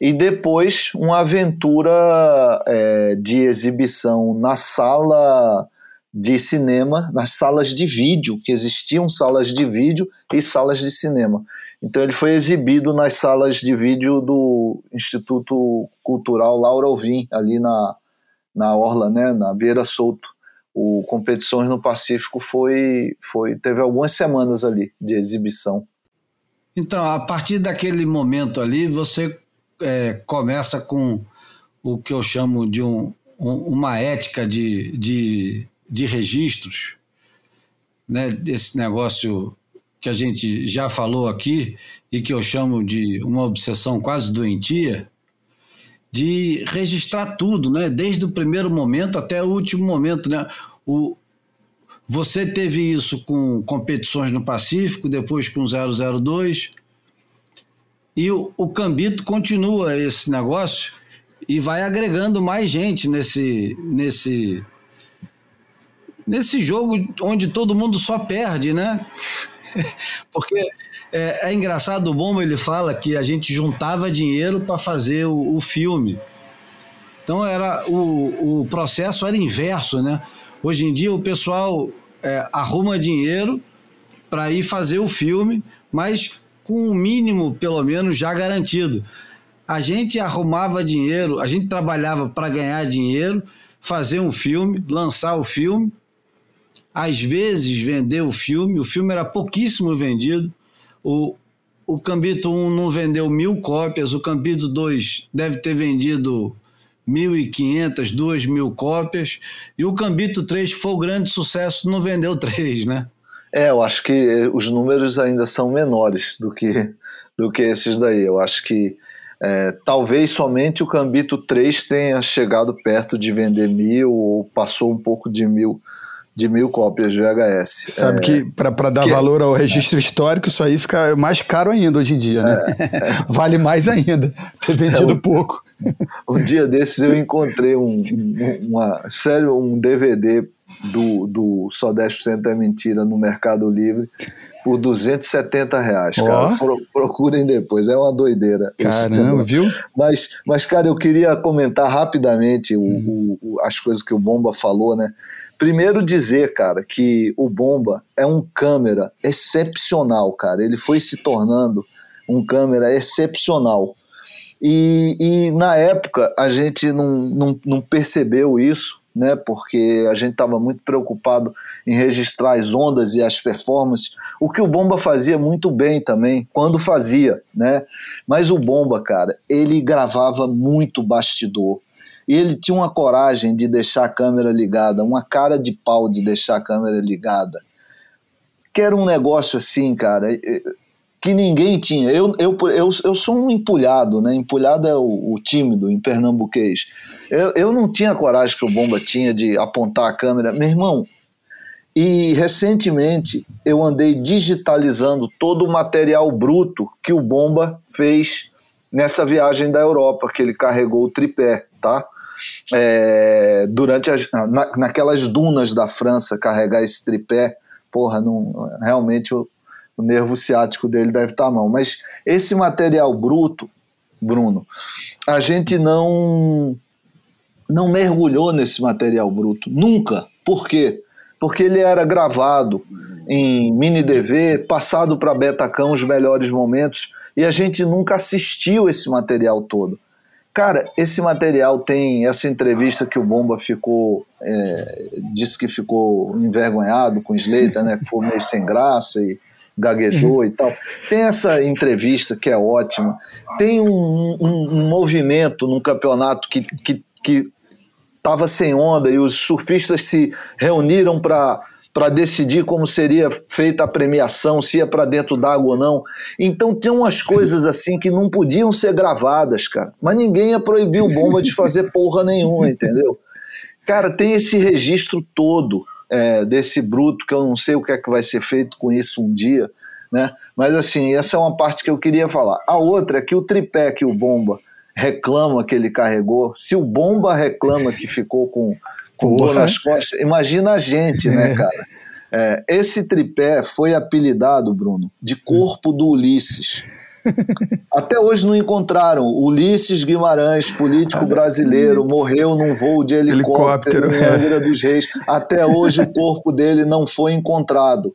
S3: E depois uma aventura é, de exibição na sala de cinema, nas salas de vídeo, que existiam salas de vídeo e salas de cinema. Então ele foi exibido nas salas de vídeo do Instituto Cultural Laura Alvim, ali na, na Orla, né, na Vieira Solto. O Competições no Pacífico foi, foi teve algumas semanas ali de exibição.
S1: Então, a partir daquele momento ali, você é, começa com o que eu chamo de um, um, uma ética de, de de registros, né, desse negócio que a gente já falou aqui e que eu chamo de uma obsessão quase doentia, de registrar tudo, né, desde o primeiro momento até o último momento, né? O, você teve isso com competições no Pacífico, depois com 002, e o, o Cambito continua esse negócio e vai agregando mais gente nesse, nesse, nesse jogo onde todo mundo só perde, né? Porque é, é, engraçado, o Bomba ele fala que a gente juntava dinheiro para fazer o, o, filme. Então era o, o processo era inverso, né? Hoje em dia o pessoal é, arruma dinheiro para ir fazer o filme, mas com o mínimo, pelo menos, já garantido. A gente arrumava dinheiro, a gente trabalhava para ganhar dinheiro, fazer um filme, lançar o filme às vezes vender o filme, o filme era pouquíssimo vendido, o, o Cambito 1 não vendeu mil cópias, o Cambito 2 deve ter vendido 1.500, 2.000 cópias, e o Cambito 3 foi o grande sucesso, não vendeu três, né?
S3: É, eu acho que os números ainda são menores do que, do que esses daí. Eu acho que é, talvez somente o Cambito 3 tenha chegado perto de vender mil ou passou um pouco de mil de mil cópias de VHS.
S4: Sabe é, que para dar que, valor ao registro é. histórico, isso aí fica mais caro ainda hoje em dia, né? É, é. vale mais ainda ter vendido um, pouco.
S3: Um dia desses eu encontrei um, uma, sério, um DVD do, do Só 10% é Mentira no Mercado Livre por 270 reais, cara. Pro, procurem depois, é uma doideira.
S4: Caramba, viu?
S3: Mas, mas, cara, eu queria comentar rapidamente o, hum. o, as coisas que o Bomba falou, né? Primeiro dizer, cara, que o Bomba é um câmera excepcional, cara. Ele foi se tornando um câmera excepcional. E, e na época a gente não, não, não percebeu isso, né? Porque a gente estava muito preocupado em registrar as ondas e as performances, o que o Bomba fazia muito bem também, quando fazia, né? Mas o Bomba, cara, ele gravava muito bastidor. E ele tinha uma coragem de deixar a câmera ligada, uma cara de pau de deixar a câmera ligada. Que era um negócio assim, cara, que ninguém tinha. Eu, eu, eu, eu sou um empulhado, né? Empulhado é o, o tímido em pernambuquês. Eu, eu não tinha a coragem que o Bomba tinha de apontar a câmera. Meu irmão, e recentemente eu andei digitalizando todo o material bruto que o Bomba fez nessa viagem da Europa, que ele carregou o tripé, tá? É, durante as, na, naquelas dunas da França, carregar esse tripé, porra, não, realmente o, o nervo ciático dele deve estar à mão. Mas esse material bruto, Bruno, a gente não não mergulhou nesse material bruto nunca. Por quê? Porque ele era gravado em mini DV, passado para Betacam os melhores momentos e a gente nunca assistiu esse material todo. Cara, esse material tem essa entrevista que o Bomba ficou, é, disse que ficou envergonhado com o Slater, né? Foi meio sem graça e gaguejou e tal. Tem essa entrevista que é ótima. Tem um, um, um movimento no campeonato que que que estava sem onda e os surfistas se reuniram para para decidir como seria feita a premiação, se ia para dentro d'água ou não. Então tem umas coisas assim que não podiam ser gravadas, cara. Mas ninguém ia proibir o bomba de fazer porra nenhuma, entendeu? Cara, tem esse registro todo é, desse bruto, que eu não sei o que é que vai ser feito com isso um dia, né? Mas assim, essa é uma parte que eu queria falar. A outra é que o tripé que o Bomba reclama que ele carregou, se o Bomba reclama que ficou com, com dor nas costas, imagina a gente, né, é. cara? É, esse tripé foi apelidado, Bruno, de corpo do Ulisses. Até hoje não encontraram. Ulisses Guimarães, político brasileiro, morreu num voo de helicóptero, helicóptero em Angra dos Reis. Até hoje o corpo dele não foi encontrado.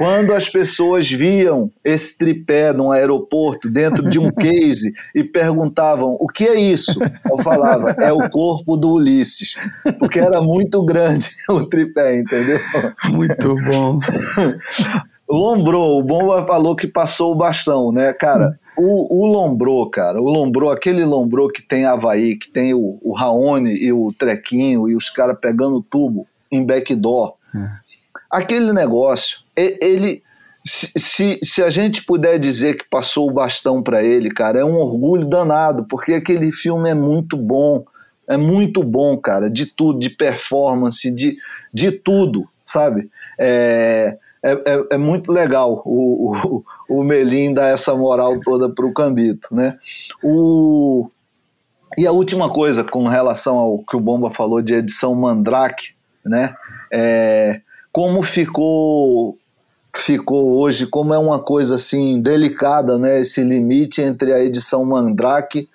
S3: Quando as pessoas viam esse tripé num aeroporto dentro de um case e perguntavam o que é isso, eu falava é o corpo do Ulisses, porque era muito grande o tripé, entendeu?
S4: Muito bom.
S3: Lombrou, o Bomba falou que passou o bastão, né, cara? O, o Lombrou, cara, o Lombrou, aquele Lombrou que tem Havaí, que tem o, o Raoni e o Trequinho e os caras pegando tubo em backdoor. É. Aquele negócio, ele, se, se, a gente puder dizer que passou o bastão para ele, cara, é um orgulho danado, porque aquele filme é muito bom, é muito bom, cara, de tudo, de performance, de, de tudo, sabe? É, é, é, é, muito legal o, o, o Melim dar essa moral toda para o Cambito, né? O, e a última coisa com relação ao que o Bomba falou de edição Mandrake, né? É, como ficou ficou hoje, como é uma coisa assim delicada, né? Esse limite entre a edição Mandrake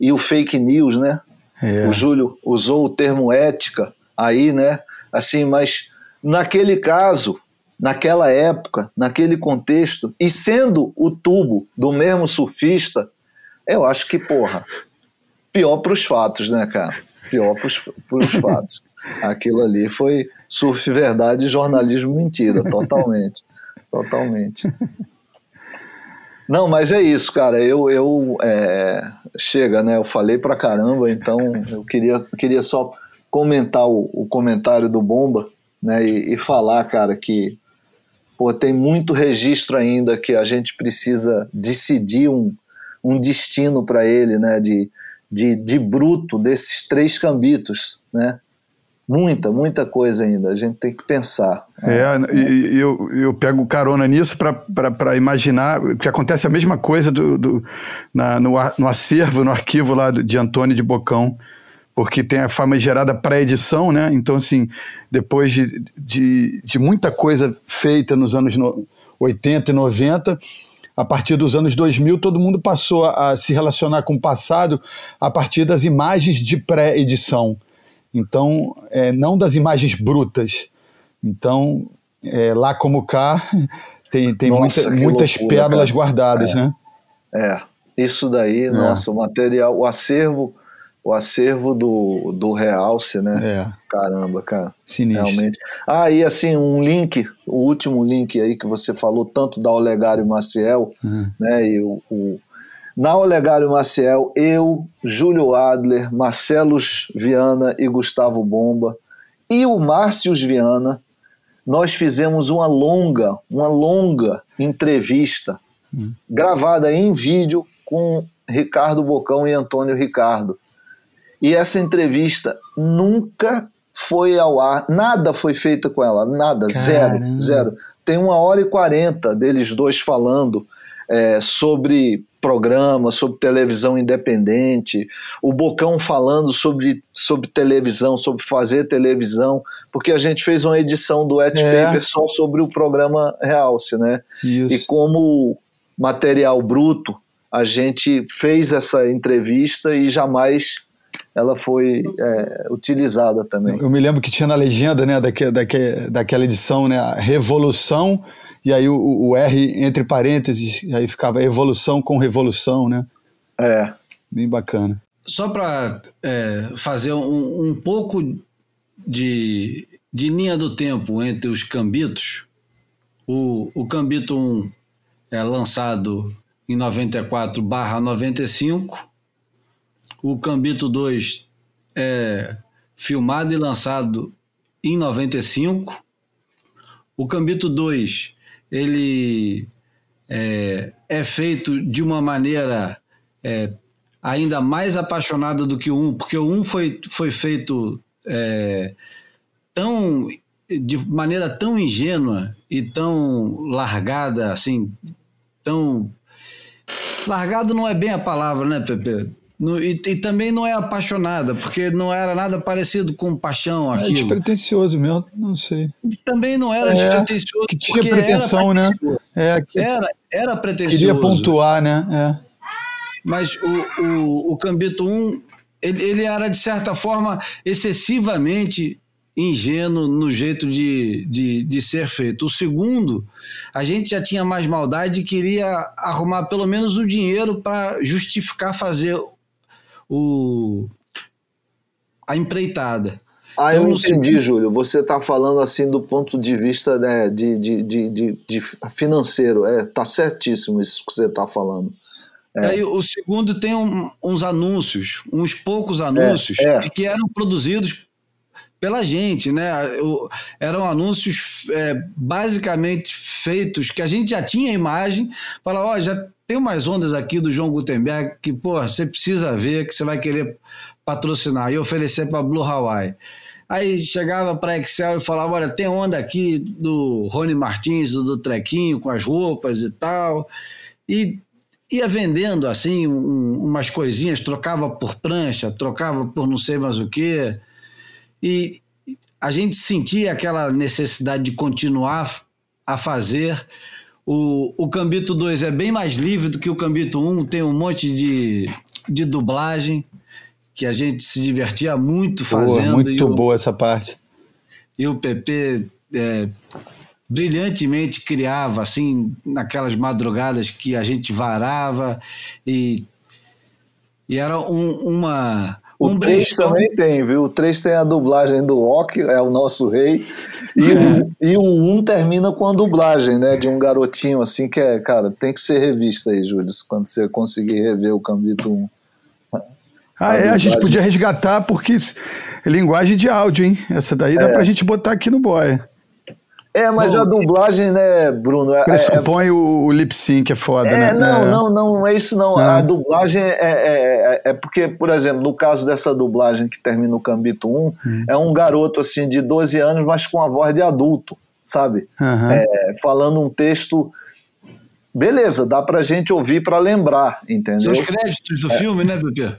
S3: e o fake news, né? É. O Júlio usou o termo ética aí, né? Assim, mas naquele caso naquela época, naquele contexto, e sendo o tubo do mesmo surfista, eu acho que, porra, pior para os fatos, né, cara? Pior para os fatos. Aquilo ali foi surf verdade e jornalismo mentira, totalmente. Totalmente. Não, mas é isso, cara. Eu, eu é, chega, né? Eu falei pra caramba, então eu queria, queria só comentar o, o comentário do Bomba, né? E, e falar, cara, que pô, tem muito registro ainda que a gente precisa decidir um, um destino para ele, né? De, de, de bruto desses três cambitos, né? Muita, muita coisa ainda. A gente tem que pensar.
S4: É, e, eu, eu pego carona nisso para imaginar que acontece a mesma coisa do, do na, no, no acervo, no arquivo lá de Antônio de Bocão porque tem a fama gerada pré-edição, né? Então, assim, depois de, de, de, muita coisa feita nos anos 80 e 90, a partir dos anos 2000, todo mundo passou a se relacionar com o passado a partir das imagens de pré-edição. Então, é, não das imagens brutas. Então, é, lá como cá, tem, tem nossa, muita, muitas loucura, pérolas cara. guardadas,
S3: é.
S4: né?
S3: É, isso daí, é. nossa, o material, o acervo o acervo do, do Realce, né? É. Caramba, cara.
S4: Sinistro. Realmente.
S3: Ah, e assim, um link, o último link aí que você falou tanto da Olegário Maciel, uhum. né? E o, o, na Olegário Maciel, eu, Júlio Adler, Marcelos Viana e Gustavo Bomba e o Márcio Viana, nós fizemos uma longa, uma longa entrevista hum. gravada em vídeo com Ricardo Bocão e Antônio Ricardo. E essa entrevista nunca foi ao ar, nada foi feito com ela, nada, Caramba. zero, zero. Tem uma hora e quarenta deles dois falando é, sobre programa, sobre televisão independente, o Bocão falando sobre, sobre televisão, sobre fazer televisão, porque a gente fez uma edição do Et é. Paper só sobre o programa Realce, né? Isso. E como material bruto, a gente fez essa entrevista e jamais ela foi é, utilizada também.
S4: Eu me lembro que tinha na legenda, né, daque, daque, daquela edição, né, a Revolução, e aí o, o, R entre parênteses, aí ficava evolução com revolução, né?
S3: É.
S4: Bem bacana.
S1: Só para é, fazer um, um pouco de, de linha do tempo entre os cambitos, o, o Cambito 1 é lançado em 94 barra 95, o Cambito 2 é filmado e lançado em 95. O Cambito 2 ele é, é feito de uma maneira é, ainda mais apaixonada do que o 1, porque o 1 foi, foi feito é, tão de maneira tão ingênua e tão largada, assim, tão largado não é bem a palavra, né, Pepe? No, e, e, também não é apaixonada, porque não era nada parecido com paixão aquilo. É
S4: despretensioso mesmo, não sei.
S1: Também não era é, despretensioso.
S4: Que tinha pretensão, né?
S1: É, que era, era pretensioso.
S4: Queria pontuar, né? É.
S1: Mas o, o, o Cambito 1, ele, ele era, de certa forma, excessivamente ingênuo no jeito de, de, de ser feito. O segundo, a gente já tinha mais maldade e queria arrumar pelo menos o dinheiro para justificar fazer o, a empreitada.
S3: Ah, então, eu entendi. Júlio. Você está falando assim do ponto de vista né, de, de, de, de, financeiro. É, tá certíssimo isso que você está falando.
S1: É. Aí, o segundo tem um, uns anúncios, uns poucos anúncios, é, é. que eram produzidos pela gente, né? Eram anúncios é, basicamente feitos que a gente já tinha imagem, falar, ó, oh, já tem umas ondas aqui do João Gutenberg que, pô, você precisa ver, que você vai querer patrocinar e oferecer para Blue Hawaii. Aí chegava para Excel e falava: olha, tem onda aqui do Rony Martins, do Trequinho, com as roupas e tal. E ia vendendo assim um, umas coisinhas, trocava por prancha, trocava por não sei mais o quê. E a gente sentia aquela necessidade de continuar a fazer o, o Cambito 2 é bem mais livre do que o Cambito 1, tem um monte de, de dublagem que a gente se divertia muito fazendo.
S4: Boa, muito boa essa parte.
S1: E o PP é, brilhantemente criava, assim, naquelas madrugadas que a gente varava e, e era um, uma
S3: o 3 também tem, viu? O 3 tem a dublagem do Ok, é o nosso rei. E, o, e o 1 termina com a dublagem, né? De um garotinho assim que é, cara, tem que ser revista aí, Júlio, quando você conseguir rever o Cambito 1.
S4: Ah, é, a gente podia resgatar porque é linguagem de áudio, hein? Essa daí dá é. pra gente botar aqui no boia.
S3: É, mas Bom, a dublagem, né, Bruno? É,
S4: pressupõe é, o, o lip sync, é foda,
S3: é,
S4: né?
S3: Não, é. não, não, não é isso não. A ah. dublagem é, é, é, porque, por exemplo, no caso dessa dublagem que termina o Cambito 1, hum. é um garoto assim de 12 anos, mas com a voz de adulto, sabe? Uhum. falando um texto. Beleza, dá pra gente ouvir para lembrar, entendeu? São
S1: os créditos do filme, né, Pepe?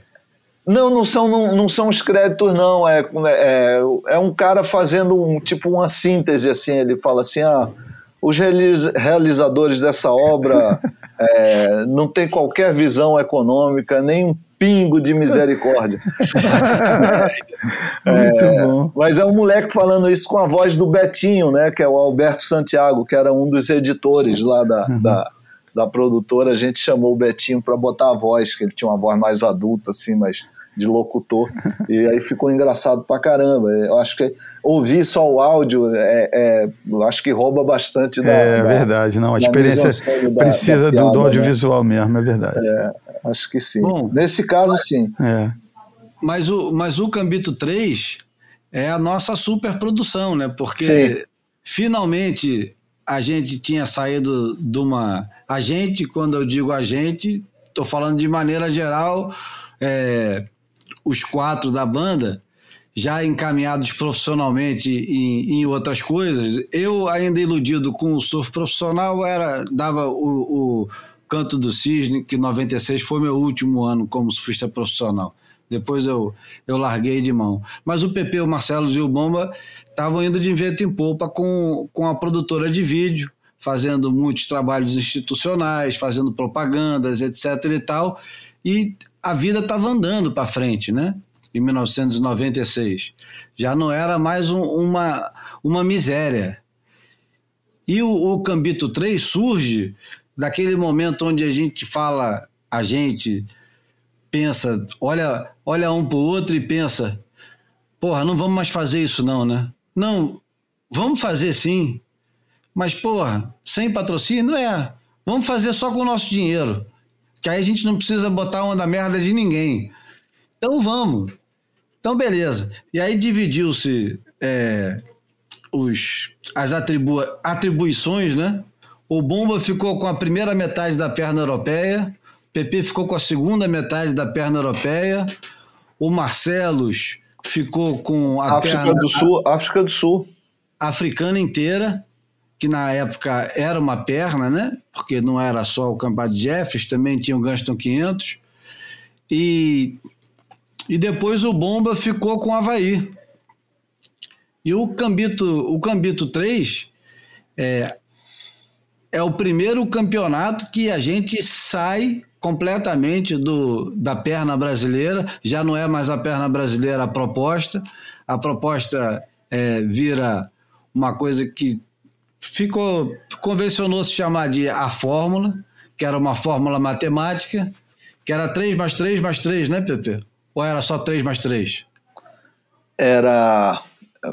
S3: Não, não são, não, não são os créditos, não. É, é, é um cara fazendo um tipo uma síntese, assim. Ele fala assim: ah, os realizadores dessa obra é, não têm qualquer visão econômica, nem um pingo de misericórdia. é, mas é um moleque falando isso com a voz do Betinho, né? Que é o Alberto Santiago, que era um dos editores lá da, uhum. da, da produtora. A gente chamou o Betinho para botar a voz, que ele tinha uma voz mais adulta, assim, mas de locutor. e aí ficou engraçado pra caramba. Eu acho que ouvir só o áudio, é, é acho que rouba bastante da.
S4: É da, verdade, não. A experiência precisa da piada, do, do, né? audiovisual né? mesmo, é verdade.
S3: É, acho que sim. Bom, Nesse caso, sim.
S4: É.
S1: Mas o, mas o Cambito 3 é a nossa superprodução, né? Porque sim. finalmente a gente tinha saído de uma A gente, quando eu digo a gente, estou falando de maneira geral, é, os quatro da banda, já encaminhados profissionalmente em, em, outras coisas, eu ainda iludido com o surf profissional, era dava o, o Canto do Cisne, que 96 foi meu último ano como surfista profissional. Depois eu, eu larguei de mão. Mas o PP, o Marcelo e o Bomba estavam indo de vento em polpa com, com a produtora de vídeo, fazendo muitos trabalhos institucionais, fazendo propagandas, etc. e tal. E a vida estava andando para frente, né? Em 1996. Já não era mais um, uma, uma miséria. E o, o Cambito 3 surge daquele momento onde a gente fala, a gente pensa, olha, olha um para o outro e pensa, porra, não vamos mais fazer isso não, né? Não, vamos fazer sim, mas porra, sem patrocínio é, vamos fazer só com o nosso dinheiro, que aí a gente não precisa botar uma da merda de ninguém. Então vamos. Então beleza. E aí dividiu-se é, os as atribu atribuições, né? O Bomba ficou com a primeira metade da perna europeia, o PP ficou com a segunda metade da perna europeia, o Marcelos ficou com a
S3: África
S1: perna
S3: do Sul, África do Sul,
S1: africana inteira, que na época era uma perna, né? Porque não era só o Campeonato de Jeffers, também tinha o Ganston 500. E, e depois o Bomba ficou com o Havaí. E o Cambito, o Cambito 3, é, é o primeiro campeonato que a gente sai completamente do, da perna brasileira, já não é mais a perna brasileira a proposta, a proposta é, vira uma coisa que ficou, convencionou se chamar de a fórmula, que era uma fórmula matemática, que era 3 mais 3 mais 3, né, Pepe? Ou era só 3 mais 3?
S3: Era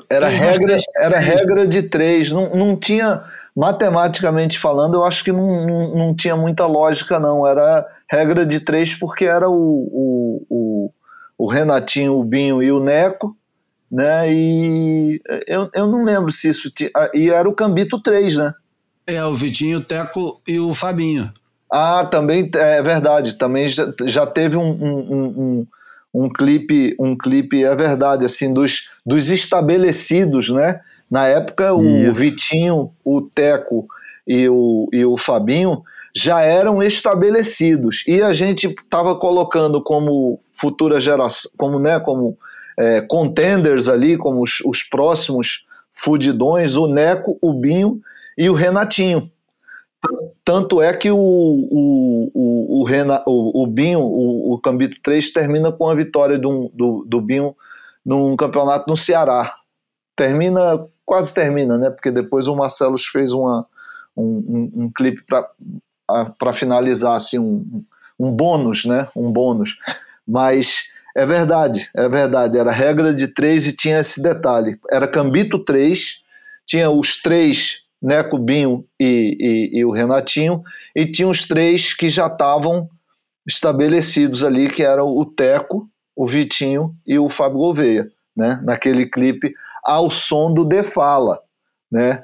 S3: era regra, era regra de 3, não, não tinha matematicamente falando, eu acho que não, não, não, tinha muita lógica, não. Era regra de três porque era o, o, o, o Renatinho, o Binho e o Neco, né? E eu, eu não lembro se isso tinha. Ah, e era o Cambito 3, né?
S1: É, o Vitinho, o Teco e o Fabinho.
S3: Ah, também é verdade. Também já, já teve um, um, um, um clipe, um clipe, é verdade, assim, dos, dos estabelecidos, né? Na época, o Isso. Vitinho, o Teco e o, e o Fabinho já eram estabelecidos. E a gente estava colocando como futura geração, como, né, como é, contenders ali, como os, os próximos fudidões, o Neco, o Binho e o Renatinho. Tanto é que o, o, o, o, Rena, o, o Binho, o, o Cambito 3, termina com a vitória do, do, do Binho num campeonato no Ceará. Termina quase termina, né? Porque depois o Marcelo fez uma, um, um, um clipe para finalizar, assim, um, um bônus, né? Um bônus. Mas é verdade, é verdade. Era regra de três e tinha esse detalhe. Era Cambito 3, tinha os três, Neco, Binho e, e, e o Renatinho, e tinha os três que já estavam estabelecidos ali, que eram o Teco, o Vitinho e o Fábio Gouveia, né? Naquele clipe ao som do The Fala, né?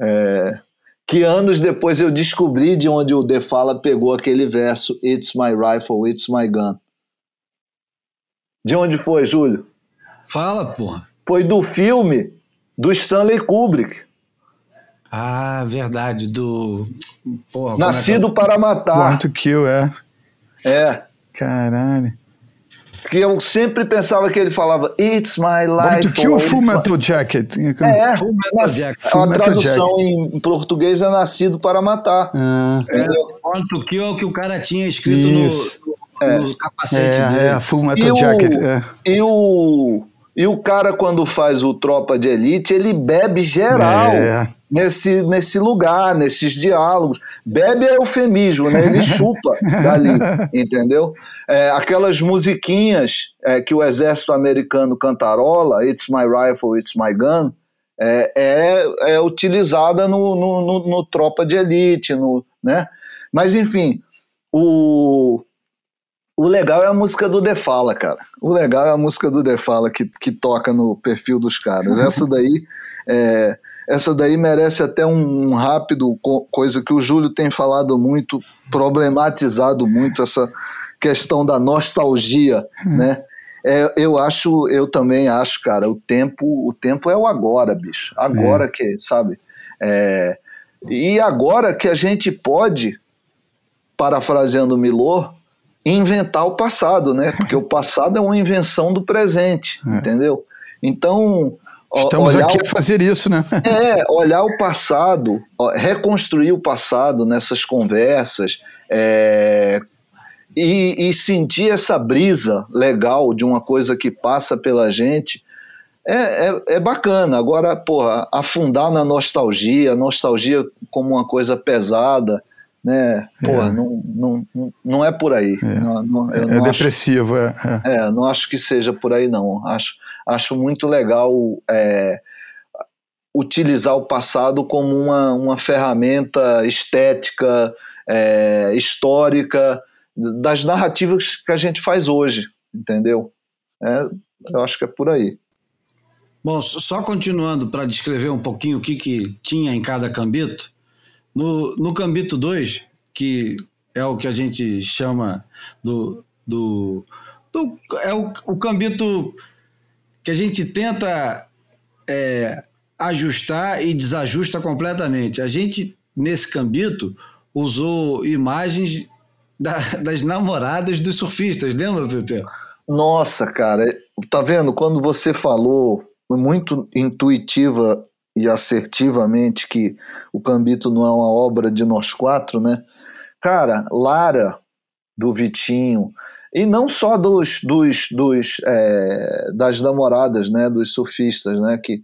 S3: É, que anos depois eu descobri de onde o The Fala pegou aquele verso It's my rifle, it's my gun. De onde foi, Júlio?
S1: Fala, porra.
S3: Foi do filme do Stanley Kubrick.
S1: Ah, verdade, do.
S3: Porra, Nascido é que... para Matar.
S4: Quanto Kill, é.
S3: É.
S4: Caralho
S3: que eu sempre pensava que ele falava It's my life.
S4: But que o Full Metal my... Jacket?
S3: É, Full Metal Jacket. Full a Metal tradução Jacket. em português é Nascido para Matar.
S1: Ah. É, to Kill é o que o cara tinha escrito no, no, capacete
S4: é,
S1: dele.
S4: É, Full Metal e Jacket.
S3: O,
S4: é.
S3: E o e o cara, quando faz o Tropa de Elite, ele bebe geral é. nesse, nesse lugar, nesses diálogos. Bebe é eufemismo, né? Ele chupa dali, entendeu? É, aquelas musiquinhas é, que o exército americano cantarola, It's My Rifle, It's My Gun, é, é, é utilizada no, no, no, no, Tropa de Elite, no, né? Mas, enfim, o, O legal é a música do Defala, cara. O legal é a música do Defala que, que toca no perfil dos caras. Essa daí, é, essa daí merece até um, um rápido, coisa que o Júlio tem falado muito, problematizado muito essa questão da nostalgia, hum. né? É, eu acho, eu também acho, cara, o tempo, o tempo é o agora, bicho. Agora é. que, sabe? É, e agora que a gente pode, parafraseando Milor, inventar o passado, né? Porque o passado é uma invenção do presente, é. entendeu? Então.
S4: Estamos aqui o, a fazer isso, né?
S3: É, olhar o passado, reconstruir o passado nessas conversas, é, e, e, sentir essa brisa legal de uma coisa que passa pela gente é, é, é, bacana. Agora, porra, afundar na nostalgia, nostalgia como uma coisa pesada, né? Porra, é. não, não, não é por aí.
S4: É,
S3: não,
S4: não, é, é depressivo,
S3: acho, é, é. não acho que seja por aí, não. Acho, acho muito legal é, utilizar o passado como uma, uma ferramenta estética, é, histórica, das narrativas que a gente faz hoje, entendeu? É, eu acho que é por aí.
S1: Bom, só continuando para descrever um pouquinho o que, que tinha em cada cambito, no, no Cambito 2, que é o que a gente chama do. do, do é o, o Cambito que a gente tenta é, ajustar e desajusta completamente. A gente, nesse Cambito, usou imagens da, das namoradas dos surfistas, lembra, Pepe?
S3: Nossa, cara, tá vendo? Quando você falou muito intuitiva e assertivamente que o Cambito não é uma obra de nós quatro, né? Cara, Lara, do Vitinho, e não só dos, dos, dos é, das namoradas, né, dos surfistas, né, que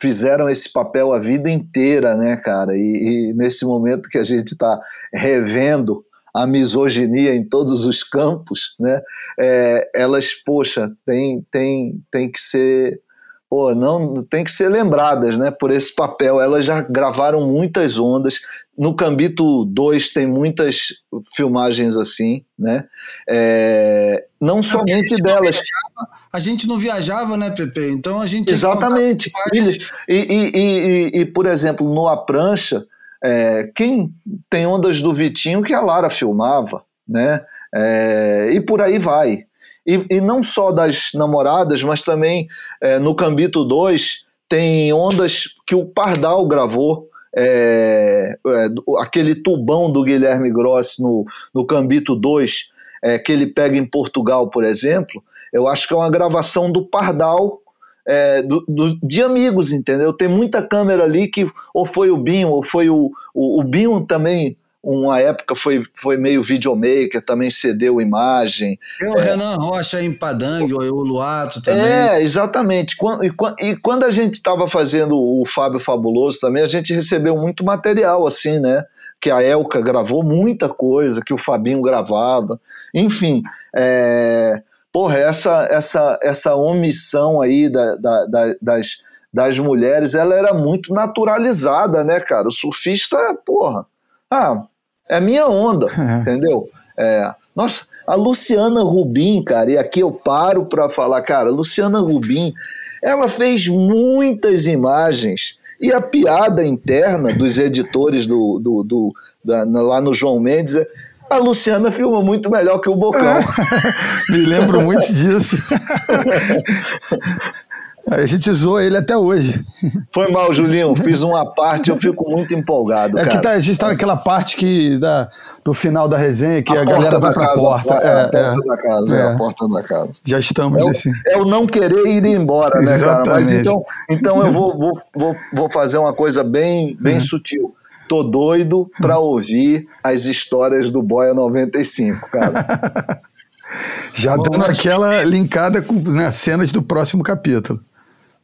S3: fizeram esse papel a vida inteira, né, cara, e, e nesse momento que a gente está revendo a misoginia em todos os campos, né, é, elas, poxa, tem, tem, tem que ser pô, não tem que ser lembradas, né, por esse papel. Elas já gravaram muitas ondas. No Cambito 2 tem muitas filmagens assim, né? É, não somente a delas.
S1: Viajava, a gente não viajava, né, Pepe? Então a gente.
S3: Exatamente. E, e, e, e, por exemplo, no A Prancha, é, quem tem ondas do Vitinho que a Lara filmava, né? É, e por aí vai. E, e não só das namoradas, mas também é, no Cambito 2 tem ondas que o Pardal gravou. É, é, aquele tubão do Guilherme Gross no, no Cambito 2, é, que ele pega em Portugal, por exemplo, eu acho que é uma gravação do Pardal é, do, do, de amigos, entendeu? Tem muita câmera ali que ou foi o Binho, ou foi o, o, o Binho também uma época foi, foi meio videomaker, também cedeu imagem.
S1: Tem o é, Renan Rocha em Padang, o Luato também.
S3: É, exatamente. E, quando a gente estava fazendo o Fábio Fabuloso também, a gente recebeu muito material, assim, né? Que a Elka gravou muita coisa, que o Fabinho gravava. Enfim, é, porra, essa, essa, essa omissão aí da, da, da, das, das mulheres, ela era muito naturalizada, né, cara? O surfista, porra ah, é minha onda, é. entendeu? É, nossa, a Luciana Rubim, cara, e aqui eu paro para falar, cara, Luciana Rubim, ela fez muitas imagens e a piada interna dos editores do, do, do da, lá no João Mendes é a Luciana filma muito melhor que o Bocão.
S4: Me lembro muito disso. A gente zoou ele até hoje.
S3: Foi mal, Julinho. Fiz uma parte, eu fico muito empolgado. É
S4: cara. que tá, a gente tá naquela parte que da, do final da resenha que a, a galera vai pra casa, porta. É,
S3: a porta é, da casa, é. é. a porta da casa.
S4: Já estamos
S3: é
S4: nesse.
S3: É o não querer ir embora, né, Exatamente. cara? Mas então, então eu vou, vou, vou, vou fazer uma coisa bem, bem uhum. sutil. Tô doido pra ouvir as histórias do Boia 95, cara.
S4: Já Bom, dando aquela linkada com né, cenas do próximo capítulo.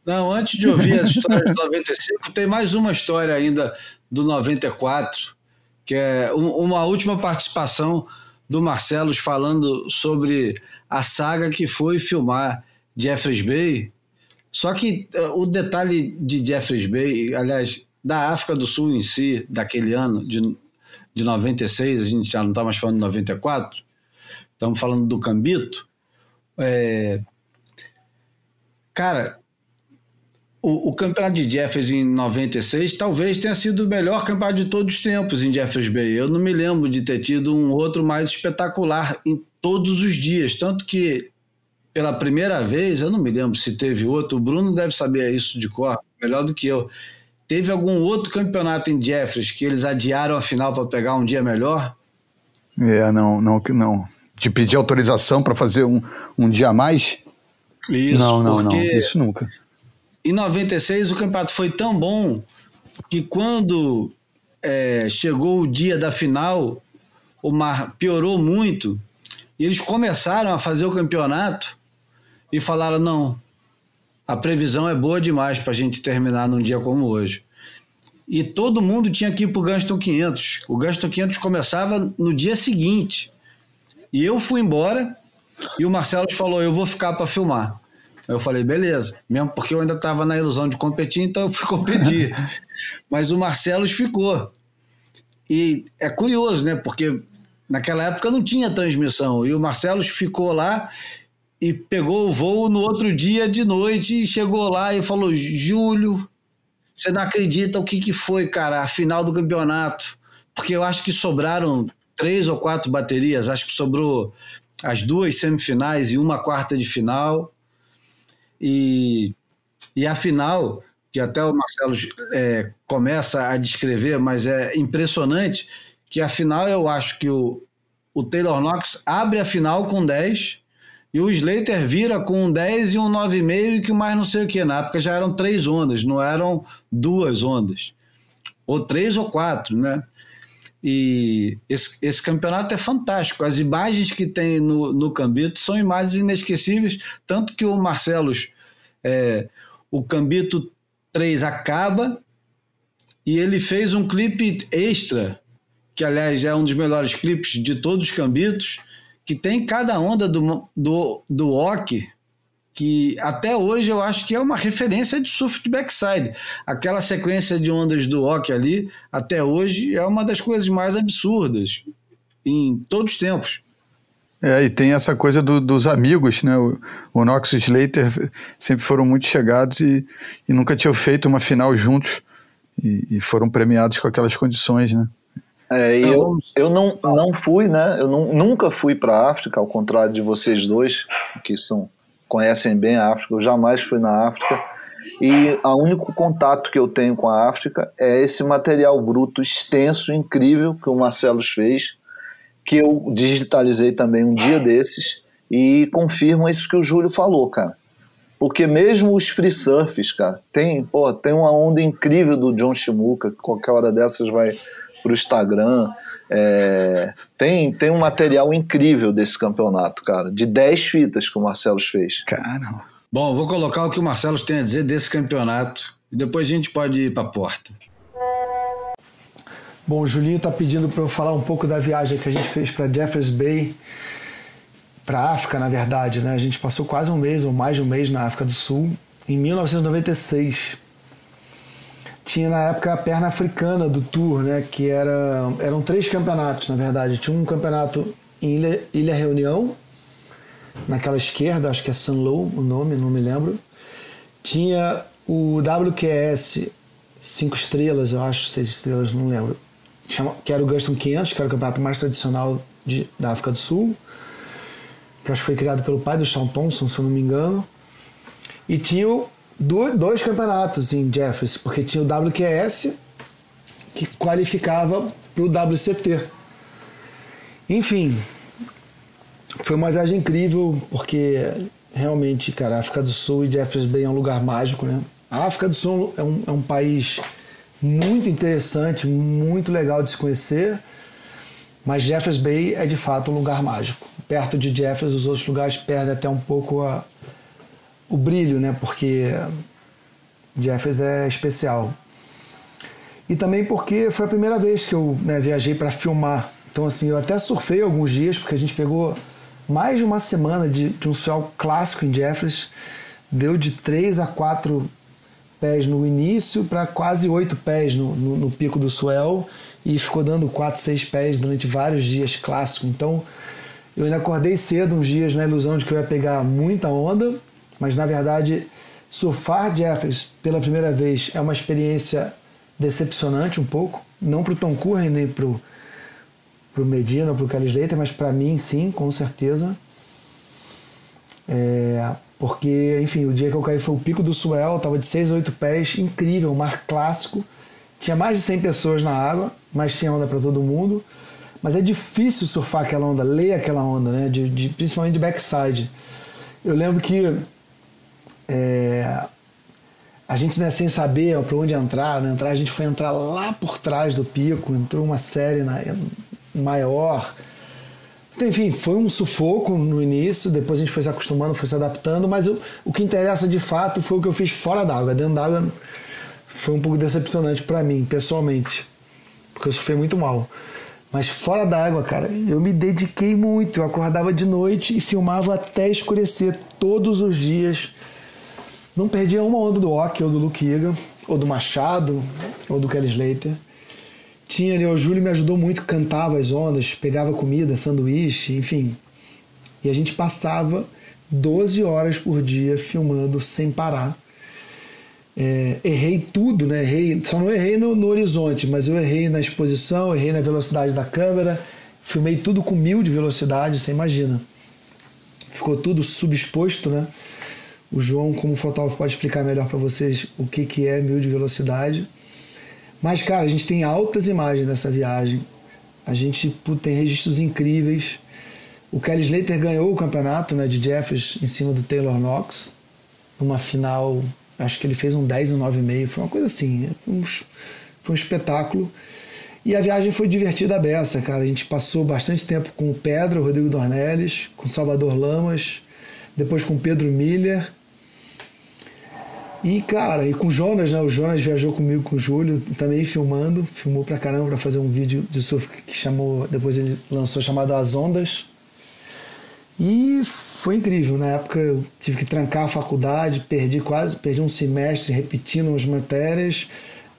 S1: Não, antes de ouvir as histórias do 95, tem mais uma história ainda do 94, que é uma última participação do Marcelos falando sobre a saga que foi filmar Jeffreys Bay. Só que eh, o detalhe de Jeffreys Bay, aliás, da África do Sul em si, daquele ano, de, de 96, a gente já não está mais falando de 94, estamos falando do Cambito. É, cara, o, o, campeonato de Jeffers em 96 talvez tenha sido o melhor campeonato de todos os tempos em Jeffers Bay. Eu não me lembro de ter tido um outro mais espetacular em todos os dias. Tanto que, pela primeira vez, eu não me lembro se teve outro, o Bruno deve saber isso de cor, melhor do que eu. Teve algum outro campeonato em Jeffers que eles adiaram a final para pegar um dia melhor?
S4: É, não, não, não. De pedir autorização para fazer um, um dia a mais?
S1: Isso,
S4: não, não, não, isso nunca.
S1: Em 96 o campeonato foi tão bom que quando é, chegou o dia da final, o mar piorou muito e eles começaram a fazer o campeonato e falaram: não, a previsão é boa demais para a gente terminar num dia como hoje. E todo mundo tinha que ir para o Gunston 500. O Gunston 500 começava no dia seguinte. E eu fui embora e o Marcelo falou: eu vou ficar para filmar. Eu falei, beleza, mesmo porque eu ainda estava na ilusão de competir, então eu fui competir. Mas o Marcelo ficou. E é curioso, né? Porque naquela época não tinha transmissão. E o Marcelo ficou lá e pegou o voo no outro dia de noite e chegou lá e falou: Júlio, você não acredita o que, que foi, cara, a final do campeonato. Porque eu acho que sobraram três ou quatro baterias, acho que sobrou as duas semifinais e uma quarta de final. E, e a final, que até o Marcelo é, começa a descrever, mas é impressionante, que a final eu acho que o, o Taylor Knox abre a final com 10 e o Slater vira com um 10 e um 9,5 e que mais não sei o que. Na época já eram três ondas, não eram duas ondas. Ou três ou quatro, né? E esse, esse campeonato é fantástico. As imagens que tem no, no Cambito são imagens inesquecíveis, tanto que o Marcelos, é, o Cambito 3 acaba e ele fez um clipe extra, que aliás é um dos melhores clipes de todos os Cambitos, que tem cada onda do, do, do que até hoje eu acho que é uma referência de surf de backside. Aquela sequência de ondas do Ock ali, até hoje, é uma das coisas mais absurdas em todos os tempos.
S4: É, e tem essa coisa do, dos amigos, né? O, o Knox e o Slater sempre foram muito chegados e, e nunca tinham feito uma final juntos e, e foram premiados com aquelas condições, né?
S3: É, então, eu, eu não, não fui, né? Eu não, nunca fui para a África, ao contrário de vocês dois, que são conhecem bem a África, eu jamais fui na África. E o único contato que eu tenho com a África é esse material bruto extenso, incrível, que o Marcelo fez, que eu digitalizei também um dia desses, e confirma isso que o Júlio falou, cara. Porque mesmo os free surfs, cara, tem, pô, tem uma onda incrível do John Shimuka, que qualquer hora dessas vai pro Instagram. É, tem, tem um material incrível desse campeonato, cara, de 10 fitas que o Marcelo fez.
S4: Cara.
S1: Bom, vou colocar o que o Marcelo tem a dizer desse campeonato e depois a gente pode ir para a porta.
S6: Bom, o Julinho está pedindo para eu falar um pouco da viagem que a gente fez para Jeffers Bay, para a África, na verdade, né? A gente passou quase um mês ou mais de um mês na África do Sul, em 1996 tinha na época a perna africana do Tour, né? Que era, eram três campeonatos, na verdade. Tinha um campeonato em Ilha, Ilha Reunião, naquela esquerda, acho que é Sanlo o nome, não me lembro. Tinha o WQS cinco estrelas, eu acho, seis estrelas, não lembro. Que era o Guston 500, que era o campeonato mais tradicional de, da África do Sul. Que acho que foi criado pelo pai do Sean Thompson, se eu não me engano. E tinha dois campeonatos em Jeffers, porque tinha o WQS que qualificava para o WCT. Enfim, foi uma viagem incrível, porque realmente, cara, a África do Sul e Jeffers Bay é um lugar mágico, né? A África do Sul é um, é um país muito interessante, muito legal de se conhecer, mas Jeffers Bay é de fato um lugar mágico. Perto de Jeffers, os outros lugares perdem até um pouco a, o brilho, né? Porque Jeffers é especial. E também porque foi a primeira vez que eu né, viajei para filmar. Então, assim, eu até surfei alguns dias, porque a gente pegou mais de uma semana de, de um sol clássico em Jeffers. Deu de 3 a 4 pés no início para quase 8 pés no, no, no, pico do swell e ficou dando 4, 6 pés durante vários dias clássico. Então, Eu ainda acordei cedo uns dias na ilusão de que eu ia pegar muita onda, mas na verdade surfar Jeffers pela primeira vez é uma experiência decepcionante um pouco, não para o Tom Curren nem para o Medina para o Kelly Slater, mas para mim sim, com certeza. É, porque, enfim, o dia que eu caí foi o pico do Suel, tava de 6 a 8 pés, incrível, mar clássico. Tinha mais de 100 pessoas na água, mas tinha onda para todo mundo. Mas é difícil surfar aquela onda, ler aquela onda, né? De, de principalmente de backside. Eu lembro que é, a gente, né, sem saber para onde entrar, né, entrar, a gente foi entrar lá por trás do pico, entrou uma série na, maior. Então, enfim, foi um sufoco no início, depois a gente foi se acostumando, foi se adaptando, mas eu, o que interessa de fato foi o que eu fiz fora d'água. Dentro d'água foi um pouco decepcionante para mim, pessoalmente, porque eu sofri muito mal. Mas fora d'água, cara, eu me dediquei muito. Eu acordava de noite e filmava até escurecer todos os dias. Não perdia uma onda do Ock ou do Luke Egan, ou do Machado, ou do Kelly Slater. Tinha ali, o Júlio me ajudou muito, cantava as ondas, pegava comida, sanduíche, enfim. E a gente passava 12 horas por dia filmando sem parar. É, errei tudo, né? Errei, só não errei no, no, horizonte, mas eu errei na exposição, errei na velocidade da câmera, filmei tudo com mil de velocidade, você imagina. Ficou tudo subexposto, né? O João, como fotógrafo, pode explicar melhor para vocês o que, que é mil de velocidade. Mas, cara, a gente tem altas imagens dessa viagem. A gente tem registros incríveis. O Kelly Slater ganhou o campeonato né, de Jeffers em cima do Taylor Knox, numa final, acho que ele fez um 10 ou um 9,5, foi uma coisa assim, foi um, foi um espetáculo. E a viagem foi divertida a beça, cara. A gente passou bastante tempo com o Pedro, o Rodrigo Dornelles, com Salvador Lamas, depois com Pedro Miller e, cara, e com o Jonas, né? O Jonas viajou comigo com o Júlio, também filmando, filmou pra caramba pra fazer um vídeo de surf que chamou, depois ele lançou chamado As Ondas. E foi incrível, na época eu tive que trancar a faculdade, perdi quase, perdi um semestre repetindo as matérias,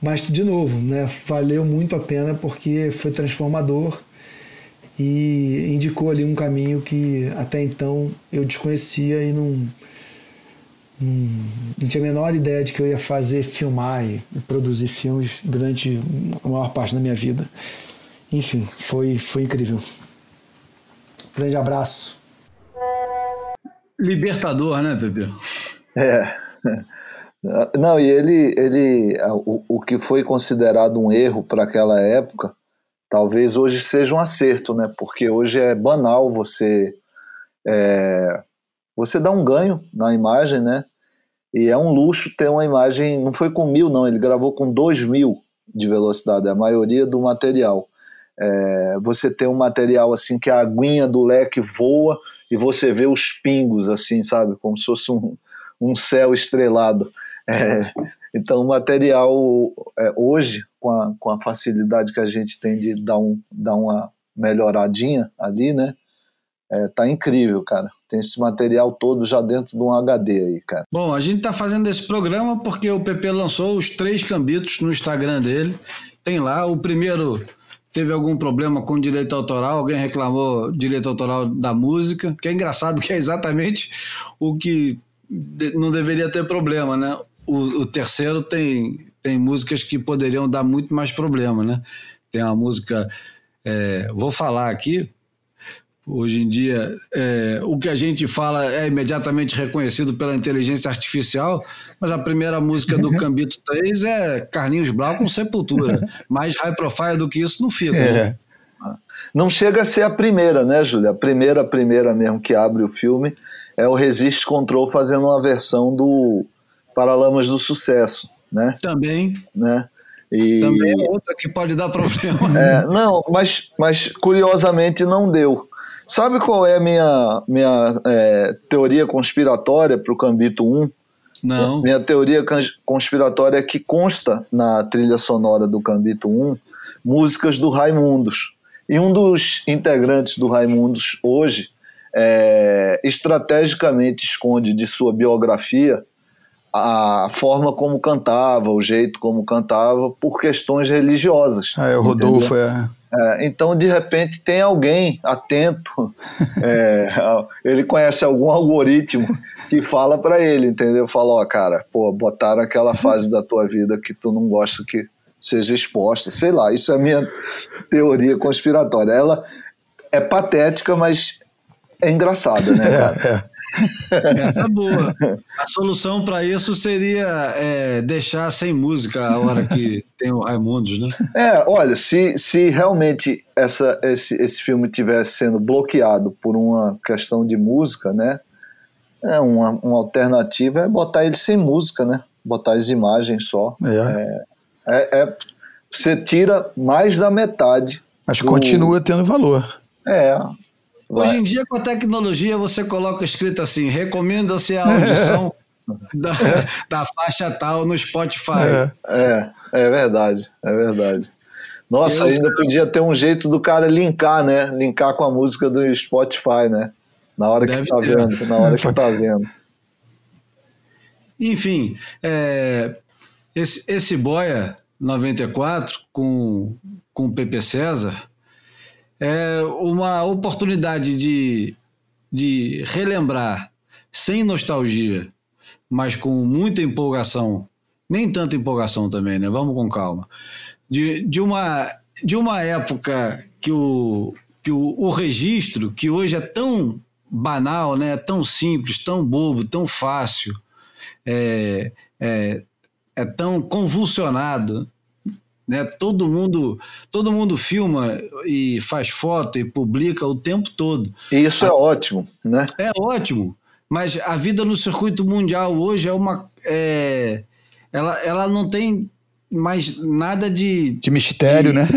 S6: mas de novo, né, valeu muito a pena porque foi transformador e indicou ali um caminho que até então eu desconhecia e não Hum, não tinha a menor ideia de que eu ia fazer, filmar e produzir filmes durante a maior parte da minha vida. Enfim, foi, foi incrível. Grande abraço.
S1: Libertador, né, Pepe?
S3: É. Não, e ele, ele o, o que foi considerado um erro para aquela época, talvez hoje seja um acerto, né? Porque hoje é banal você é, você dá um ganho na imagem, né? E é um luxo ter uma imagem, não foi com mil, não, ele gravou com dois mil de velocidade, a maioria do material. É, você tem um material assim que a aguinha do leque voa e você vê os pingos, assim, sabe? Como se fosse um, um céu estrelado. É, então, o material é, hoje, com a, com a facilidade que a gente tem de dar, um, dar uma melhoradinha ali, né? É, tá incrível, cara. Tem esse material todo já dentro de um HD aí, cara.
S1: Bom, a gente tá fazendo esse programa porque o PP lançou os três cambitos no Instagram dele. Tem lá, o primeiro teve algum problema com direito autoral, alguém reclamou direito autoral da música, que é engraçado que é exatamente o que não deveria ter problema, né? O, o terceiro tem, tem músicas que poderiam dar muito mais problema, né? Tem uma música, é, vou falar aqui, Hoje em dia, é, o que a gente fala é imediatamente reconhecido pela inteligência artificial, mas a primeira música do Cambito 3 é Carlinhos Brau com Sepultura. Mais high profile do que isso não fica. É. Né?
S3: Não chega a ser a primeira, né, Júlia? A primeira, a primeira mesmo que abre o filme é o Resist Control fazendo uma versão do Paralamas do Sucesso, né?
S1: Também.
S3: Né?
S1: E... Também é outra que pode dar problema.
S3: É, não, mas, mas curiosamente não deu. Sabe qual é a minha, minha é, teoria conspiratória para o Cambito 1?
S1: Não.
S3: Minha teoria conspiratória é que consta na trilha sonora do Cambito 1 músicas do Raimundos. E um dos integrantes do Raimundos hoje é, estrategicamente esconde de sua biografia a forma como cantava, o jeito como cantava, por questões religiosas.
S4: Ah, é, o Rodolfo é.
S3: é. Então, de repente, tem alguém atento, é, ele conhece algum algoritmo que fala para ele, entendeu? Fala, ó, cara, pô, botaram aquela fase da tua vida que tu não gosta que seja exposta, sei lá, isso é a minha teoria conspiratória. Ela é patética, mas é engraçada, né,
S4: é, cara? É, é.
S1: Essa é boa. A solução para isso seria é, deixar sem música a hora que tem o Raimundos, né?
S3: É, olha, se, se realmente essa, esse, esse filme tivesse sendo bloqueado por uma questão de música, né? É uma, uma alternativa é botar ele sem música, né? Botar as imagens só.
S4: É.
S3: é, é, é você tira mais da metade.
S4: Mas do... continua tendo valor.
S3: É,
S1: Hoje em dia, com a tecnologia, você coloca escrito assim: recomenda-se a audição da, da, faixa tal no Spotify.
S3: É, é verdade, é verdade. Nossa, Eu... ainda podia ter um jeito do cara linkar, né? Linkar com a música do Spotify, né? Na hora Deve que tá ter. vendo, na hora que tá vendo.
S1: Enfim, é, esse, esse Boia 94 com, com o Pepe César é uma oportunidade de, de relembrar, sem nostalgia, mas com muita empolgação, nem tanta empolgação também, né? Vamos com calma. De, de, uma, de uma época que, o, que o, o registro, que hoje é tão banal, né? tão simples, tão bobo, tão fácil, é, é, é tão convulsionado, né? Todo mundo, todo mundo filma e faz foto e publica o tempo todo.
S3: E isso é a, é ótimo, né?
S1: É ótimo. Mas a vida no circuito mundial hoje é uma, é, ela, ela não tem mais nada de
S4: de mistério, de, né?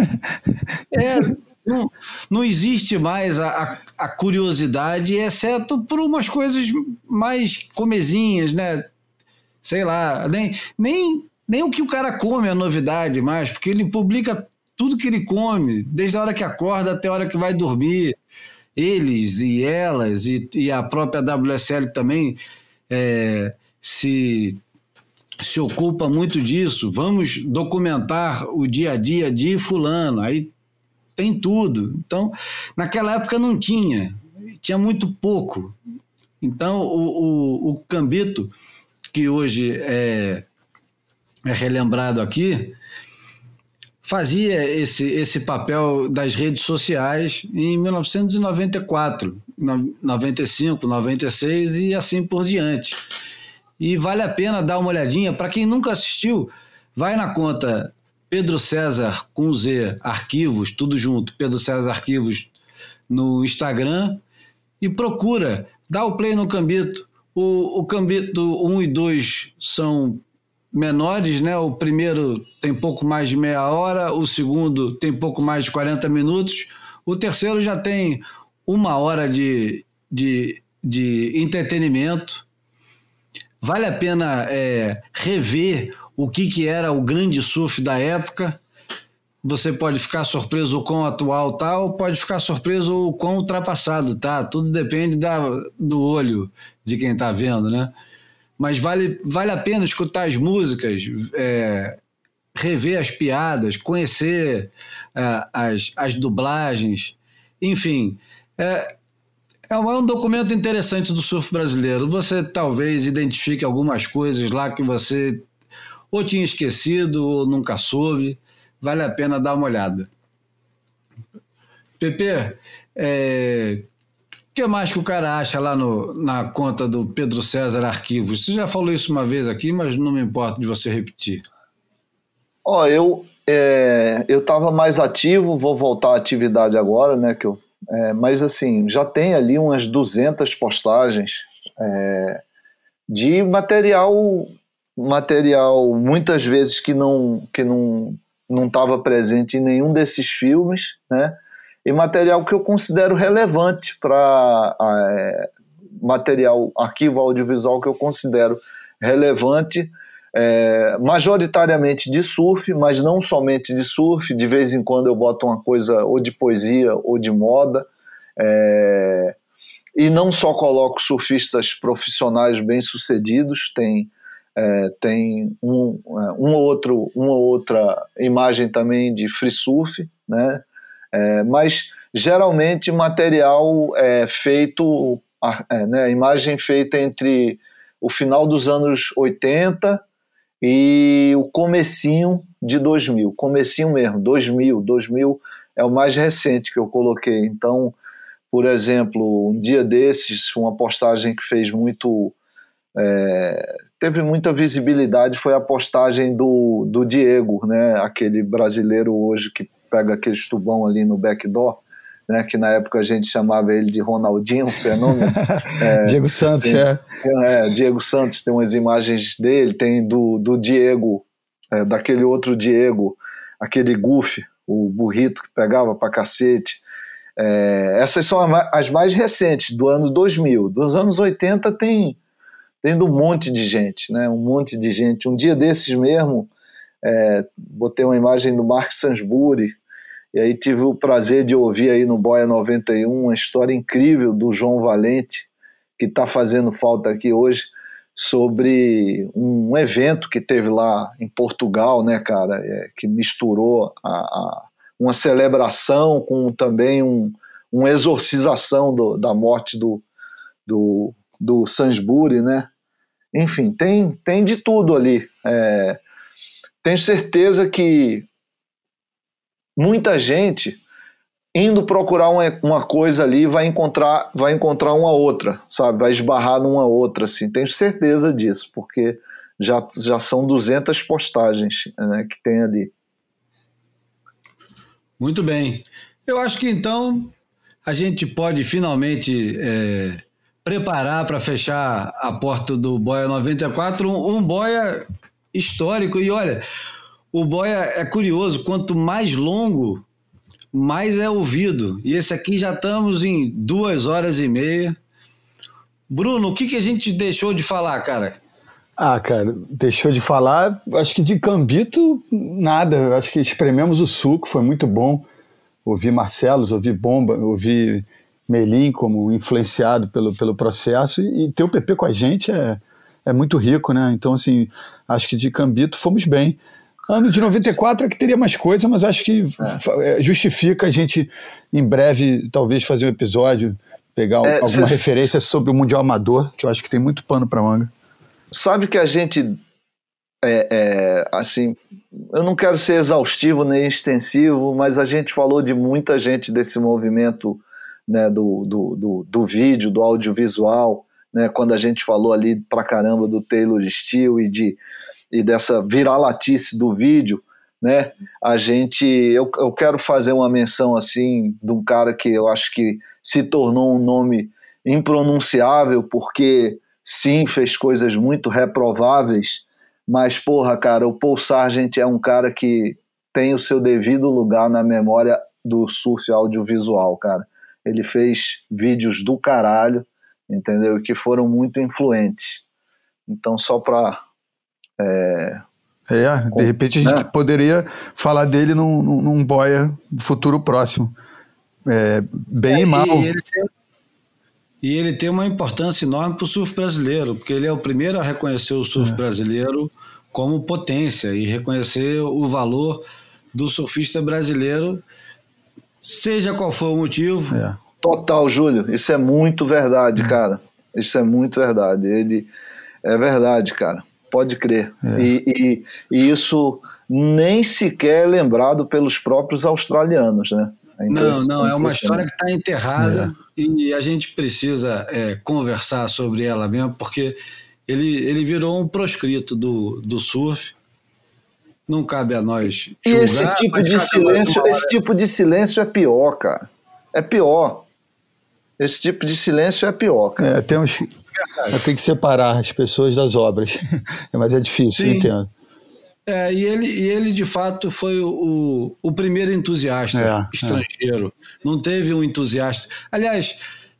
S1: É, não, não existe mais a, a, a, curiosidade, exceto por umas coisas mais comezinhas, né? Sei lá, nem, nem nem o que o cara come é novidade mais, porque ele publica tudo que ele come, desde a hora que acorda até a hora que vai dormir. Eles e elas, e, e a própria WSL também é, se, se ocupa muito disso. Vamos documentar o dia a dia de Fulano. Aí tem tudo. Então, naquela época não tinha, tinha muito pouco. Então, o, o, o Cambito, que hoje é é relembrado aqui, fazia esse, esse papel das redes sociais em 1994, 95, 96 e assim por diante. E vale a pena dar uma olhadinha. Para quem nunca assistiu, vai na conta Pedro César com Z Arquivos, tudo junto, Pedro César Arquivos no Instagram e procura, dá o play no Cambito. O, o Cambito 1 e 2 são menores, né? O primeiro tem pouco mais de meia hora, o segundo tem pouco mais de 40 minutos, o terceiro já tem uma hora de, de, de entretenimento. Vale a pena é, rever o que, que era o grande surf da época. Você pode ficar surpreso com o atual tá, pode ficar surpreso com o ultrapassado, tá? Tudo depende da, do olho de quem está vendo, né? Mas vale, vale a pena escutar as músicas, é, rever as piadas, conhecer é, as, as dublagens, enfim. É, é um documento interessante do surf brasileiro. Você talvez identifique algumas coisas lá que você ou tinha esquecido ou nunca soube. Vale a pena dar uma olhada. Pepe, é, que mais que o cara acha lá no, na conta do Pedro César Arquivos? Você já falou isso uma vez aqui, mas não me importa de você repetir.
S3: Ó, oh, eu é, eu estava mais ativo, vou voltar à atividade agora, né? Que eu, é, mas assim, já tem ali umas 200 postagens é, de material, material muitas vezes que não que não não estava presente em nenhum desses filmes, né? E material que eu considero relevante para é, material, arquivo audiovisual que eu considero relevante, é, majoritariamente de surf, mas não somente de surf, de vez em quando eu boto uma coisa ou de poesia ou de moda, é, e não só coloco surfistas profissionais bem-sucedidos, tem é, tem um, é, um outro, uma outra imagem também de free surf, né? É, mas geralmente material é feito, é, né, imagem feita entre o final dos anos 80 e o comecinho de 2000, comecinho mesmo, 2000, 2000 é o mais recente que eu coloquei. Então, por exemplo, um dia desses, uma postagem que fez muito é, teve muita visibilidade foi a postagem do, do Diego, né, aquele brasileiro hoje que pega aquele tubão ali no backdoor, né, que na época a gente chamava ele de Ronaldinho, fenômeno.
S4: É, Diego Santos,
S3: tem,
S4: é.
S3: é. Diego Santos, tem umas imagens dele, tem do, do Diego, é, daquele outro Diego, aquele Goofy, o burrito que pegava pra cacete. É, essas são as mais recentes, do ano 2000. Dos anos 80 tem tendo um monte de gente, né? Um monte de gente. Um dia desses mesmo, é, botei uma imagem do Mark Sansbury, e aí tive o prazer de ouvir aí no Boia 91 uma história incrível do João Valente, que está fazendo falta aqui hoje, sobre um evento que teve lá em Portugal, né, cara, é, que misturou a, a, uma celebração com também um, uma exorcização do, da morte do, do do Sansbury, né? Enfim, tem, tem de tudo ali. É, tenho certeza que muita gente indo procurar uma, uma coisa ali vai encontrar vai encontrar uma outra, sabe? Vai esbarrar numa outra, assim. Tenho certeza disso, porque já, já são 200 postagens né, que tem ali.
S1: Muito bem. Eu acho que então a gente pode finalmente é, preparar para fechar a porta do Boia 94, um, um Boia histórico. E olha, o Boia é curioso, quanto mais longo, mais é ouvido. E esse aqui já estamos em duas horas e meia. Bruno, o que, que a gente deixou de falar, cara?
S4: Ah, cara, deixou de falar, acho que de Cambito, nada. Acho que esprememos o suco, foi muito bom. Ouvi Marcelos, ouvi Bomba, ouvi Melim como influenciado pelo, pelo processo e, ter o PP com a gente é, é muito rico, né? Então, assim, acho que de Cambito fomos bem. Ano de 94 é que teria mais coisa, mas acho que é. justifica a gente, em breve, talvez fazer um episódio, pegar é, alguma cê, referência sobre o Mundial Amador, que eu acho que tem muito pano para manga.
S3: Sabe que a gente, é, é, assim, eu não quero ser exaustivo nem extensivo, mas a gente falou de muita gente desse movimento né, do, do, do, do vídeo, do audiovisual, né, quando a gente falou ali pra caramba do Taylor Steele e, de, e dessa viralatice do vídeo, né, a gente, eu, eu quero fazer uma menção assim de um cara que eu acho que se tornou um nome impronunciável porque sim fez coisas muito reprováveis, mas porra, cara, o Paul Sargent é um cara que tem o seu devido lugar na memória do surf audiovisual, cara ele fez vídeos do caralho, entendeu? Que foram muito influentes. Então, só para.
S4: É, é, de repente a gente né? poderia falar dele num, num, num boia futuro próximo. É, bem é, e mal.
S1: E ele, tem, e ele tem uma importância enorme para o surf brasileiro, porque ele é o primeiro a reconhecer o surf é. brasileiro como potência e reconhecer o valor do surfista brasileiro Seja qual for o motivo.
S3: É. Total, Júlio. Isso é muito verdade, cara. Isso é muito verdade. Ele é verdade, cara. Pode crer. É. E, e, e, isso nem sequer é lembrado pelos próprios australianos, né?
S1: É não, não, é uma história que está enterrada é. e a gente precisa é, conversar sobre ela mesmo, porque ele, ele virou um proscrito do, do surf não cabe a nós.
S3: Julgar, e esse tipo de silêncio, esse tipo de silêncio é pior, cara. É pior. Esse tipo de silêncio é pior. Cara.
S4: É, temos, tem que separar as pessoas das obras. Mas é difícil, Sim. entendo.
S1: É, e ele, e ele de fato foi o, o primeiro entusiasta é, estrangeiro. É. Não teve um entusiasta. Aliás,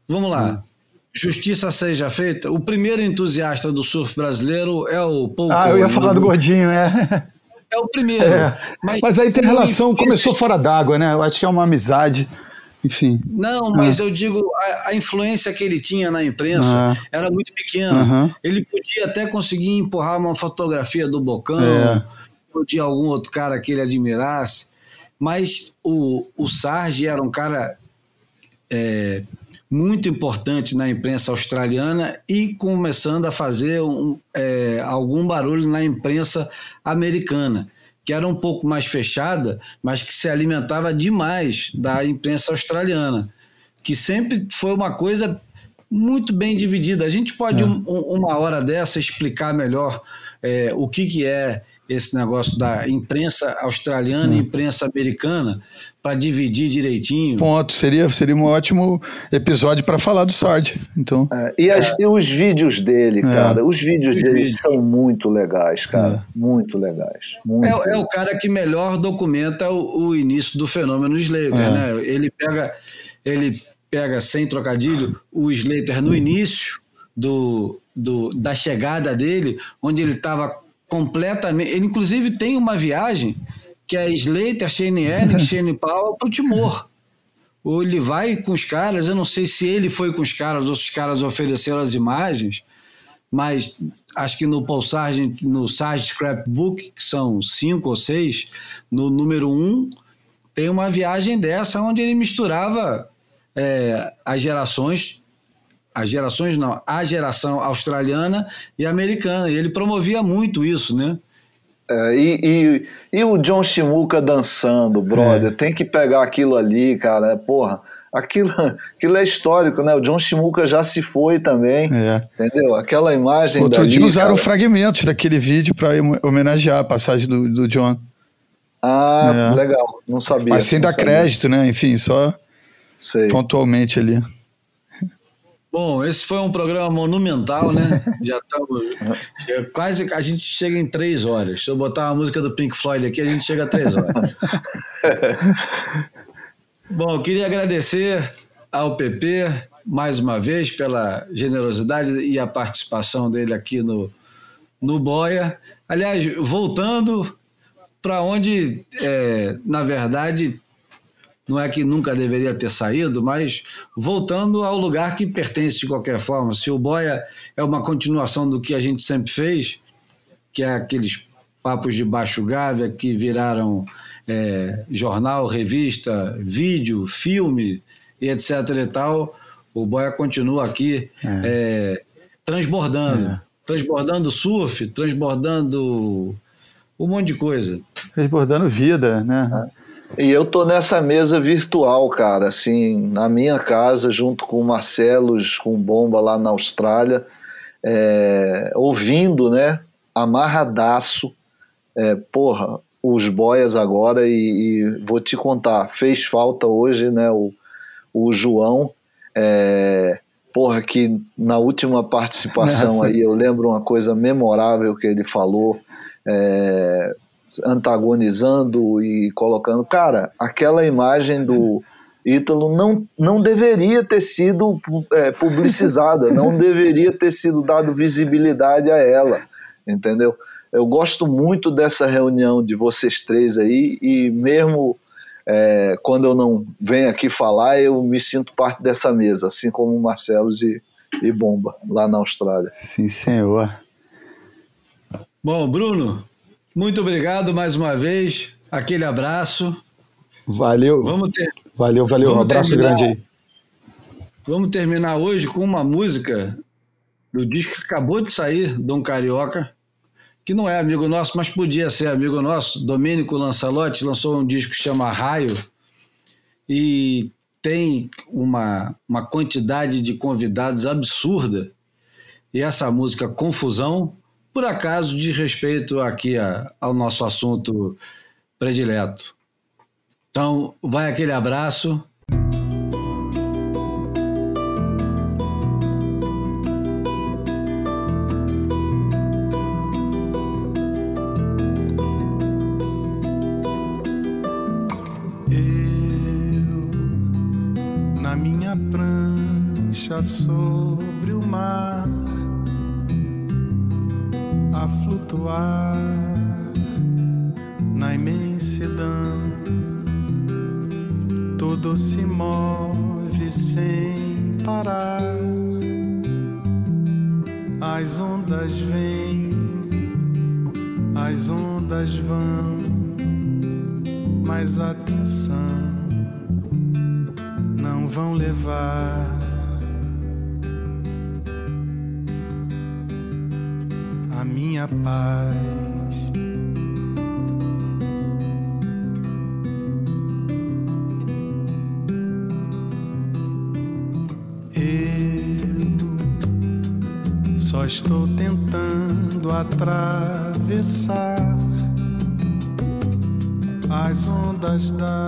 S1: vamos lá. Hum. Justiça seja feita. O primeiro entusiasta do surf brasileiro é o Paul.
S4: Ah, eu ia falar do Gordinho, é.
S1: É o primeiro. É.
S4: Mas, mas, aí tem relação, começou fora d'água, né? Eu acho que é uma amizade enfim.
S1: Não, mas ah. eu digo, a, a, influência que ele tinha na imprensa ah. era muito pequena. Ele podia até conseguir empurrar uma fotografia do Bocão, é. ou de algum outro cara que ele admirasse, mas o, o Sarge era um cara é, muito importante na imprensa australiana e começando a fazer um, é, algum barulho na imprensa americana que era um pouco mais fechada, mas que se alimentava demais da imprensa australiana, que sempre foi uma coisa muito bem dividida. A gente pode, é. um, uma hora dessa, explicar melhor é, o que, que é esse negócio da imprensa australiana e hum. imprensa americana para dividir direitinho.
S4: Ponto. Seria, seria um ótimo episódio para falar do Sard. Então.
S3: É, e, as, é. e, os vídeos dele, é. cara. Os vídeos os dele vídeos. são muito legais, cara. É. Muito legais. Muito
S1: é, o cara que melhor documenta o, o início do fenômeno Slater, né? Ele pega, ele pega sem trocadilho o Slater no início do, do, da chegada dele, onde ele estava completamente. Ele, inclusive, tem uma viagem que é Slater, Shane Elling, Shane Powell para o Timor. Ou ele vai com os caras, eu não sei se ele foi com os caras ou se os caras ofereceram as imagens, mas acho que no Paul Sargent, no Sargent Scrapbook, que são cinco ou seis, no número um, tem uma viagem dessa onde ele misturava é, as gerações as gerações não, a geração australiana e americana. E ele promovia muito isso, né?
S3: É, e, e, e, o John Shimuka dançando, brother, é. tem que pegar aquilo ali, cara, porra. Aquilo, aquilo é histórico, né? O John Shimuka já se foi também, é. entendeu? Aquela imagem.
S4: Outro
S3: dali,
S4: dia usaram cara... fragmentos daquele vídeo para homenagear a passagem do, do John.
S3: Ah, é. legal, não sabia.
S4: Mas sem dar crédito, né? Enfim, só Sei. pontualmente ali.
S1: Bom, esse foi um programa monumental, né? Já estamos. Quase a gente chega em três horas. Se eu botar uma música do Pink Floyd aqui, a gente chega a três horas. Bom, queria agradecer ao PP mais uma vez pela generosidade e a participação dele aqui no, no Boia. Aliás, voltando para onde, é, na verdade, não é que nunca deveria ter saído, mas voltando ao lugar que pertence de qualquer forma. Se o Boia é uma continuação do que a gente sempre fez, que é aqueles papos de baixo gávea que viraram é, jornal, revista, vídeo, filme e etc e tal, o Boia continua aqui é. É, transbordando. É. Transbordando surf, transbordando um monte de coisa.
S4: Transbordando vida, né?
S3: E eu tô nessa mesa virtual, cara, assim, na minha casa, junto com o Marcelo, com Bomba lá na Austrália, é, ouvindo, né, amarradaço, é, porra, os boias agora. E, e, vou te contar, fez falta hoje, né, o, o João, é, porra, que na última participação aí eu lembro uma coisa memorável que ele falou, é, antagonizando e colocando. Cara, aquela imagem do Ítalo não, não deveria ter sido é, publicizada, não deveria ter sido dado visibilidade a ela, entendeu? Eu gosto muito dessa reunião de vocês três aí e mesmo é, quando eu não venho aqui falar, eu me sinto parte dessa mesa, assim como o Marcelo e, e Bomba, lá na Austrália.
S4: Sim, senhor.
S1: Bom, Bruno, muito obrigado mais uma vez. Aquele abraço.
S4: Valeu. Vamos ter... Valeu, valeu. Vamos um abraço terminar... grande aí.
S1: Vamos terminar hoje com uma música do disco que acabou de sair, Dom Carioca, que não é amigo nosso, mas podia ser amigo nosso. Domênico Lançalotti lançou um disco que chama Raio e tem uma, uma quantidade de convidados absurda. E essa música Confusão por acaso diz respeito aqui a, ao nosso assunto predileto. Então, vai aquele abraço.
S8: ar na imensidão.
S7: Tudo se move sem parar. As ondas vêm, as ondas vão, mas atenção estás.